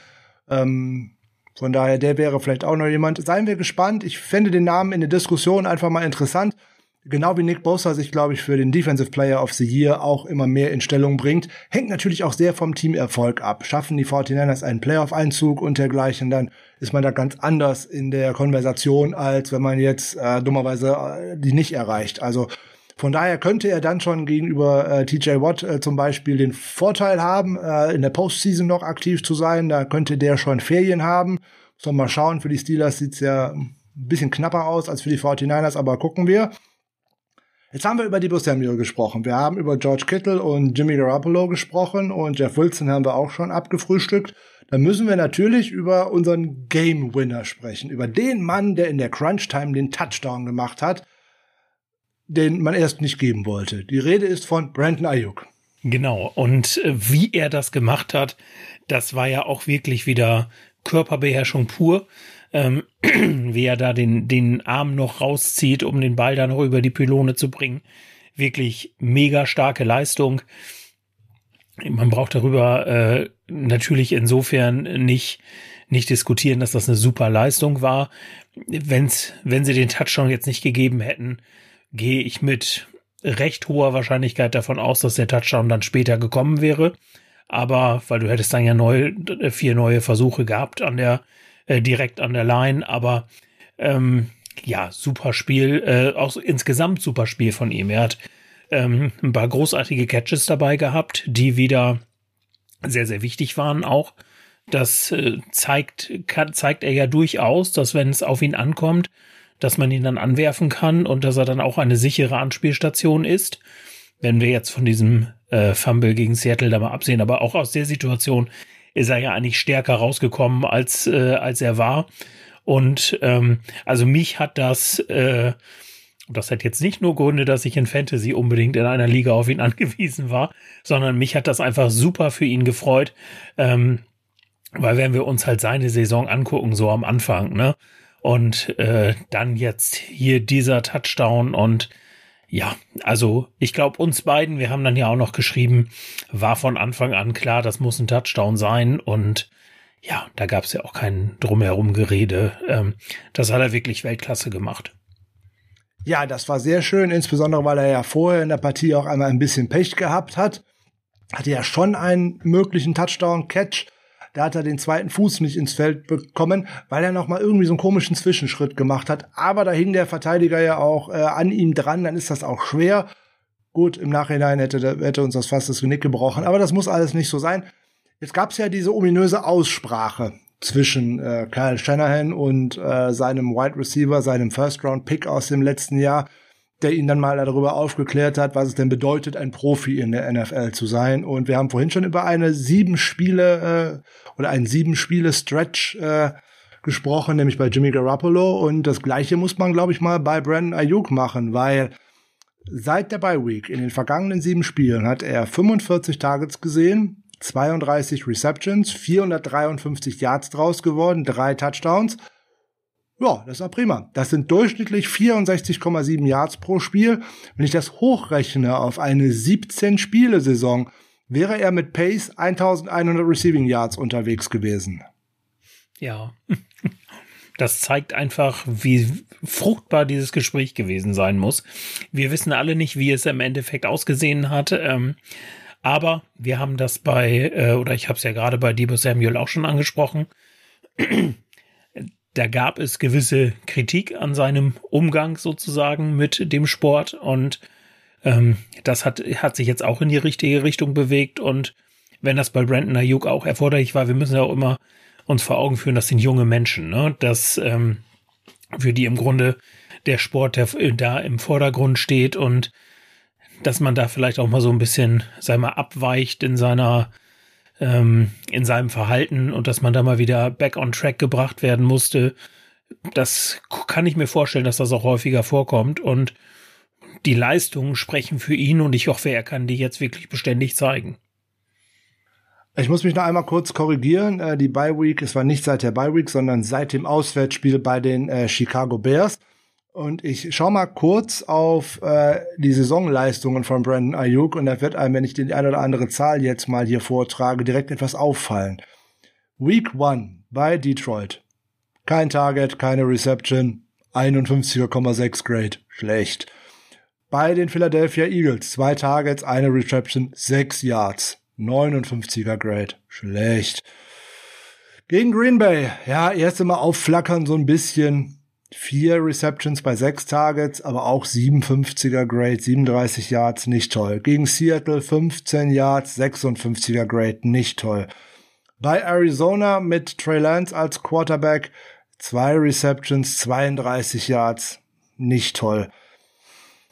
Ähm, von daher, der wäre vielleicht auch noch jemand. Seien wir gespannt. Ich fände den Namen in der Diskussion einfach mal interessant. Genau wie Nick Bosa sich, glaube ich, für den Defensive Player of the Year auch immer mehr in Stellung bringt, hängt natürlich auch sehr vom Teamerfolg ab. Schaffen die 49ers einen Playoff-Einzug und dergleichen, dann ist man da ganz anders in der Konversation, als wenn man jetzt äh, dummerweise äh, die nicht erreicht. Also von daher könnte er dann schon gegenüber äh, TJ Watt äh, zum Beispiel den Vorteil haben, äh, in der Postseason noch aktiv zu sein. Da könnte der schon Ferien haben. Sollen mal schauen. Für die Steelers sieht's ja ein bisschen knapper aus als für die 49ers, aber gucken wir. Jetzt haben wir über Debo Samuel gesprochen. Wir haben über George Kittle und Jimmy Garoppolo gesprochen und Jeff Wilson haben wir auch schon abgefrühstückt. Dann müssen wir natürlich über unseren Game Winner sprechen. Über den Mann, der in der Crunch Time den Touchdown gemacht hat den man erst nicht geben wollte. Die Rede ist von Brandon Ayuk. Genau. Und äh, wie er das gemacht hat, das war ja auch wirklich wieder Körperbeherrschung pur. Ähm, wie er da den, den Arm noch rauszieht, um den Ball dann noch über die Pylone zu bringen. Wirklich mega starke Leistung. Man braucht darüber äh, natürlich insofern nicht, nicht diskutieren, dass das eine super Leistung war. Wenn's, wenn sie den Touchdown jetzt nicht gegeben hätten, gehe ich mit recht hoher Wahrscheinlichkeit davon aus, dass der Touchdown dann später gekommen wäre. Aber, weil du hättest dann ja neu, vier neue Versuche gehabt an der, äh, direkt an der Line, aber ähm, ja, super Spiel, äh, auch insgesamt super Spiel von ihm. Er hat ähm, ein paar großartige Catches dabei gehabt, die wieder sehr, sehr wichtig waren auch. Das äh, zeigt, kann, zeigt er ja durchaus, dass wenn es auf ihn ankommt, dass man ihn dann anwerfen kann und dass er dann auch eine sichere Anspielstation ist. Wenn wir jetzt von diesem äh, Fumble gegen Seattle da mal absehen, aber auch aus der Situation ist er ja eigentlich stärker rausgekommen, als, äh, als er war. Und ähm, also mich hat das, äh, das hat jetzt nicht nur Gründe, dass ich in Fantasy unbedingt in einer Liga auf ihn angewiesen war, sondern mich hat das einfach super für ihn gefreut. Ähm, weil wenn wir uns halt seine Saison angucken, so am Anfang, ne? Und äh, dann jetzt hier dieser Touchdown und ja, also ich glaube uns beiden, wir haben dann ja auch noch geschrieben, war von Anfang an klar, das muss ein Touchdown sein und ja, da gab es ja auch kein drumherum Gerede. Ähm, das hat er wirklich Weltklasse gemacht. Ja, das war sehr schön, insbesondere weil er ja vorher in der Partie auch einmal ein bisschen Pech gehabt hat. Hatte ja schon einen möglichen Touchdown-Catch da hat er den zweiten Fuß nicht ins Feld bekommen, weil er noch mal irgendwie so einen komischen Zwischenschritt gemacht hat. Aber da hing der Verteidiger ja auch äh, an ihm dran, dann ist das auch schwer. Gut, im Nachhinein hätte, hätte uns das fast das Genick gebrochen, aber das muss alles nicht so sein. Jetzt gab es ja diese ominöse Aussprache zwischen äh, Kyle Shanahan und äh, seinem Wide Receiver, seinem First-Round-Pick aus dem letzten Jahr der ihn dann mal darüber aufgeklärt hat, was es denn bedeutet, ein Profi in der NFL zu sein. Und wir haben vorhin schon über eine sieben Spiele äh, oder einen sieben Spiele Stretch äh, gesprochen, nämlich bei Jimmy Garoppolo. Und das Gleiche muss man, glaube ich, mal bei Brandon Ayuk machen, weil seit der Bye Week in den vergangenen sieben Spielen hat er 45 Targets gesehen, 32 Receptions, 453 Yards draus geworden, drei Touchdowns. Ja, das ist auch prima. Das sind durchschnittlich 64,7 Yards pro Spiel. Wenn ich das hochrechne auf eine 17-Spiele-Saison, wäre er mit Pace 1100 Receiving Yards unterwegs gewesen. Ja. Das zeigt einfach, wie fruchtbar dieses Gespräch gewesen sein muss. Wir wissen alle nicht, wie es im Endeffekt ausgesehen hat. Ähm, aber wir haben das bei, äh, oder ich habe es ja gerade bei Debo Samuel auch schon angesprochen da gab es gewisse Kritik an seinem Umgang sozusagen mit dem Sport und ähm, das hat, hat sich jetzt auch in die richtige Richtung bewegt und wenn das bei Brandon Ayuk auch erforderlich war, wir müssen ja auch immer uns vor Augen führen, das sind junge Menschen, ne? dass ähm, für die im Grunde der Sport der, da im Vordergrund steht und dass man da vielleicht auch mal so ein bisschen, sei mal, abweicht in seiner ähm, in seinem Verhalten und dass man da mal wieder back on track gebracht werden musste. Das kann ich mir vorstellen, dass das auch häufiger vorkommt und die Leistungen sprechen für ihn und ich hoffe, er kann die jetzt wirklich beständig zeigen. Ich muss mich noch einmal kurz korrigieren. Äh, die Bye Week, es war nicht seit der Bye Week, sondern seit dem Auswärtsspiel bei den äh, Chicago Bears. Und ich schau mal kurz auf äh, die Saisonleistungen von Brandon Ayuk und da wird einem, wenn ich die eine oder andere Zahl jetzt mal hier vortrage, direkt etwas auffallen. Week 1 bei Detroit. Kein Target, keine Reception, 51,6 Grade. Schlecht. Bei den Philadelphia Eagles zwei Targets, eine Reception, 6 Yards. 59er Grade. Schlecht. Gegen Green Bay, ja, erst immer aufflackern so ein bisschen vier Receptions bei sechs Targets, aber auch 57er Grade, 37 Yards, nicht toll. Gegen Seattle 15 Yards, 56er Grade, nicht toll. Bei Arizona mit Trey Lance als Quarterback zwei Receptions, 32 Yards, nicht toll.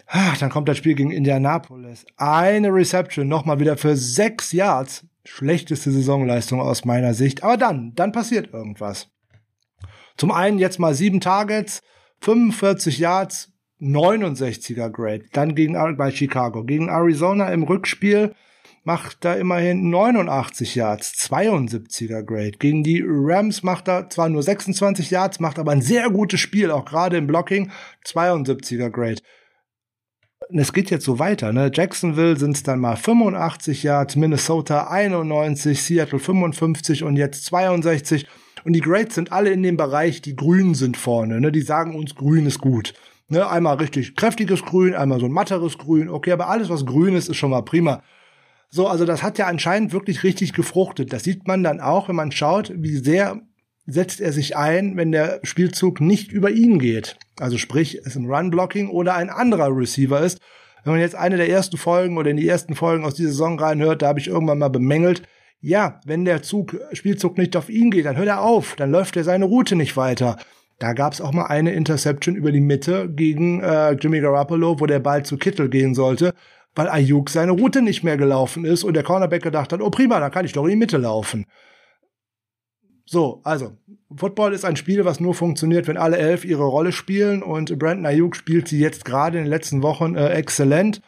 Ach, dann kommt das Spiel gegen Indianapolis. Eine Reception, nochmal wieder für sechs Yards. Schlechteste Saisonleistung aus meiner Sicht. Aber dann, dann passiert irgendwas. Zum einen jetzt mal sieben Targets, 45 Yards, 69er Grade. Dann gegen bei Chicago. Gegen Arizona im Rückspiel macht er immerhin 89 Yards, 72er Grade. Gegen die Rams macht er zwar nur 26 Yards, macht aber ein sehr gutes Spiel, auch gerade im Blocking, 72er Grade. Und es geht jetzt so weiter, ne? Jacksonville sind es dann mal 85 Yards, Minnesota 91, Seattle 55 und jetzt 62. Und die Grades sind alle in dem Bereich, die grün sind vorne. Ne? Die sagen uns, grün ist gut. Ne? Einmal richtig kräftiges Grün, einmal so ein matteres Grün. Okay, aber alles, was grün ist, ist schon mal prima. So, also das hat ja anscheinend wirklich richtig gefruchtet. Das sieht man dann auch, wenn man schaut, wie sehr setzt er sich ein, wenn der Spielzug nicht über ihn geht. Also sprich, es ein Run-Blocking oder ein anderer Receiver ist. Wenn man jetzt eine der ersten Folgen oder in die ersten Folgen aus dieser Saison reinhört, da habe ich irgendwann mal bemängelt, ja, wenn der Zug, Spielzug nicht auf ihn geht, dann hört er auf, dann läuft er seine Route nicht weiter. Da gab es auch mal eine Interception über die Mitte gegen äh, Jimmy Garoppolo, wo der Ball zu Kittel gehen sollte, weil Ayuk seine Route nicht mehr gelaufen ist und der Cornerback gedacht hat, oh prima, dann kann ich doch in die Mitte laufen. So, also, Football ist ein Spiel, was nur funktioniert, wenn alle elf ihre Rolle spielen und Brandon Ayuk spielt sie jetzt gerade in den letzten Wochen äh, exzellent.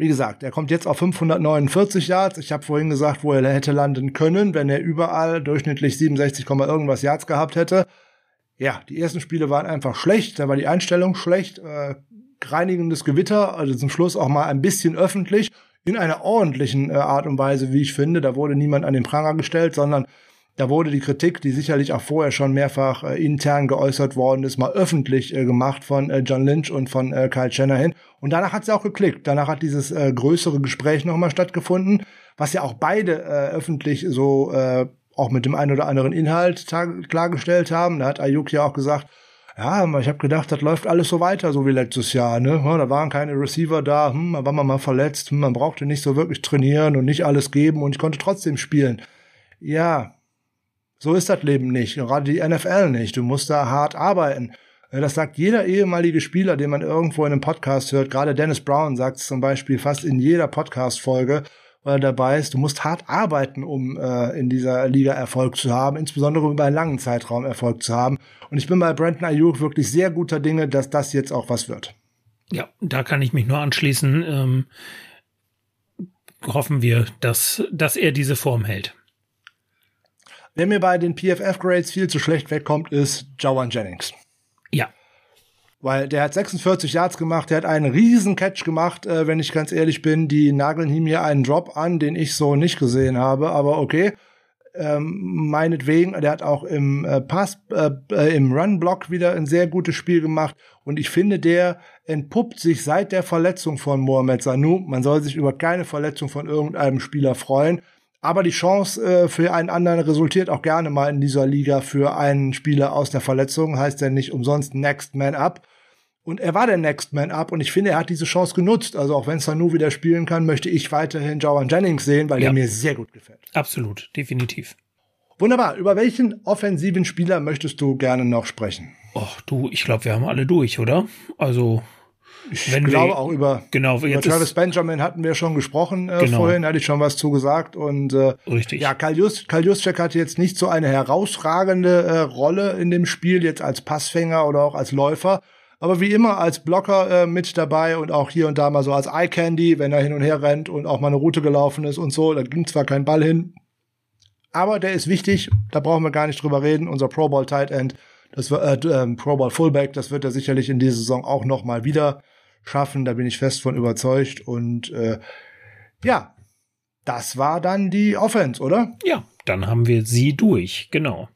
Wie gesagt, er kommt jetzt auf 549 Yards. Ich habe vorhin gesagt, wo er hätte landen können, wenn er überall durchschnittlich 67, irgendwas Yards gehabt hätte. Ja, die ersten Spiele waren einfach schlecht, da war die Einstellung schlecht, äh, reinigendes Gewitter, also zum Schluss auch mal ein bisschen öffentlich, in einer ordentlichen äh, Art und Weise, wie ich finde. Da wurde niemand an den Pranger gestellt, sondern da wurde die Kritik, die sicherlich auch vorher schon mehrfach äh, intern geäußert worden ist, mal öffentlich äh, gemacht von äh, John Lynch und von äh, Kyle Shanahan. Und danach hat es auch geklickt. Danach hat dieses äh, größere Gespräch nochmal stattgefunden, was ja auch beide äh, öffentlich so auch mit dem einen oder anderen Inhalt klargestellt haben. Da hat Ayuk ja auch gesagt, ja, ich habe gedacht, das läuft alles so weiter, so wie letztes Jahr. Ne? Da waren keine Receiver da, hm, da war man mal verletzt, hm, man brauchte nicht so wirklich trainieren und nicht alles geben und ich konnte trotzdem spielen. Ja, so ist das Leben nicht, gerade die NFL nicht. Du musst da hart arbeiten. Äh, das sagt jeder ehemalige Spieler, den man irgendwo in einem Podcast hört. Gerade Dennis Brown sagt es zum Beispiel fast in jeder Podcast-Folge, weil er dabei ist. Du musst hart arbeiten, um äh, in dieser Liga Erfolg zu haben, insbesondere über einen langen Zeitraum Erfolg zu haben. Und ich bin bei Brandon Ayuk wirklich sehr guter Dinge, dass das jetzt auch was wird. Ja, da kann ich mich nur anschließen. Ähm, hoffen wir, dass, dass er diese Form hält. Wer mir bei den PFF-Grades viel zu schlecht wegkommt, ist Jowan Jennings. Ja. Weil der hat 46 Yards gemacht, der hat einen riesen Catch gemacht, äh, wenn ich ganz ehrlich bin. Die nageln ihm hier einen Drop an, den ich so nicht gesehen habe, aber okay. Ähm, meinetwegen, der hat auch im äh, Pass, äh, äh, im Run-Block wieder ein sehr gutes Spiel gemacht. Und ich finde, der entpuppt sich seit der Verletzung von Mohamed Sanu. Man soll sich über keine Verletzung von irgendeinem Spieler freuen. Aber die Chance äh, für einen anderen resultiert auch gerne mal in dieser Liga für einen Spieler aus der Verletzung. Heißt ja nicht umsonst Next Man Up. Und er war der Next Man Up und ich finde, er hat diese Chance genutzt. Also auch wenn Sanu wieder spielen kann, möchte ich weiterhin Joan Jennings sehen, weil ja. er mir sehr gut gefällt. Absolut, definitiv. Wunderbar. Über welchen offensiven Spieler möchtest du gerne noch sprechen? Ach du, ich glaube, wir haben alle durch, oder? Also ich Wenn glaube wir, auch über, genau, über Travis Benjamin hatten wir schon gesprochen äh, genau. vorhin, hatte ich schon was zugesagt und äh, Richtig. ja, Kal Juszczyk hatte jetzt nicht so eine herausragende äh, Rolle in dem Spiel jetzt als Passfänger oder auch als Läufer, aber wie immer als Blocker äh, mit dabei und auch hier und da mal so als Eye Candy, wenn er hin und her rennt und auch mal eine Route gelaufen ist und so, da ging zwar kein Ball hin, aber der ist wichtig, da brauchen wir gar nicht drüber reden, unser Pro Bowl Tight End das war äh, äh, Pro Bowl Fullback, das wird er sicherlich in dieser Saison auch noch mal wieder schaffen. Da bin ich fest von überzeugt. Und äh, ja, das war dann die Offense, oder? Ja, dann haben wir sie durch, genau.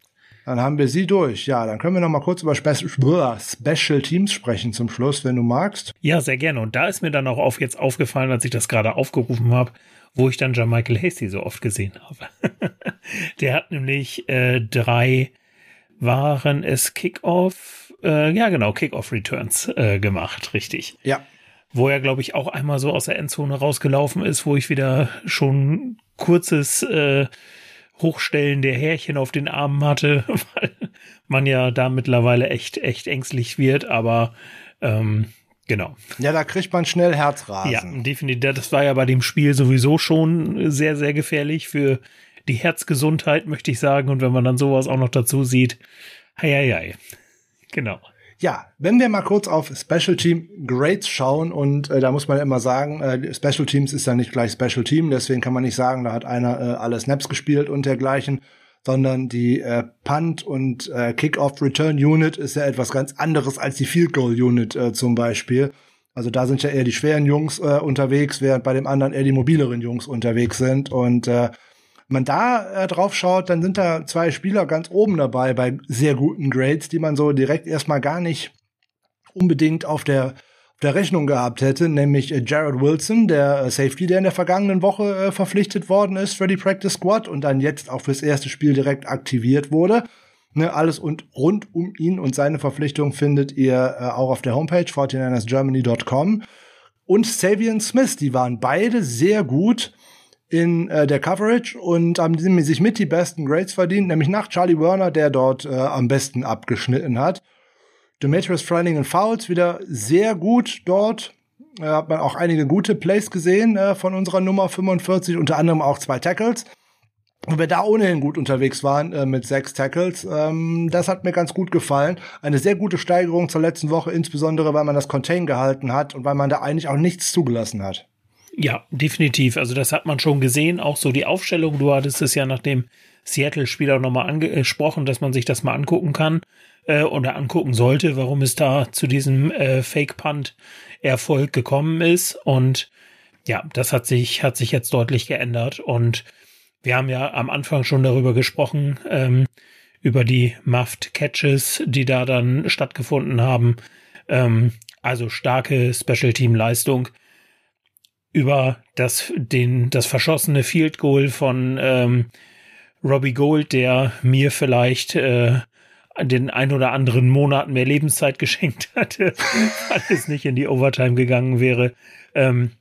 Dann haben wir sie durch. Ja, dann können wir noch mal kurz über Spe Special Teams sprechen zum Schluss, wenn du magst. Ja, sehr gerne. Und da ist mir dann auch auf jetzt aufgefallen, als ich das gerade aufgerufen habe, wo ich dann Michael Hasty so oft gesehen habe. Der hat nämlich äh, drei waren es Kickoff, äh, ja genau, Kickoff Returns äh, gemacht, richtig. Ja. Wo er, glaube ich, auch einmal so aus der Endzone rausgelaufen ist, wo ich wieder schon kurzes äh, Hochstellen der Härchen auf den Armen hatte, weil man ja da mittlerweile echt, echt ängstlich wird, aber ähm, Genau. Ja, da kriegt man schnell Herzrasen. Ja, definitiv. Das war ja bei dem Spiel sowieso schon sehr, sehr gefährlich für die Herzgesundheit, möchte ich sagen. Und wenn man dann sowas auch noch dazu sieht, hei, hei, hei. Genau. Ja, wenn wir mal kurz auf Special Team Grades schauen und äh, da muss man immer sagen, äh, Special Teams ist ja nicht gleich Special Team, deswegen kann man nicht sagen, da hat einer äh, alle Snaps gespielt und dergleichen, sondern die äh, Punt und äh, Kickoff Return Unit ist ja etwas ganz anderes als die Field Goal Unit äh, zum Beispiel. Also da sind ja eher die schweren Jungs äh, unterwegs, während bei dem anderen eher die mobileren Jungs unterwegs sind und äh, man da äh, drauf schaut, dann sind da zwei Spieler ganz oben dabei bei sehr guten Grades, die man so direkt erstmal gar nicht unbedingt auf der, auf der Rechnung gehabt hätte, nämlich äh, Jared Wilson, der äh, Safety, der in der vergangenen Woche äh, verpflichtet worden ist für die Practice Squad und dann jetzt auch fürs erste Spiel direkt aktiviert wurde. Ne, alles und rund um ihn und seine Verpflichtung findet ihr äh, auch auf der Homepage 49ersgermany.com. Und Savian Smith, die waren beide sehr gut in äh, der Coverage und haben sich mit die besten Grades verdient, nämlich nach Charlie Werner, der dort äh, am besten abgeschnitten hat. Demetrius Freining in Fouls wieder sehr gut dort. Äh, hat man auch einige gute Plays gesehen äh, von unserer Nummer 45, unter anderem auch zwei Tackles. Und wir da ohnehin gut unterwegs waren äh, mit sechs Tackles, ähm, das hat mir ganz gut gefallen. Eine sehr gute Steigerung zur letzten Woche, insbesondere weil man das Contain gehalten hat und weil man da eigentlich auch nichts zugelassen hat. Ja, definitiv. Also das hat man schon gesehen. Auch so die Aufstellung. Du hattest es ja nach dem Seattle-Spiel auch nochmal angesprochen, dass man sich das mal angucken kann äh, oder angucken sollte, warum es da zu diesem äh, Fake-Punt-Erfolg gekommen ist. Und ja, das hat sich, hat sich jetzt deutlich geändert. Und wir haben ja am Anfang schon darüber gesprochen, ähm, über die Muffed Catches, die da dann stattgefunden haben. Ähm, also starke Special Team Leistung über das, den, das verschossene Field Goal von ähm, Robbie Gold, der mir vielleicht äh, den ein oder anderen Monat mehr Lebenszeit geschenkt hatte, weil es nicht in die Overtime gegangen wäre. Ähm,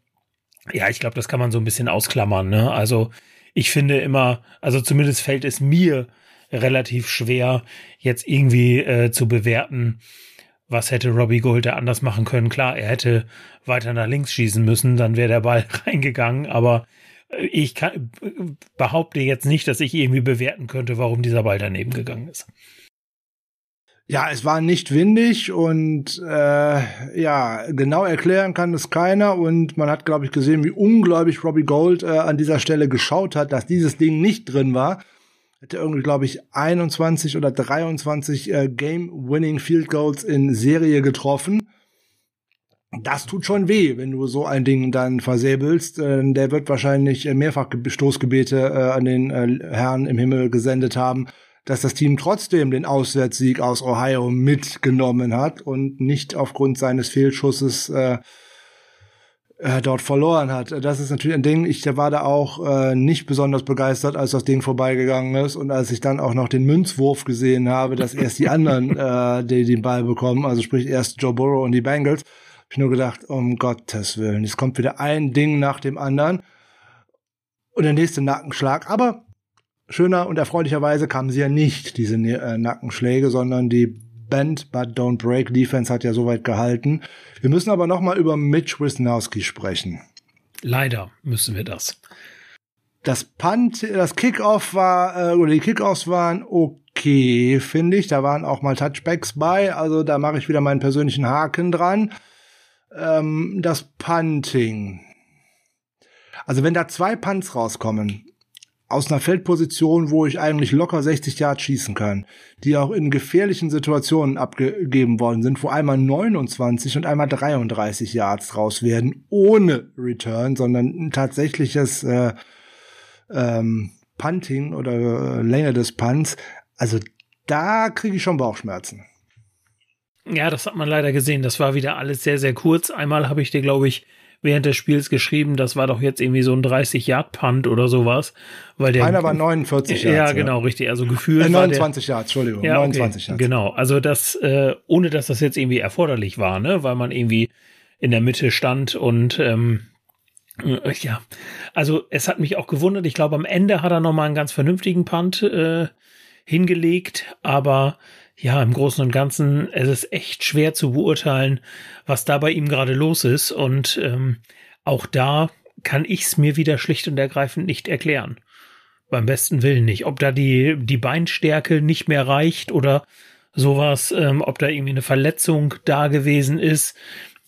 ja, ich glaube, das kann man so ein bisschen ausklammern. Ne? Also ich finde immer, also zumindest fällt es mir relativ schwer, jetzt irgendwie äh, zu bewerten, was hätte Robbie Gold da anders machen können. Klar, er hätte weiter nach links schießen müssen, dann wäre der Ball reingegangen, aber äh, ich kann, behaupte jetzt nicht, dass ich irgendwie bewerten könnte, warum dieser Ball daneben gegangen ist. Ja, es war nicht windig und äh, ja, genau erklären kann es keiner und man hat, glaube ich, gesehen, wie unglaublich Robbie Gold äh, an dieser Stelle geschaut hat, dass dieses Ding nicht drin war. Hätte irgendwie, glaube ich, 21 oder 23 äh, Game-Winning Field Goals in Serie getroffen. Das tut schon weh, wenn du so ein Ding dann versäbelst. Äh, der wird wahrscheinlich mehrfach Stoßgebete äh, an den äh, Herrn im Himmel gesendet haben dass das Team trotzdem den Auswärtssieg aus Ohio mitgenommen hat und nicht aufgrund seines Fehlschusses äh, äh, dort verloren hat. Das ist natürlich ein Ding. Ich war da auch äh, nicht besonders begeistert, als das Ding vorbeigegangen ist und als ich dann auch noch den Münzwurf gesehen habe, dass erst die anderen äh, die den Ball bekommen, also sprich erst Joe Burrow und die Bengals, habe ich nur gedacht, um Gottes Willen, es kommt wieder ein Ding nach dem anderen und der nächste Nackenschlag. Aber schöner und erfreulicherweise kamen sie ja nicht, diese äh, Nackenschläge, sondern die Bend but Don't Break Defense hat ja soweit gehalten. Wir müssen aber noch mal über Mitch Wisnowski sprechen. Leider müssen wir das. Das Punt, das Kickoff war, äh, oder die Kickoffs waren okay, finde ich. Da waren auch mal Touchbacks bei, also da mache ich wieder meinen persönlichen Haken dran. Ähm, das Punting. Also wenn da zwei Punts rauskommen, aus einer Feldposition, wo ich eigentlich locker 60 Yards schießen kann, die auch in gefährlichen Situationen abgegeben worden sind, wo einmal 29 und einmal 33 Yards raus werden, ohne Return, sondern ein tatsächliches äh, ähm, Punting oder äh, Länge des Punts. Also da kriege ich schon Bauchschmerzen. Ja, das hat man leider gesehen. Das war wieder alles sehr, sehr kurz. Einmal habe ich dir, glaube ich, während des Spiels geschrieben, das war doch jetzt irgendwie so ein 30-Yard-Punt oder sowas. Weil der, Einer war 49 Yards. Ja, genau, richtig. Also gefühlt. Äh, 29 Yards, Entschuldigung. Ja, 29 okay, Yards. Genau. Also das, äh, ohne dass das jetzt irgendwie erforderlich war, ne, weil man irgendwie in der Mitte stand und ähm, äh, ja, also es hat mich auch gewundert. Ich glaube, am Ende hat er noch mal einen ganz vernünftigen Punt äh, hingelegt, aber ja, im Großen und Ganzen, es ist echt schwer zu beurteilen, was da bei ihm gerade los ist. Und ähm, auch da kann ich es mir wieder schlicht und ergreifend nicht erklären. Beim besten Willen nicht. Ob da die, die Beinstärke nicht mehr reicht oder sowas, ähm, ob da irgendwie eine Verletzung da gewesen ist,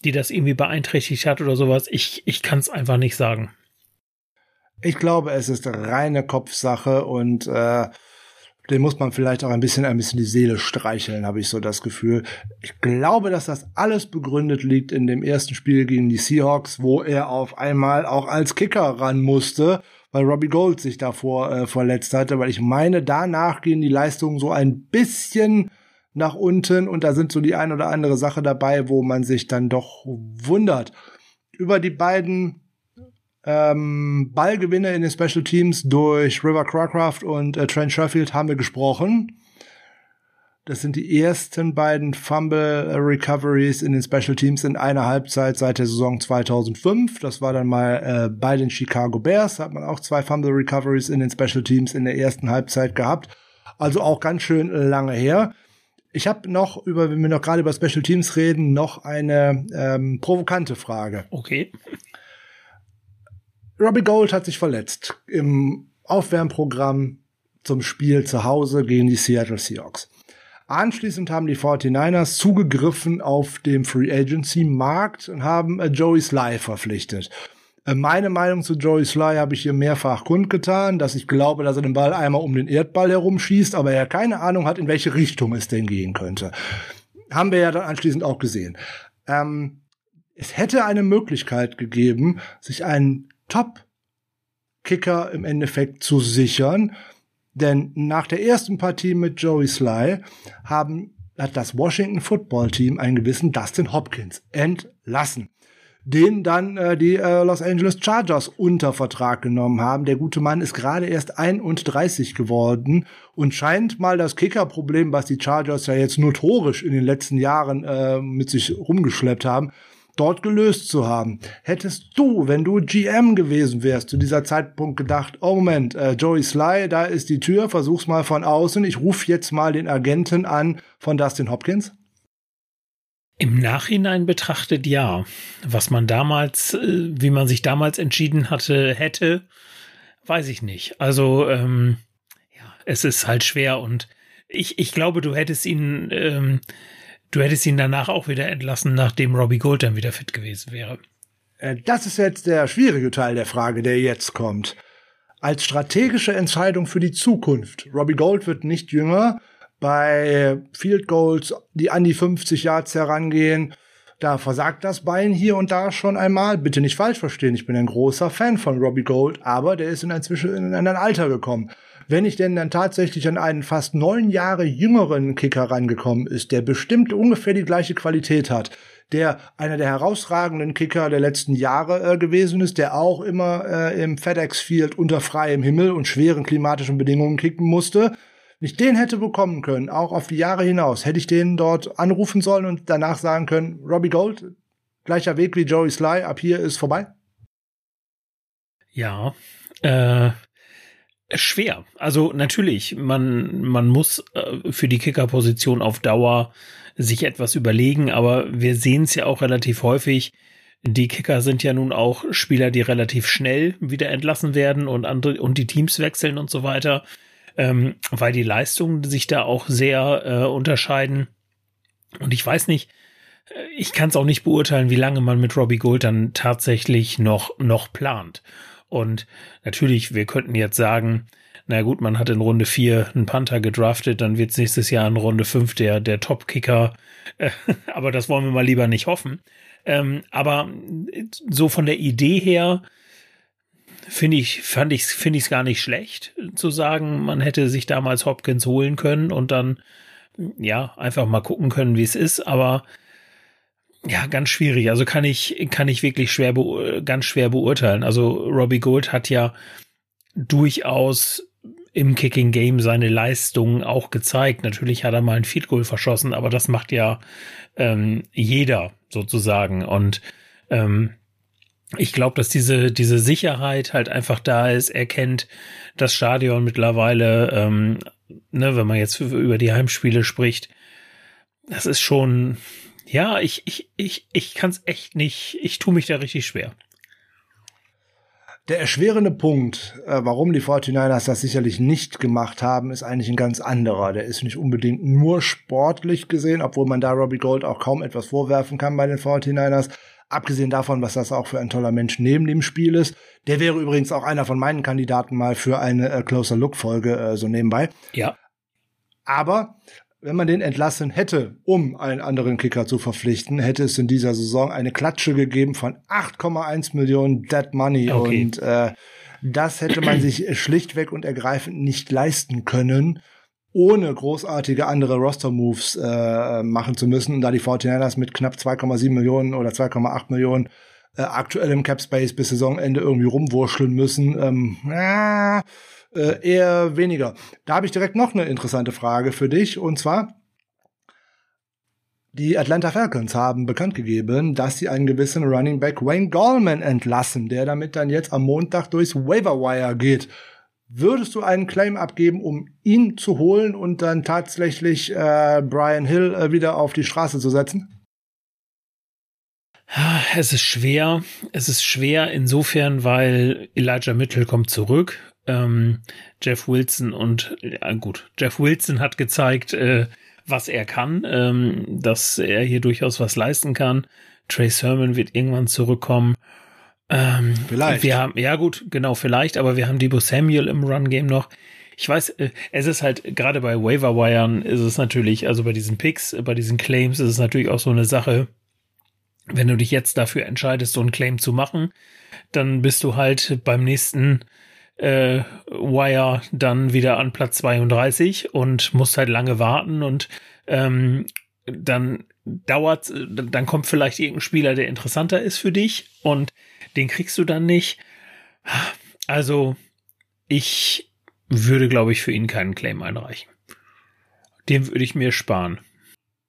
die das irgendwie beeinträchtigt hat oder sowas. Ich, ich kann es einfach nicht sagen. Ich glaube, es ist reine Kopfsache und äh, den muss man vielleicht auch ein bisschen, ein bisschen die Seele streicheln, habe ich so das Gefühl. Ich glaube, dass das alles begründet liegt in dem ersten Spiel gegen die Seahawks, wo er auf einmal auch als Kicker ran musste, weil Robbie Gold sich davor äh, verletzt hatte, weil ich meine, danach gehen die Leistungen so ein bisschen nach unten und da sind so die ein oder andere Sache dabei, wo man sich dann doch wundert. Über die beiden ähm, Ballgewinne in den Special Teams durch River Cracraft und äh, Trent Sheffield haben wir gesprochen. Das sind die ersten beiden Fumble Recoveries in den Special Teams in einer Halbzeit seit der Saison 2005. Das war dann mal äh, bei den Chicago Bears. Hat man auch zwei Fumble Recoveries in den Special Teams in der ersten Halbzeit gehabt. Also auch ganz schön lange her. Ich habe noch über, wenn wir noch gerade über Special Teams reden, noch eine ähm, provokante Frage. Okay. Robbie Gold hat sich verletzt im Aufwärmprogramm zum Spiel zu Hause gegen die Seattle Seahawks. Anschließend haben die 49ers zugegriffen auf dem Free Agency Markt und haben äh, Joey Sly verpflichtet. Äh, meine Meinung zu Joey Sly habe ich hier mehrfach kundgetan, dass ich glaube, dass er den Ball einmal um den Erdball herumschießt, aber er keine Ahnung hat, in welche Richtung es denn gehen könnte. Haben wir ja dann anschließend auch gesehen. Ähm, es hätte eine Möglichkeit gegeben, sich einen Top-Kicker im Endeffekt zu sichern, denn nach der ersten Partie mit Joey Sly haben, hat das Washington Football Team einen gewissen Dustin Hopkins entlassen den dann äh, die äh, Los Angeles Chargers unter Vertrag genommen haben. Der gute Mann ist gerade erst 31 geworden und scheint mal das Kickerproblem, was die Chargers ja jetzt notorisch in den letzten Jahren äh, mit sich rumgeschleppt haben, dort gelöst zu haben. Hättest du, wenn du GM gewesen wärst, zu dieser Zeitpunkt gedacht, oh Moment, äh, Joey Sly, da ist die Tür, versuch's mal von außen, ich rufe jetzt mal den Agenten an von Dustin Hopkins? Im Nachhinein betrachtet ja. Was man damals, äh, wie man sich damals entschieden hatte, hätte, weiß ich nicht. Also, ähm, ja, es ist halt schwer und ich, ich glaube, du hättest ihn, ähm, Du hättest ihn danach auch wieder entlassen, nachdem Robbie Gold dann wieder fit gewesen wäre. Äh, das ist jetzt der schwierige Teil der Frage, der jetzt kommt. Als strategische Entscheidung für die Zukunft. Robbie Gold wird nicht jünger. Bei Field Goals, die an die 50 Yards herangehen, da versagt das Bein hier und da schon einmal. Bitte nicht falsch verstehen, ich bin ein großer Fan von Robbie Gold, aber der ist in inzwischen in ein Alter gekommen. Wenn ich denn dann tatsächlich an einen fast neun Jahre jüngeren Kicker rangekommen ist, der bestimmt ungefähr die gleiche Qualität hat, der einer der herausragenden Kicker der letzten Jahre äh, gewesen ist, der auch immer äh, im FedEx Field unter freiem Himmel und schweren klimatischen Bedingungen kicken musste, wenn ich den hätte bekommen können, auch auf die Jahre hinaus, hätte ich den dort anrufen sollen und danach sagen können, Robbie Gold, gleicher Weg wie Joey Sly, ab hier ist vorbei? Ja, äh, schwer. Also natürlich, man, man muss äh, für die Kickerposition auf Dauer sich etwas überlegen, aber wir sehen es ja auch relativ häufig. Die Kicker sind ja nun auch Spieler, die relativ schnell wieder entlassen werden und andere und die Teams wechseln und so weiter, ähm, weil die Leistungen sich da auch sehr äh, unterscheiden. Und ich weiß nicht, äh, ich kann es auch nicht beurteilen, wie lange man mit Robbie Gold dann tatsächlich noch noch plant. Und natürlich, wir könnten jetzt sagen, na gut, man hat in Runde 4 einen Panther gedraftet, dann wird es nächstes Jahr in Runde 5 der, der Top-Kicker. aber das wollen wir mal lieber nicht hoffen. Ähm, aber so von der Idee her finde ich, fand ich, finde ich es gar nicht schlecht zu sagen, man hätte sich damals Hopkins holen können und dann, ja, einfach mal gucken können, wie es ist. Aber ja, ganz schwierig. Also kann ich, kann ich wirklich schwer, ganz schwer beurteilen. Also Robbie Gold hat ja durchaus im Kicking Game seine Leistungen auch gezeigt. Natürlich hat er mal ein Field Goal verschossen, aber das macht ja ähm, jeder sozusagen. Und ähm, ich glaube, dass diese, diese Sicherheit halt einfach da ist. Er kennt das Stadion mittlerweile, ähm, ne, wenn man jetzt über die Heimspiele spricht. Das ist schon, ja, ich, ich, ich, ich kann es echt nicht, ich tue mich da richtig schwer. Der erschwerende Punkt, äh, warum die 49ers das sicherlich nicht gemacht haben, ist eigentlich ein ganz anderer. Der ist nicht unbedingt nur sportlich gesehen, obwohl man da Robbie Gold auch kaum etwas vorwerfen kann bei den 49ers. Abgesehen davon, was das auch für ein toller Mensch neben dem Spiel ist. Der wäre übrigens auch einer von meinen Kandidaten mal für eine äh, Closer Look Folge äh, so nebenbei. Ja. Aber wenn man den entlassen hätte, um einen anderen Kicker zu verpflichten, hätte es in dieser Saison eine Klatsche gegeben von 8,1 Millionen Dead Money. Okay. Und äh, das hätte man sich schlichtweg und ergreifend nicht leisten können, ohne großartige andere Roster-Moves äh, machen zu müssen. Und da die 49ers mit knapp 2,7 Millionen oder 2,8 Millionen äh, aktuell im Cap Space bis Saisonende irgendwie rumwurscheln müssen, ähm, äh, äh, eher weniger. Da habe ich direkt noch eine interessante Frage für dich. Und zwar, Die Atlanta Falcons haben bekannt gegeben, dass sie einen gewissen Running Back Wayne Gallman entlassen, der damit dann jetzt am Montag durchs Waiver Wire geht. Würdest du einen Claim abgeben, um ihn zu holen und dann tatsächlich äh, Brian Hill äh, wieder auf die Straße zu setzen? Es ist schwer. Es ist schwer insofern, weil Elijah Mitchell kommt zurück. Ähm, Jeff Wilson und ja, gut, Jeff Wilson hat gezeigt, äh, was er kann, ähm, dass er hier durchaus was leisten kann. Trey Sermon wird irgendwann zurückkommen. Ähm, vielleicht. Wir haben, ja gut, genau, vielleicht, aber wir haben Debo Samuel im Run-Game noch. Ich weiß, äh, es ist halt, gerade bei Waiver-Wiren ist es natürlich, also bei diesen Picks, bei diesen Claims ist es natürlich auch so eine Sache, wenn du dich jetzt dafür entscheidest, so einen Claim zu machen, dann bist du halt beim nächsten äh, Wire dann wieder an Platz 32 und musst halt lange warten und ähm, dann dauert, dann kommt vielleicht irgendein Spieler, der interessanter ist für dich und den kriegst du dann nicht. Also ich würde, glaube ich, für ihn keinen Claim einreichen. Den würde ich mir sparen.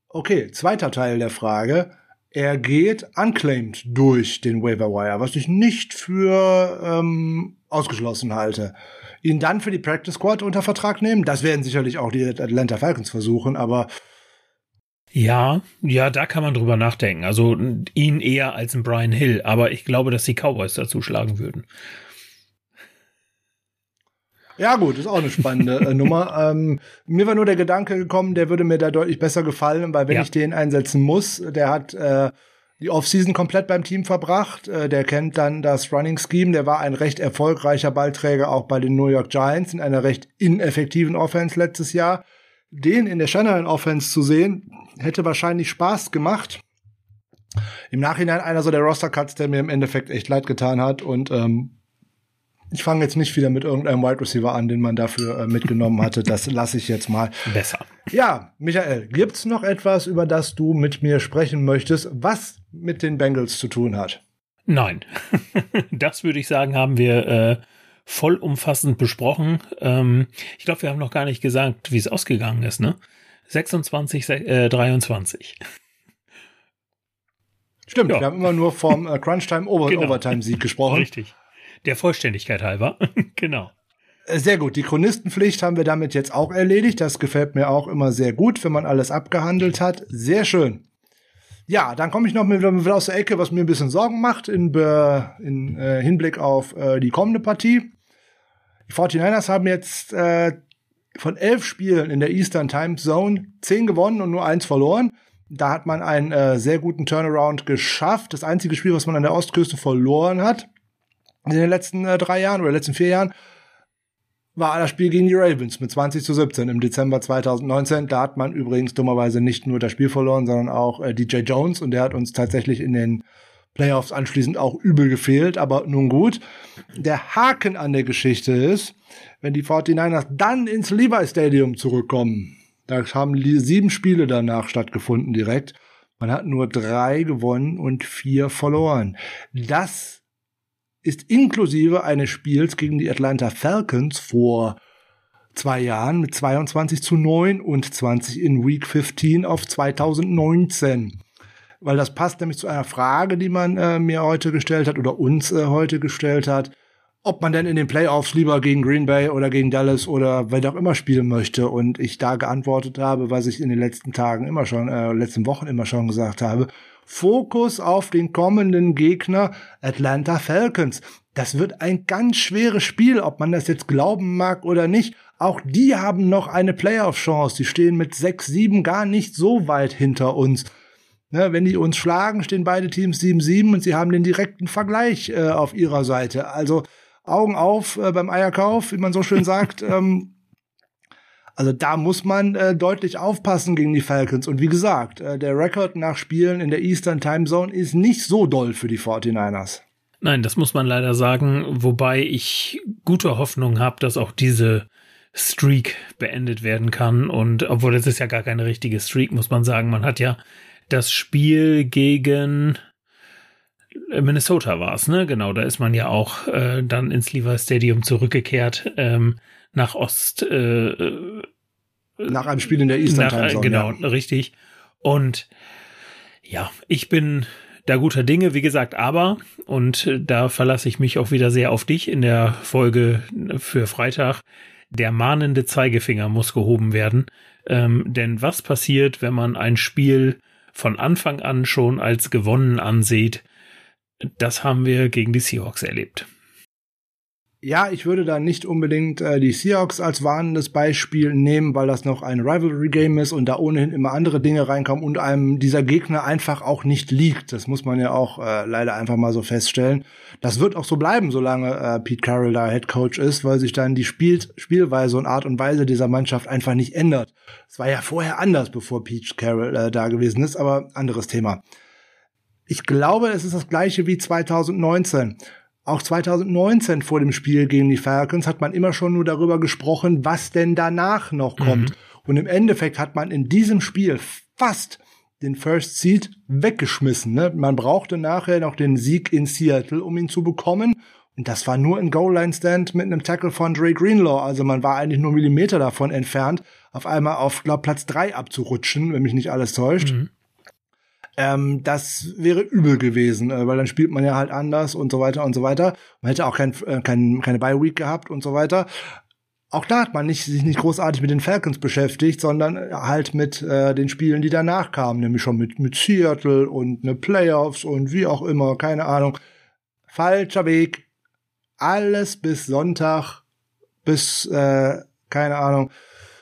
Okay, zweiter Teil der Frage. Er geht unclaimed durch den Waiver Wire, was ich nicht für ähm, ausgeschlossen halte. Ihn dann für die Practice Squad unter Vertrag nehmen, das werden sicherlich auch die Atlanta Falcons versuchen, aber ja, ja, da kann man drüber nachdenken. Also ihn eher als ein Brian Hill, aber ich glaube, dass die Cowboys dazu schlagen würden. Ja, gut, ist auch eine spannende äh, Nummer. Ähm, mir war nur der Gedanke gekommen, der würde mir da deutlich besser gefallen, weil wenn ja. ich den einsetzen muss, der hat äh, die Offseason komplett beim Team verbracht. Äh, der kennt dann das Running Scheme. Der war ein recht erfolgreicher Ballträger auch bei den New York Giants in einer recht ineffektiven Offense letztes Jahr. Den in der Shanahan Offense zu sehen, hätte wahrscheinlich Spaß gemacht. Im Nachhinein einer so der Roster Cuts, der mir im Endeffekt echt leid getan hat und ähm, ich fange jetzt nicht wieder mit irgendeinem Wide Receiver an, den man dafür äh, mitgenommen hatte. Das lasse ich jetzt mal. Besser. Ja, Michael, gibt's noch etwas, über das du mit mir sprechen möchtest, was mit den Bengals zu tun hat? Nein. das würde ich sagen, haben wir äh, vollumfassend besprochen. Ähm, ich glaube, wir haben noch gar nicht gesagt, wie es ausgegangen ist, ne? 26, äh, 23. Stimmt, ja. wir haben immer nur vom äh, Crunch-Time genau. Overtime-Sieg gesprochen. Richtig. Der Vollständigkeit halber. genau. Äh, sehr gut. Die Chronistenpflicht haben wir damit jetzt auch erledigt. Das gefällt mir auch immer sehr gut, wenn man alles abgehandelt hat. Sehr schön. Ja, dann komme ich noch mit, mit aus der Ecke, was mir ein bisschen Sorgen macht in, in äh, Hinblick auf äh, die kommende Partie. Die 49ers haben jetzt äh, von elf Spielen in der Eastern Time Zone zehn gewonnen und nur eins verloren. Da hat man einen äh, sehr guten Turnaround geschafft. Das einzige Spiel, was man an der Ostküste verloren hat, in den letzten äh, drei Jahren oder letzten vier Jahren war das Spiel gegen die Ravens mit 20 zu 17 im Dezember 2019. Da hat man übrigens dummerweise nicht nur das Spiel verloren, sondern auch äh, DJ Jones und der hat uns tatsächlich in den Playoffs anschließend auch übel gefehlt, aber nun gut. Der Haken an der Geschichte ist, wenn die 49ers dann ins Levi Stadium zurückkommen, da haben sieben Spiele danach stattgefunden direkt. Man hat nur drei gewonnen und vier verloren. Das ist inklusive eines Spiels gegen die Atlanta Falcons vor zwei Jahren mit 22 zu 9 und 20 in Week 15 auf 2019. Weil das passt nämlich zu einer Frage, die man äh, mir heute gestellt hat oder uns äh, heute gestellt hat, ob man denn in den Playoffs lieber gegen Green Bay oder gegen Dallas oder wer auch immer spielen möchte. Und ich da geantwortet habe, was ich in den letzten Tagen immer schon, äh, letzten Wochen immer schon gesagt habe. Fokus auf den kommenden Gegner Atlanta Falcons. Das wird ein ganz schweres Spiel, ob man das jetzt glauben mag oder nicht. Auch die haben noch eine Playoff-Chance. Die stehen mit 6-7 gar nicht so weit hinter uns. Ne, wenn die uns schlagen, stehen beide Teams 7-7 und sie haben den direkten Vergleich äh, auf ihrer Seite. Also Augen auf äh, beim Eierkauf, wie man so schön sagt. ähm, also da muss man äh, deutlich aufpassen gegen die Falcons. Und wie gesagt, äh, der Rekord nach Spielen in der Eastern Time Zone ist nicht so doll für die 49ers. Nein, das muss man leider sagen, wobei ich gute Hoffnung habe, dass auch diese Streak beendet werden kann. Und obwohl es ist ja gar keine richtige Streak, muss man sagen. Man hat ja das Spiel gegen Minnesota war es, ne? Genau, da ist man ja auch äh, dann ins Lever Stadium zurückgekehrt. Ähm, nach Ost. Äh, nach einem Spiel in der Eastern nach, Time Zone. Genau, ja. richtig. Und ja, ich bin da guter Dinge, wie gesagt, aber, und da verlasse ich mich auch wieder sehr auf dich in der Folge für Freitag, der mahnende Zeigefinger muss gehoben werden. Ähm, denn was passiert, wenn man ein Spiel von Anfang an schon als gewonnen ansieht? Das haben wir gegen die Seahawks erlebt ja, ich würde da nicht unbedingt äh, die Seahawks als warnendes Beispiel nehmen, weil das noch ein Rivalry-Game ist und da ohnehin immer andere Dinge reinkommen und einem dieser Gegner einfach auch nicht liegt. Das muss man ja auch äh, leider einfach mal so feststellen. Das wird auch so bleiben, solange äh, Pete Carroll da Head Coach ist, weil sich dann die Spiel Spielweise und Art und Weise dieser Mannschaft einfach nicht ändert. Es war ja vorher anders, bevor Pete Carroll äh, da gewesen ist, aber anderes Thema. Ich glaube, es ist das gleiche wie 2019. Auch 2019 vor dem Spiel gegen die Falcons hat man immer schon nur darüber gesprochen, was denn danach noch kommt. Mhm. Und im Endeffekt hat man in diesem Spiel fast den First Seed weggeschmissen. Ne? Man brauchte nachher noch den Sieg in Seattle, um ihn zu bekommen. Und das war nur ein Goal-Line-Stand mit einem Tackle von Dre Greenlaw. Also man war eigentlich nur Millimeter davon entfernt, auf einmal auf, glaub, Platz drei abzurutschen, wenn mich nicht alles täuscht. Mhm. Ähm, das wäre übel gewesen, äh, weil dann spielt man ja halt anders und so weiter und so weiter. Man hätte auch kein, äh, kein, keine Bye Week gehabt und so weiter. Auch da hat man nicht, sich nicht großartig mit den Falcons beschäftigt, sondern halt mit äh, den Spielen, die danach kamen, nämlich schon mit, mit Seattle und ne Playoffs und wie auch immer, keine Ahnung. Falscher Weg. Alles bis Sonntag, bis, äh, keine Ahnung,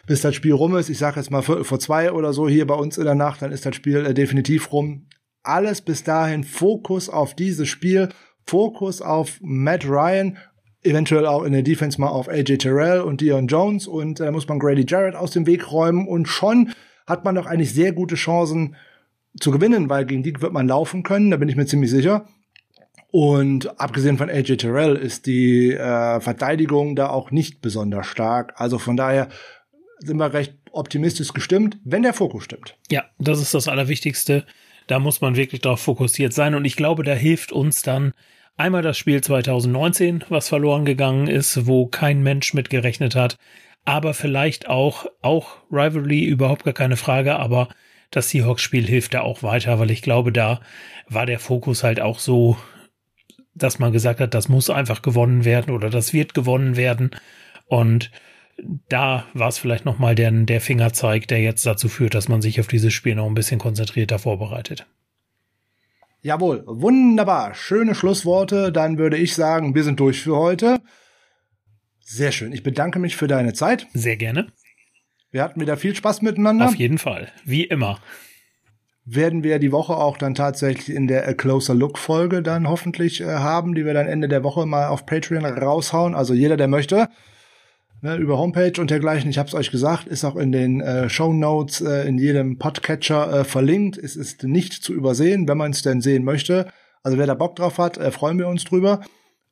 bis das Spiel rum ist. Ich sage jetzt mal vor, vor zwei oder so hier bei uns in der Nacht, dann ist das Spiel äh, definitiv rum. Alles bis dahin Fokus auf dieses Spiel, Fokus auf Matt Ryan, eventuell auch in der Defense mal auf AJ Terrell und Dion Jones und da äh, muss man Grady Jarrett aus dem Weg räumen und schon hat man doch eigentlich sehr gute Chancen zu gewinnen, weil gegen die wird man laufen können, da bin ich mir ziemlich sicher. Und abgesehen von AJ Terrell ist die äh, Verteidigung da auch nicht besonders stark. Also von daher sind wir recht optimistisch gestimmt, wenn der Fokus stimmt. Ja, das ist das Allerwichtigste. Da muss man wirklich darauf fokussiert sein. Und ich glaube, da hilft uns dann einmal das Spiel 2019, was verloren gegangen ist, wo kein Mensch mit gerechnet hat. Aber vielleicht auch, auch Rivalry, überhaupt gar keine Frage. Aber das Seahawks-Spiel hilft da auch weiter, weil ich glaube, da war der Fokus halt auch so, dass man gesagt hat, das muss einfach gewonnen werden oder das wird gewonnen werden. Und da war es vielleicht nochmal der, der Fingerzeig, der jetzt dazu führt, dass man sich auf dieses Spiel noch ein bisschen konzentrierter vorbereitet. Jawohl, wunderbar. Schöne Schlussworte. Dann würde ich sagen, wir sind durch für heute. Sehr schön. Ich bedanke mich für deine Zeit. Sehr gerne. Wir hatten wieder viel Spaß miteinander. Auf jeden Fall. Wie immer. Werden wir die Woche auch dann tatsächlich in der A Closer Look Folge dann hoffentlich äh, haben, die wir dann Ende der Woche mal auf Patreon raushauen. Also jeder, der möchte, ne, über Homepage und dergleichen. Ich habe es euch gesagt, ist auch in den äh, Show Notes äh, in jedem Podcatcher äh, verlinkt. Es ist nicht zu übersehen, wenn man es denn sehen möchte. Also wer da Bock drauf hat, äh, freuen wir uns drüber.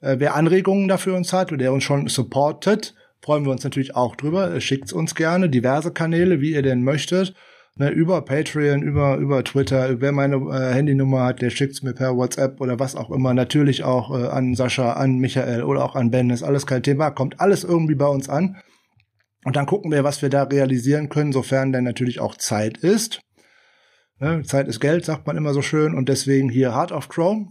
Äh, wer Anregungen dafür uns hat und der uns schon supportet, freuen wir uns natürlich auch drüber. Äh, Schickt uns gerne diverse Kanäle, wie ihr denn möchtet ne, über Patreon, über, über Twitter. Wer meine äh, Handynummer hat, der schickt's mir per WhatsApp oder was auch immer. Natürlich auch äh, an Sascha, an Michael oder auch an Ben. Ist alles kein Thema. Kommt alles irgendwie bei uns an. Und dann gucken wir, was wir da realisieren können, sofern denn natürlich auch Zeit ist. Ne, Zeit ist Geld, sagt man immer so schön. Und deswegen hier Heart of Chrome.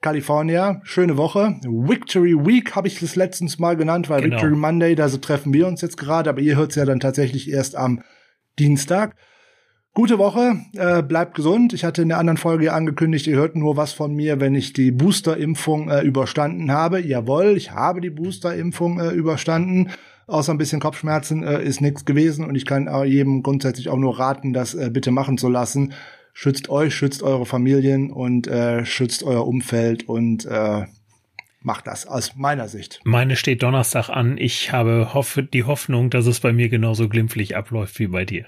California, schöne Woche. Victory Week habe ich das letztens mal genannt, weil genau. Victory Monday, da so treffen wir uns jetzt gerade, aber ihr hört es ja dann tatsächlich erst am Dienstag. Gute Woche, äh, bleibt gesund. Ich hatte in der anderen Folge angekündigt, ihr hört nur was von mir, wenn ich die Booster-Impfung äh, überstanden habe. Jawohl, ich habe die Booster-Impfung äh, überstanden. Außer ein bisschen Kopfschmerzen äh, ist nichts gewesen und ich kann jedem grundsätzlich auch nur raten, das äh, bitte machen zu lassen. Schützt euch, schützt eure Familien und äh, schützt euer Umfeld und äh, macht das aus meiner Sicht. Meine steht Donnerstag an. Ich habe hoffe, die Hoffnung, dass es bei mir genauso glimpflich abläuft wie bei dir.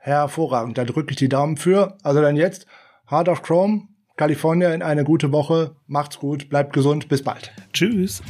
Hervorragend. Da drücke ich die Daumen für. Also dann jetzt Heart of Chrome, California in eine gute Woche. Macht's gut, bleibt gesund, bis bald. Tschüss.